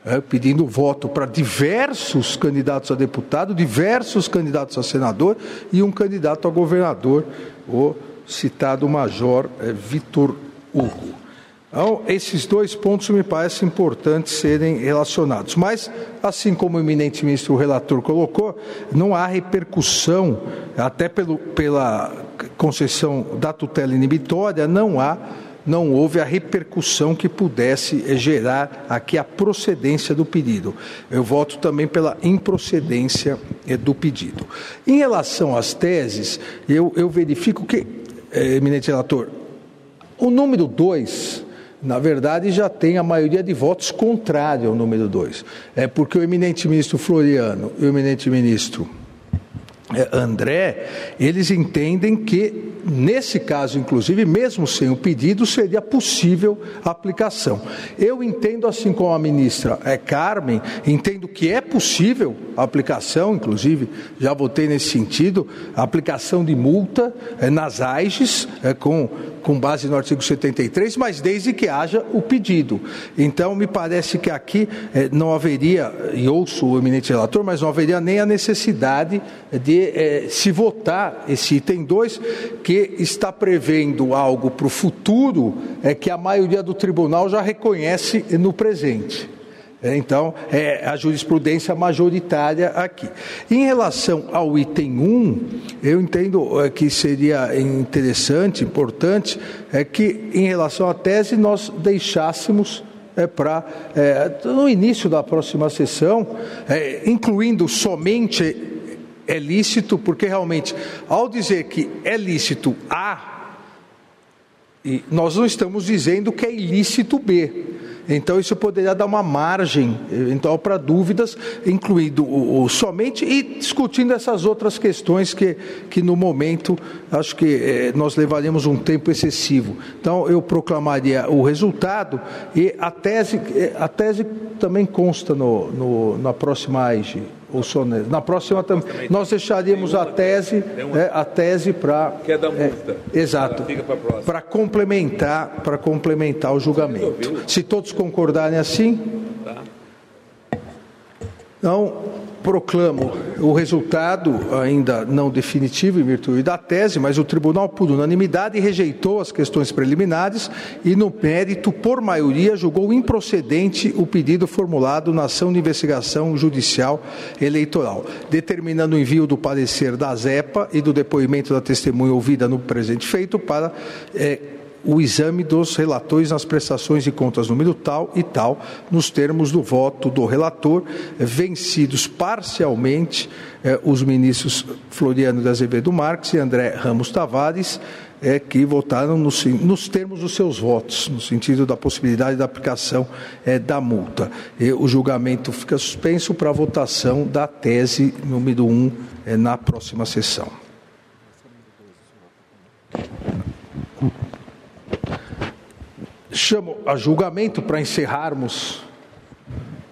é, pedindo voto para diversos candidatos a deputado, diversos candidatos a senador e um candidato a governador, o citado Major é, Vitor Hugo. Então, esses dois pontos me parecem importantes serem relacionados. Mas, assim como o eminente ministro o relator colocou, não há repercussão, até pelo, pela concessão da tutela inibitória, não há não houve a repercussão que pudesse gerar aqui a procedência do pedido. Eu voto também pela improcedência eh, do pedido. Em relação às teses, eu, eu verifico que, eh, eminente relator, o número 2, na verdade, já tem a maioria de votos contrária ao número 2. É porque o eminente ministro Floriano e o eminente ministro André, eles entendem que nesse caso, inclusive, mesmo sem o pedido, seria possível a aplicação. Eu entendo, assim como a ministra é, Carmen, entendo que é possível a aplicação, inclusive, já votei nesse sentido, a aplicação de multa é, nas AIGES, é, com, com base no artigo 73, mas desde que haja o pedido. Então, me parece que aqui é, não haveria, e ouço o eminente relator, mas não haveria nem a necessidade de é, se votar esse item 2, que está prevendo algo para o futuro é que a maioria do tribunal já reconhece no presente. É, então, é a jurisprudência majoritária aqui. Em relação ao item 1, eu entendo é, que seria interessante, importante, é que em relação à tese nós deixássemos é, para, é, no início da próxima sessão, é, incluindo somente é lícito, porque realmente, ao dizer que é lícito A, nós não estamos dizendo que é ilícito B. Então, isso poderia dar uma margem então, para dúvidas, incluindo o, o, somente e discutindo essas outras questões que, que no momento, acho que eh, nós levaríamos um tempo excessivo. Então, eu proclamaria o resultado e a tese, eh, a tese também consta no, no na próxima AIG. O Sones. Na próxima nós deixaríamos a tese, é, a tese para que é da multa. É, exato. Para complementar, para complementar o julgamento. Se todos concordarem assim, tá. então proclamo o resultado, ainda não definitivo em virtude da tese, mas o tribunal, por unanimidade, rejeitou as questões preliminares e, no mérito, por maioria, julgou improcedente o pedido formulado na ação de investigação judicial eleitoral, determinando o envio do parecer da ZEPA e do depoimento da testemunha ouvida no presente feito para. Eh, o exame dos relatores nas prestações de contas número tal e tal, nos termos do voto do relator, vencidos parcialmente eh, os ministros Floriano de Azevedo Marques e André Ramos Tavares, é, que votaram nos, nos, termos dos seus votos, no sentido da possibilidade da aplicação é, da multa. E o julgamento fica suspenso para a votação da tese número 1 é, na próxima sessão. Chamo a julgamento para encerrarmos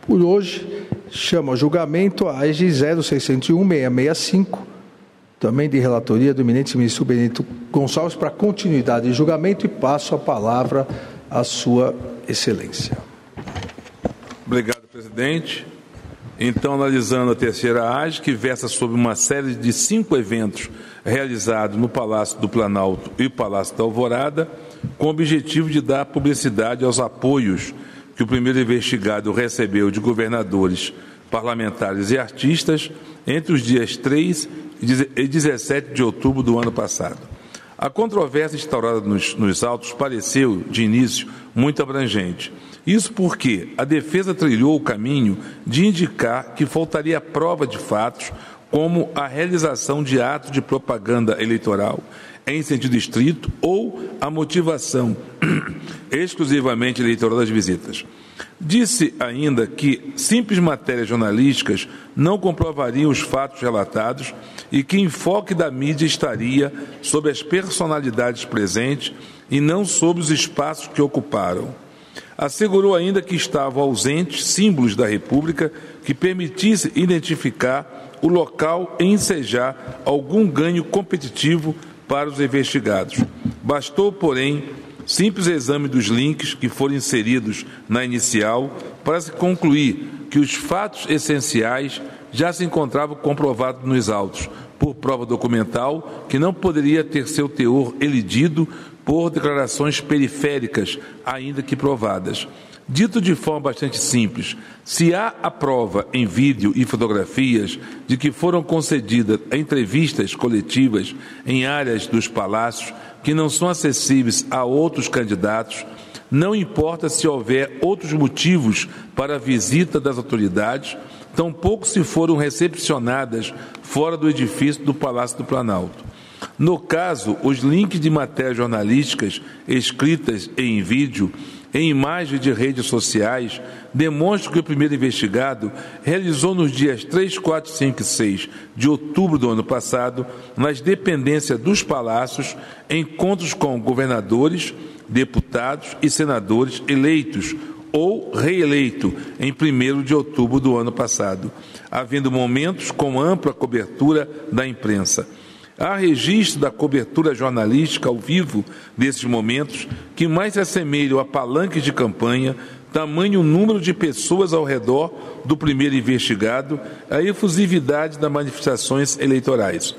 por hoje. Chamo a julgamento a AEG 0601-665, também de relatoria do eminente ministro Benito Gonçalves, para continuidade de julgamento e passo a palavra à Sua Excelência. Obrigado, presidente. Então, analisando a terceira AGE, que versa sobre uma série de cinco eventos realizados no Palácio do Planalto e Palácio da Alvorada, com o objetivo de dar publicidade aos apoios que o primeiro investigado recebeu de governadores, parlamentares e artistas entre os dias 3 e 17 de outubro do ano passado. A controvérsia instaurada nos, nos autos pareceu, de início, muito abrangente isso porque a defesa trilhou o caminho de indicar que faltaria prova de fatos, como a realização de atos de propaganda eleitoral em sentido estrito ou a motivação exclusivamente eleitoral das visitas. Disse ainda que simples matérias jornalísticas não comprovariam os fatos relatados e que enfoque da mídia estaria sobre as personalidades presentes e não sobre os espaços que ocuparam. Assegurou ainda que estavam ausentes símbolos da República que permitisse identificar o local e ensejar algum ganho competitivo para os investigados. Bastou, porém, simples exame dos links que foram inseridos na inicial para se concluir que os fatos essenciais já se encontravam comprovados nos autos, por prova documental que não poderia ter seu teor elidido por declarações periféricas, ainda que provadas. Dito de forma bastante simples, se há a prova em vídeo e fotografias de que foram concedidas entrevistas coletivas em áreas dos palácios que não são acessíveis a outros candidatos, não importa se houver outros motivos para a visita das autoridades, tampouco se foram recepcionadas fora do edifício do Palácio do Planalto. No caso, os links de matérias jornalísticas escritas em vídeo, em imagens de redes sociais, demonstram que o primeiro investigado realizou nos dias 3, 4, 5 e 6 de outubro do ano passado, nas dependências dos palácios, encontros com governadores, deputados e senadores eleitos ou reeleito em 1 de outubro do ano passado, havendo momentos com ampla cobertura da imprensa. Há registro da cobertura jornalística ao vivo desses momentos que mais se assemelham a palanques de campanha, tamanho número de pessoas ao redor do primeiro investigado, a efusividade das manifestações eleitorais.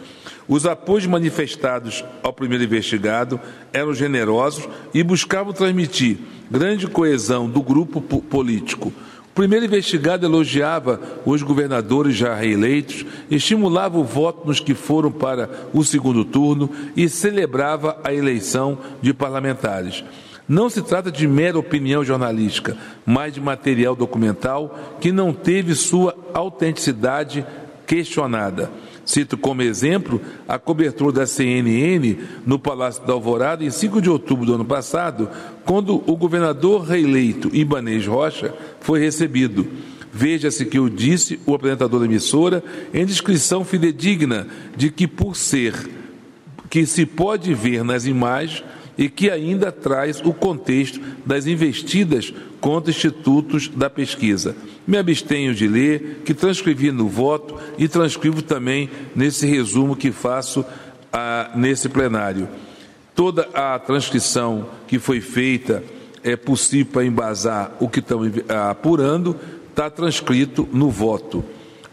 Os apoios manifestados ao primeiro investigado eram generosos e buscavam transmitir grande coesão do grupo político primeiro investigado elogiava os governadores já reeleitos, estimulava o voto nos que foram para o segundo turno e celebrava a eleição de parlamentares. Não se trata de mera opinião jornalística, mas de material documental que não teve sua autenticidade questionada. Cito como exemplo a cobertura da CNN no Palácio da Alvorada em 5 de outubro do ano passado, quando o governador reeleito Ibanez Rocha foi recebido. Veja-se que eu disse, o apresentador da emissora, em descrição fidedigna de que, por ser que se pode ver nas imagens, e que ainda traz o contexto das investidas contra institutos da pesquisa. Me abstenho de ler, que transcrevi no voto e transcrevo também nesse resumo que faço ah, nesse plenário. Toda a transcrição que foi feita é possível para embasar o que estamos apurando, está transcrito no voto.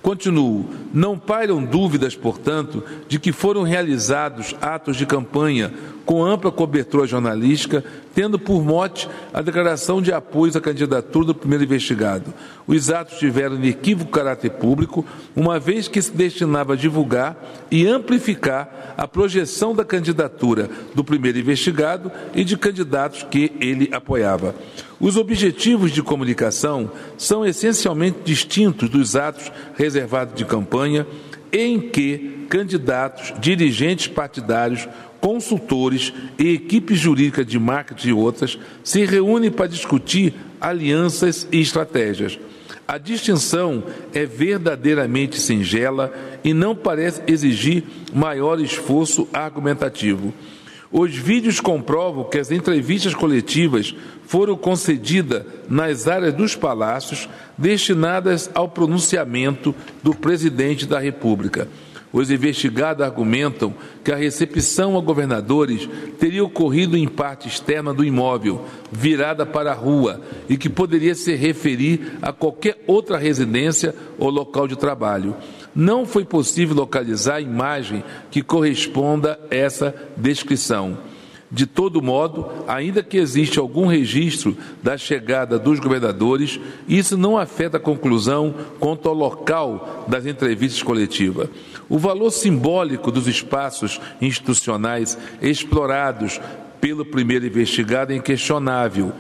Continuo. Não pairam dúvidas, portanto, de que foram realizados atos de campanha com ampla cobertura jornalística, tendo por mote a declaração de apoio à candidatura do primeiro investigado. Os atos tiveram inequívoco caráter público, uma vez que se destinava a divulgar e amplificar a projeção da candidatura do primeiro investigado e de candidatos que ele apoiava. Os objetivos de comunicação são essencialmente distintos dos atos reservados de campanha, em que candidatos, dirigentes partidários, consultores e equipes jurídicas de marketing e outras se reúnem para discutir alianças e estratégias. A distinção é verdadeiramente singela e não parece exigir maior esforço argumentativo. Os vídeos comprovam que as entrevistas coletivas foram concedidas nas áreas dos palácios destinadas ao pronunciamento do presidente da República. Os investigados argumentam que a recepção a governadores teria ocorrido em parte externa do imóvel, virada para a rua, e que poderia se referir a qualquer outra residência ou local de trabalho não foi possível localizar a imagem que corresponda a essa descrição. De todo modo, ainda que exista algum registro da chegada dos governadores, isso não afeta a conclusão quanto ao local das entrevistas coletivas. O valor simbólico dos espaços institucionais explorados pelo primeiro investigado é inquestionável.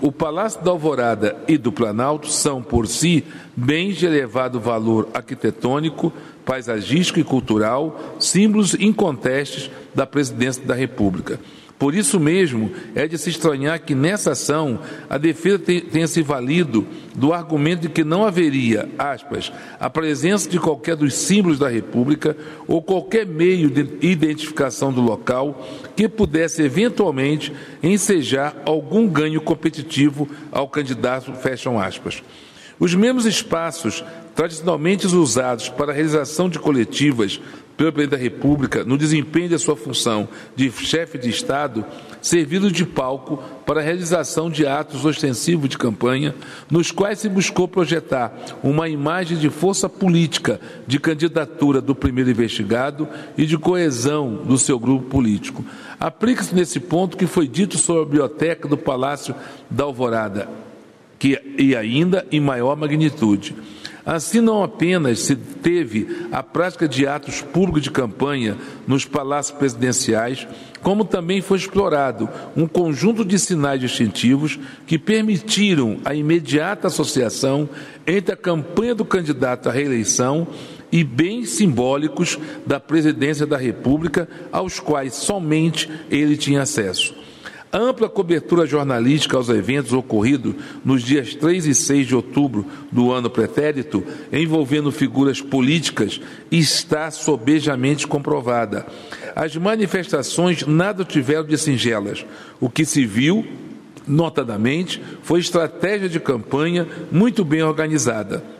O, Palácio da Alvorada e do Planalto são, por si, bens de elevado valor arquitetônico, paisagístico e cultural, símbolos incontestes da presidência da República. Por isso mesmo, é de se estranhar que nessa ação a defesa tenha se valido do argumento de que não haveria, aspas, a presença de qualquer dos símbolos da República ou qualquer meio de identificação do local que pudesse eventualmente ensejar algum ganho competitivo ao candidato, fecham aspas. Os mesmos espaços tradicionalmente usados para a realização de coletivas pelo presidente da República no desempenho de sua função de chefe de Estado, servindo de palco para a realização de atos ostensivos de campanha, nos quais se buscou projetar uma imagem de força política de candidatura do primeiro investigado e de coesão do seu grupo político. Aplica-se nesse ponto que foi dito sobre a biblioteca do Palácio da Alvorada, que, e ainda em maior magnitude. Assim, não apenas se teve a prática de atos públicos de campanha nos palácios presidenciais, como também foi explorado um conjunto de sinais distintivos que permitiram a imediata associação entre a campanha do candidato à reeleição e bens simbólicos da presidência da República, aos quais somente ele tinha acesso. Ampla cobertura jornalística aos eventos ocorridos nos dias 3 e 6 de outubro do ano pretérito, envolvendo figuras políticas, está sobejamente comprovada. As manifestações nada tiveram de singelas. O que se viu, notadamente, foi estratégia de campanha muito bem organizada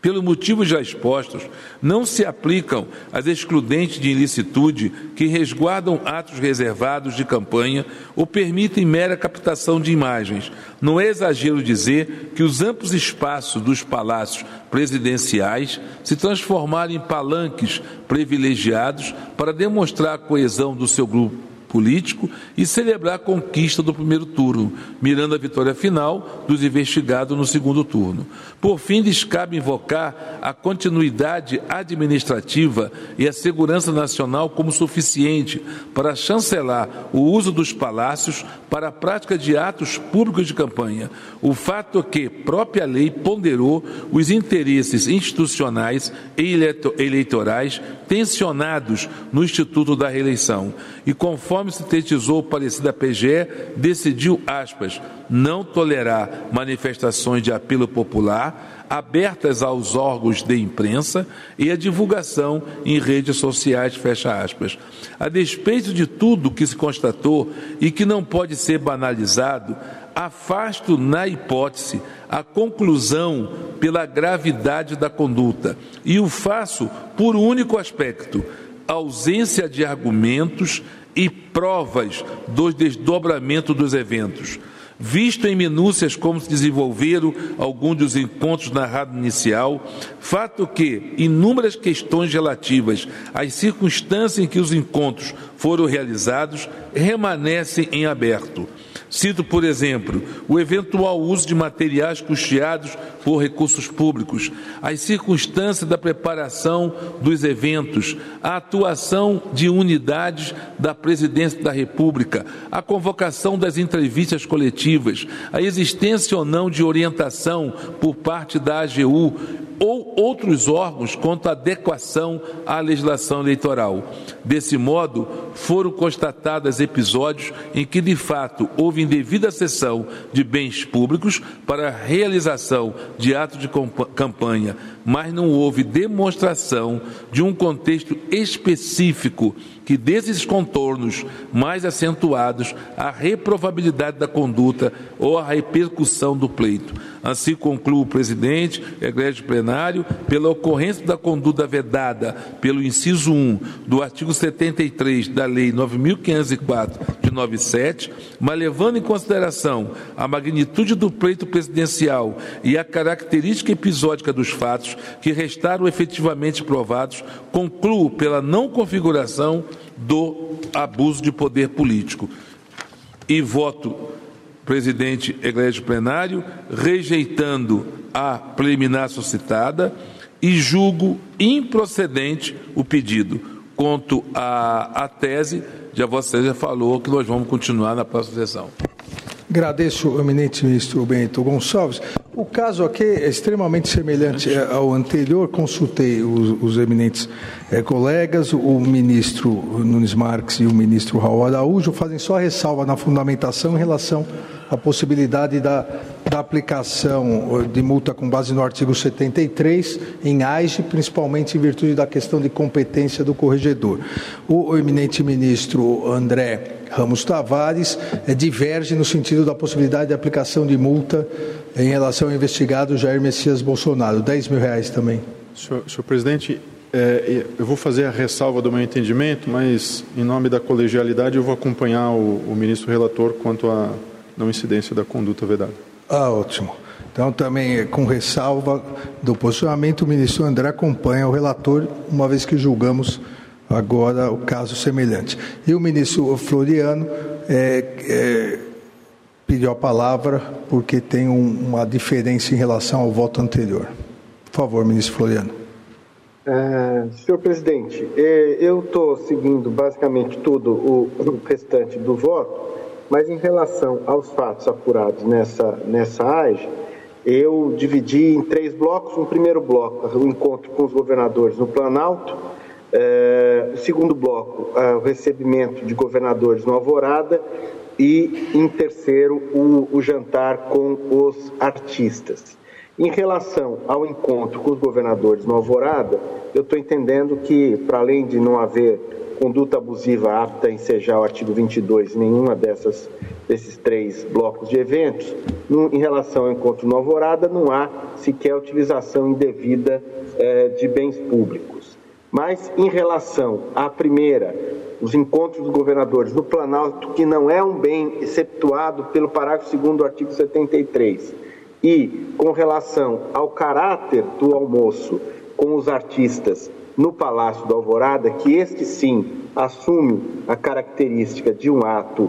pelos motivos já expostos, não se aplicam as excludentes de ilicitude que resguardam atos reservados de campanha ou permitem mera captação de imagens. Não é exagero dizer que os amplos espaços dos palácios presidenciais se transformaram em palanques privilegiados para demonstrar a coesão do seu grupo político e celebrar a conquista do primeiro turno, mirando a vitória final dos investigados no segundo turno. Por fim, lhes cabe invocar a continuidade administrativa e a segurança nacional como suficiente para chancelar o uso dos palácios para a prática de atos públicos de campanha. O fato é que própria lei ponderou os interesses institucionais e eleitorais tensionados no Instituto da Reeleição e, conforme sintetizou o parecer da PGE, decidiu, aspas, não tolerar manifestações de apelo popular abertas aos órgãos de imprensa e a divulgação em redes sociais, fecha aspas. A despeito de tudo que se constatou e que não pode ser banalizado, afasto na hipótese a conclusão pela gravidade da conduta e o faço por único aspecto: ausência de argumentos e provas do desdobramento dos eventos. Visto em minúcias como se desenvolveram alguns dos encontros narrados inicial, fato que inúmeras questões relativas às circunstâncias em que os encontros foram realizados remanescem em aberto. Cito, por exemplo, o eventual uso de materiais custeados por recursos públicos, as circunstâncias da preparação dos eventos, a atuação de unidades da Presidência da República, a convocação das entrevistas coletivas, a existência ou não de orientação por parte da AGU ou outros órgãos quanto à adequação à legislação eleitoral. Desse modo, foram constatados episódios em que, de fato, houve indevida cessão de bens públicos para realização de atos de campanha, mas não houve demonstração de um contexto específico que desses contornos mais acentuados a reprovabilidade da conduta ou a repercussão do pleito. Assim conclui o presidente, egrégio plenário, pela ocorrência da conduta vedada pelo inciso 1 do artigo 73 da Lei 9.504 de 97, mas levando em consideração a magnitude do pleito presidencial e a característica episódica dos fatos que restaram efetivamente provados, concluo pela não configuração do abuso de poder político. E voto, presidente egrégio plenário, rejeitando a preliminar suscitada e julgo improcedente o pedido. Quanto à, tese, já você já falou que nós vamos continuar na próxima sessão. Agradeço eminente ministro Bento Gonçalves. O caso aqui é extremamente semelhante ao anterior. Consultei os, os eminentes é, colegas, o ministro Nunes Marques e o ministro Raul Araújo fazem só ressalva na fundamentação em relação à possibilidade da, da aplicação de multa com base no artigo 73 em AIGE, principalmente em virtude da questão de competência do corregedor. O, o eminente ministro André Ramos Tavares é, diverge no sentido da possibilidade de aplicação de multa em relação ao investigado Jair Messias Bolsonaro. 10 mil reais também. Senhor, senhor presidente, eu vou fazer a ressalva do meu entendimento, mas em nome da colegialidade eu vou acompanhar o, o ministro relator quanto à não incidência da conduta vedada. Ah, ótimo. Então, também com ressalva do posicionamento, o ministro André acompanha o relator, uma vez que julgamos agora o caso semelhante. E o ministro Floriano é, é, pediu a palavra porque tem um, uma diferença em relação ao voto anterior. Por favor, ministro Floriano. É, senhor presidente, é, eu estou seguindo basicamente tudo o, o restante do voto, mas em relação aos fatos apurados nessa, nessa AGE, eu dividi em três blocos. Um primeiro bloco, o encontro com os governadores no Planalto, é, o segundo bloco, é, o recebimento de governadores no Alvorada e, em terceiro, o, o jantar com os artistas. Em relação ao encontro com os governadores no Alvorada, eu estou entendendo que, para além de não haver conduta abusiva apta a ensejar o artigo 22 em nenhuma dessas, desses três blocos de eventos, em relação ao encontro no Alvorada, não há sequer utilização indevida eh, de bens públicos. Mas em relação à primeira, os encontros dos governadores no Planalto, que não é um bem exceptuado pelo parágrafo 2 do artigo 73, e com relação ao caráter do almoço com os artistas no Palácio do Alvorada, que este sim assume a característica de um ato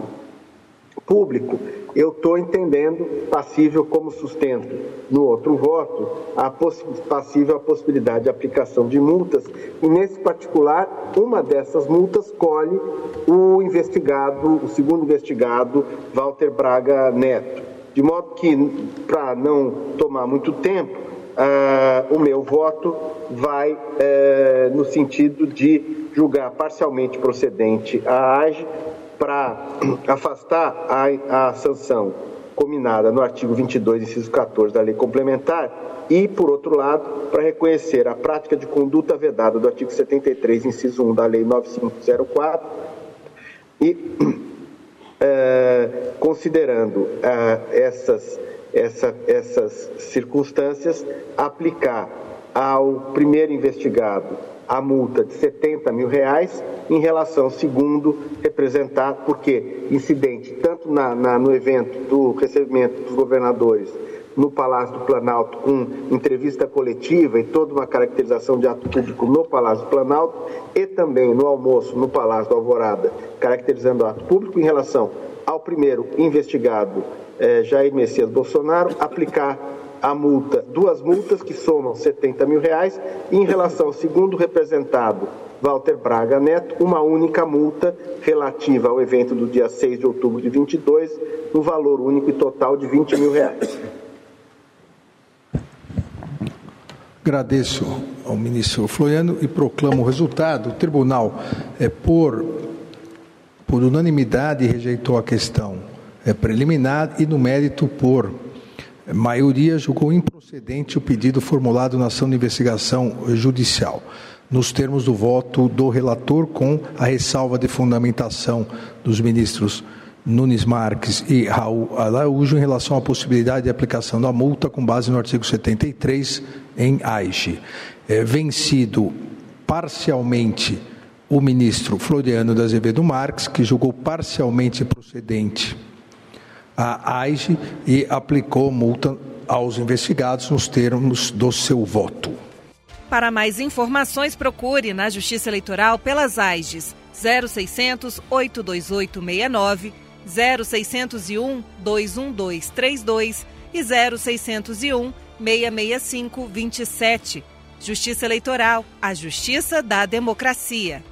público, eu estou entendendo passível como sustento. No outro voto, a passível a possibilidade de aplicação de multas, e nesse particular, uma dessas multas colhe o investigado, o segundo investigado, Walter Braga Neto. De modo que, para não tomar muito tempo, uh, o meu voto vai uh, no sentido de julgar parcialmente procedente a AGE para afastar a, a sanção combinada no artigo 22, inciso 14 da lei complementar e, por outro lado, para reconhecer a prática de conduta vedada do artigo 73, inciso 1 da lei 9504 e, é, considerando é, essas, essa, essas circunstâncias, aplicar ao primeiro investigado a multa de 70 mil reais em relação ao segundo representado, porque incidente tanto na, na, no evento do recebimento dos governadores no Palácio do Planalto, com entrevista coletiva e toda uma caracterização de ato público no Palácio do Planalto, e também no almoço no Palácio do Alvorada, caracterizando o ato público em relação ao primeiro investigado, eh, Jair Messias Bolsonaro, aplicar a multa, duas multas que somam 70 mil reais, e em relação ao segundo representado, Walter Braga Neto, uma única multa relativa ao evento do dia 6 de outubro de 22, no valor único e total de 20 mil reais. Agradeço ao ministro Floriano e proclamo o resultado. O tribunal, é, por, por unanimidade, rejeitou a questão. É, preliminar e, no mérito, por. Maioria julgou improcedente o pedido formulado na ação de investigação judicial, nos termos do voto do relator, com a ressalva de fundamentação dos ministros Nunes Marques e Raul Araújo em relação à possibilidade de aplicação da multa com base no artigo 73 em AIGE. É, vencido parcialmente o ministro Floriano da Azevedo Marques, que julgou parcialmente procedente a AIGE e aplicou multa aos investigados nos termos do seu voto. Para mais informações, procure na Justiça Eleitoral pelas AIGES 0600 828 69, 0601 212 32 e 0601 665 27. Justiça Eleitoral, a justiça da democracia.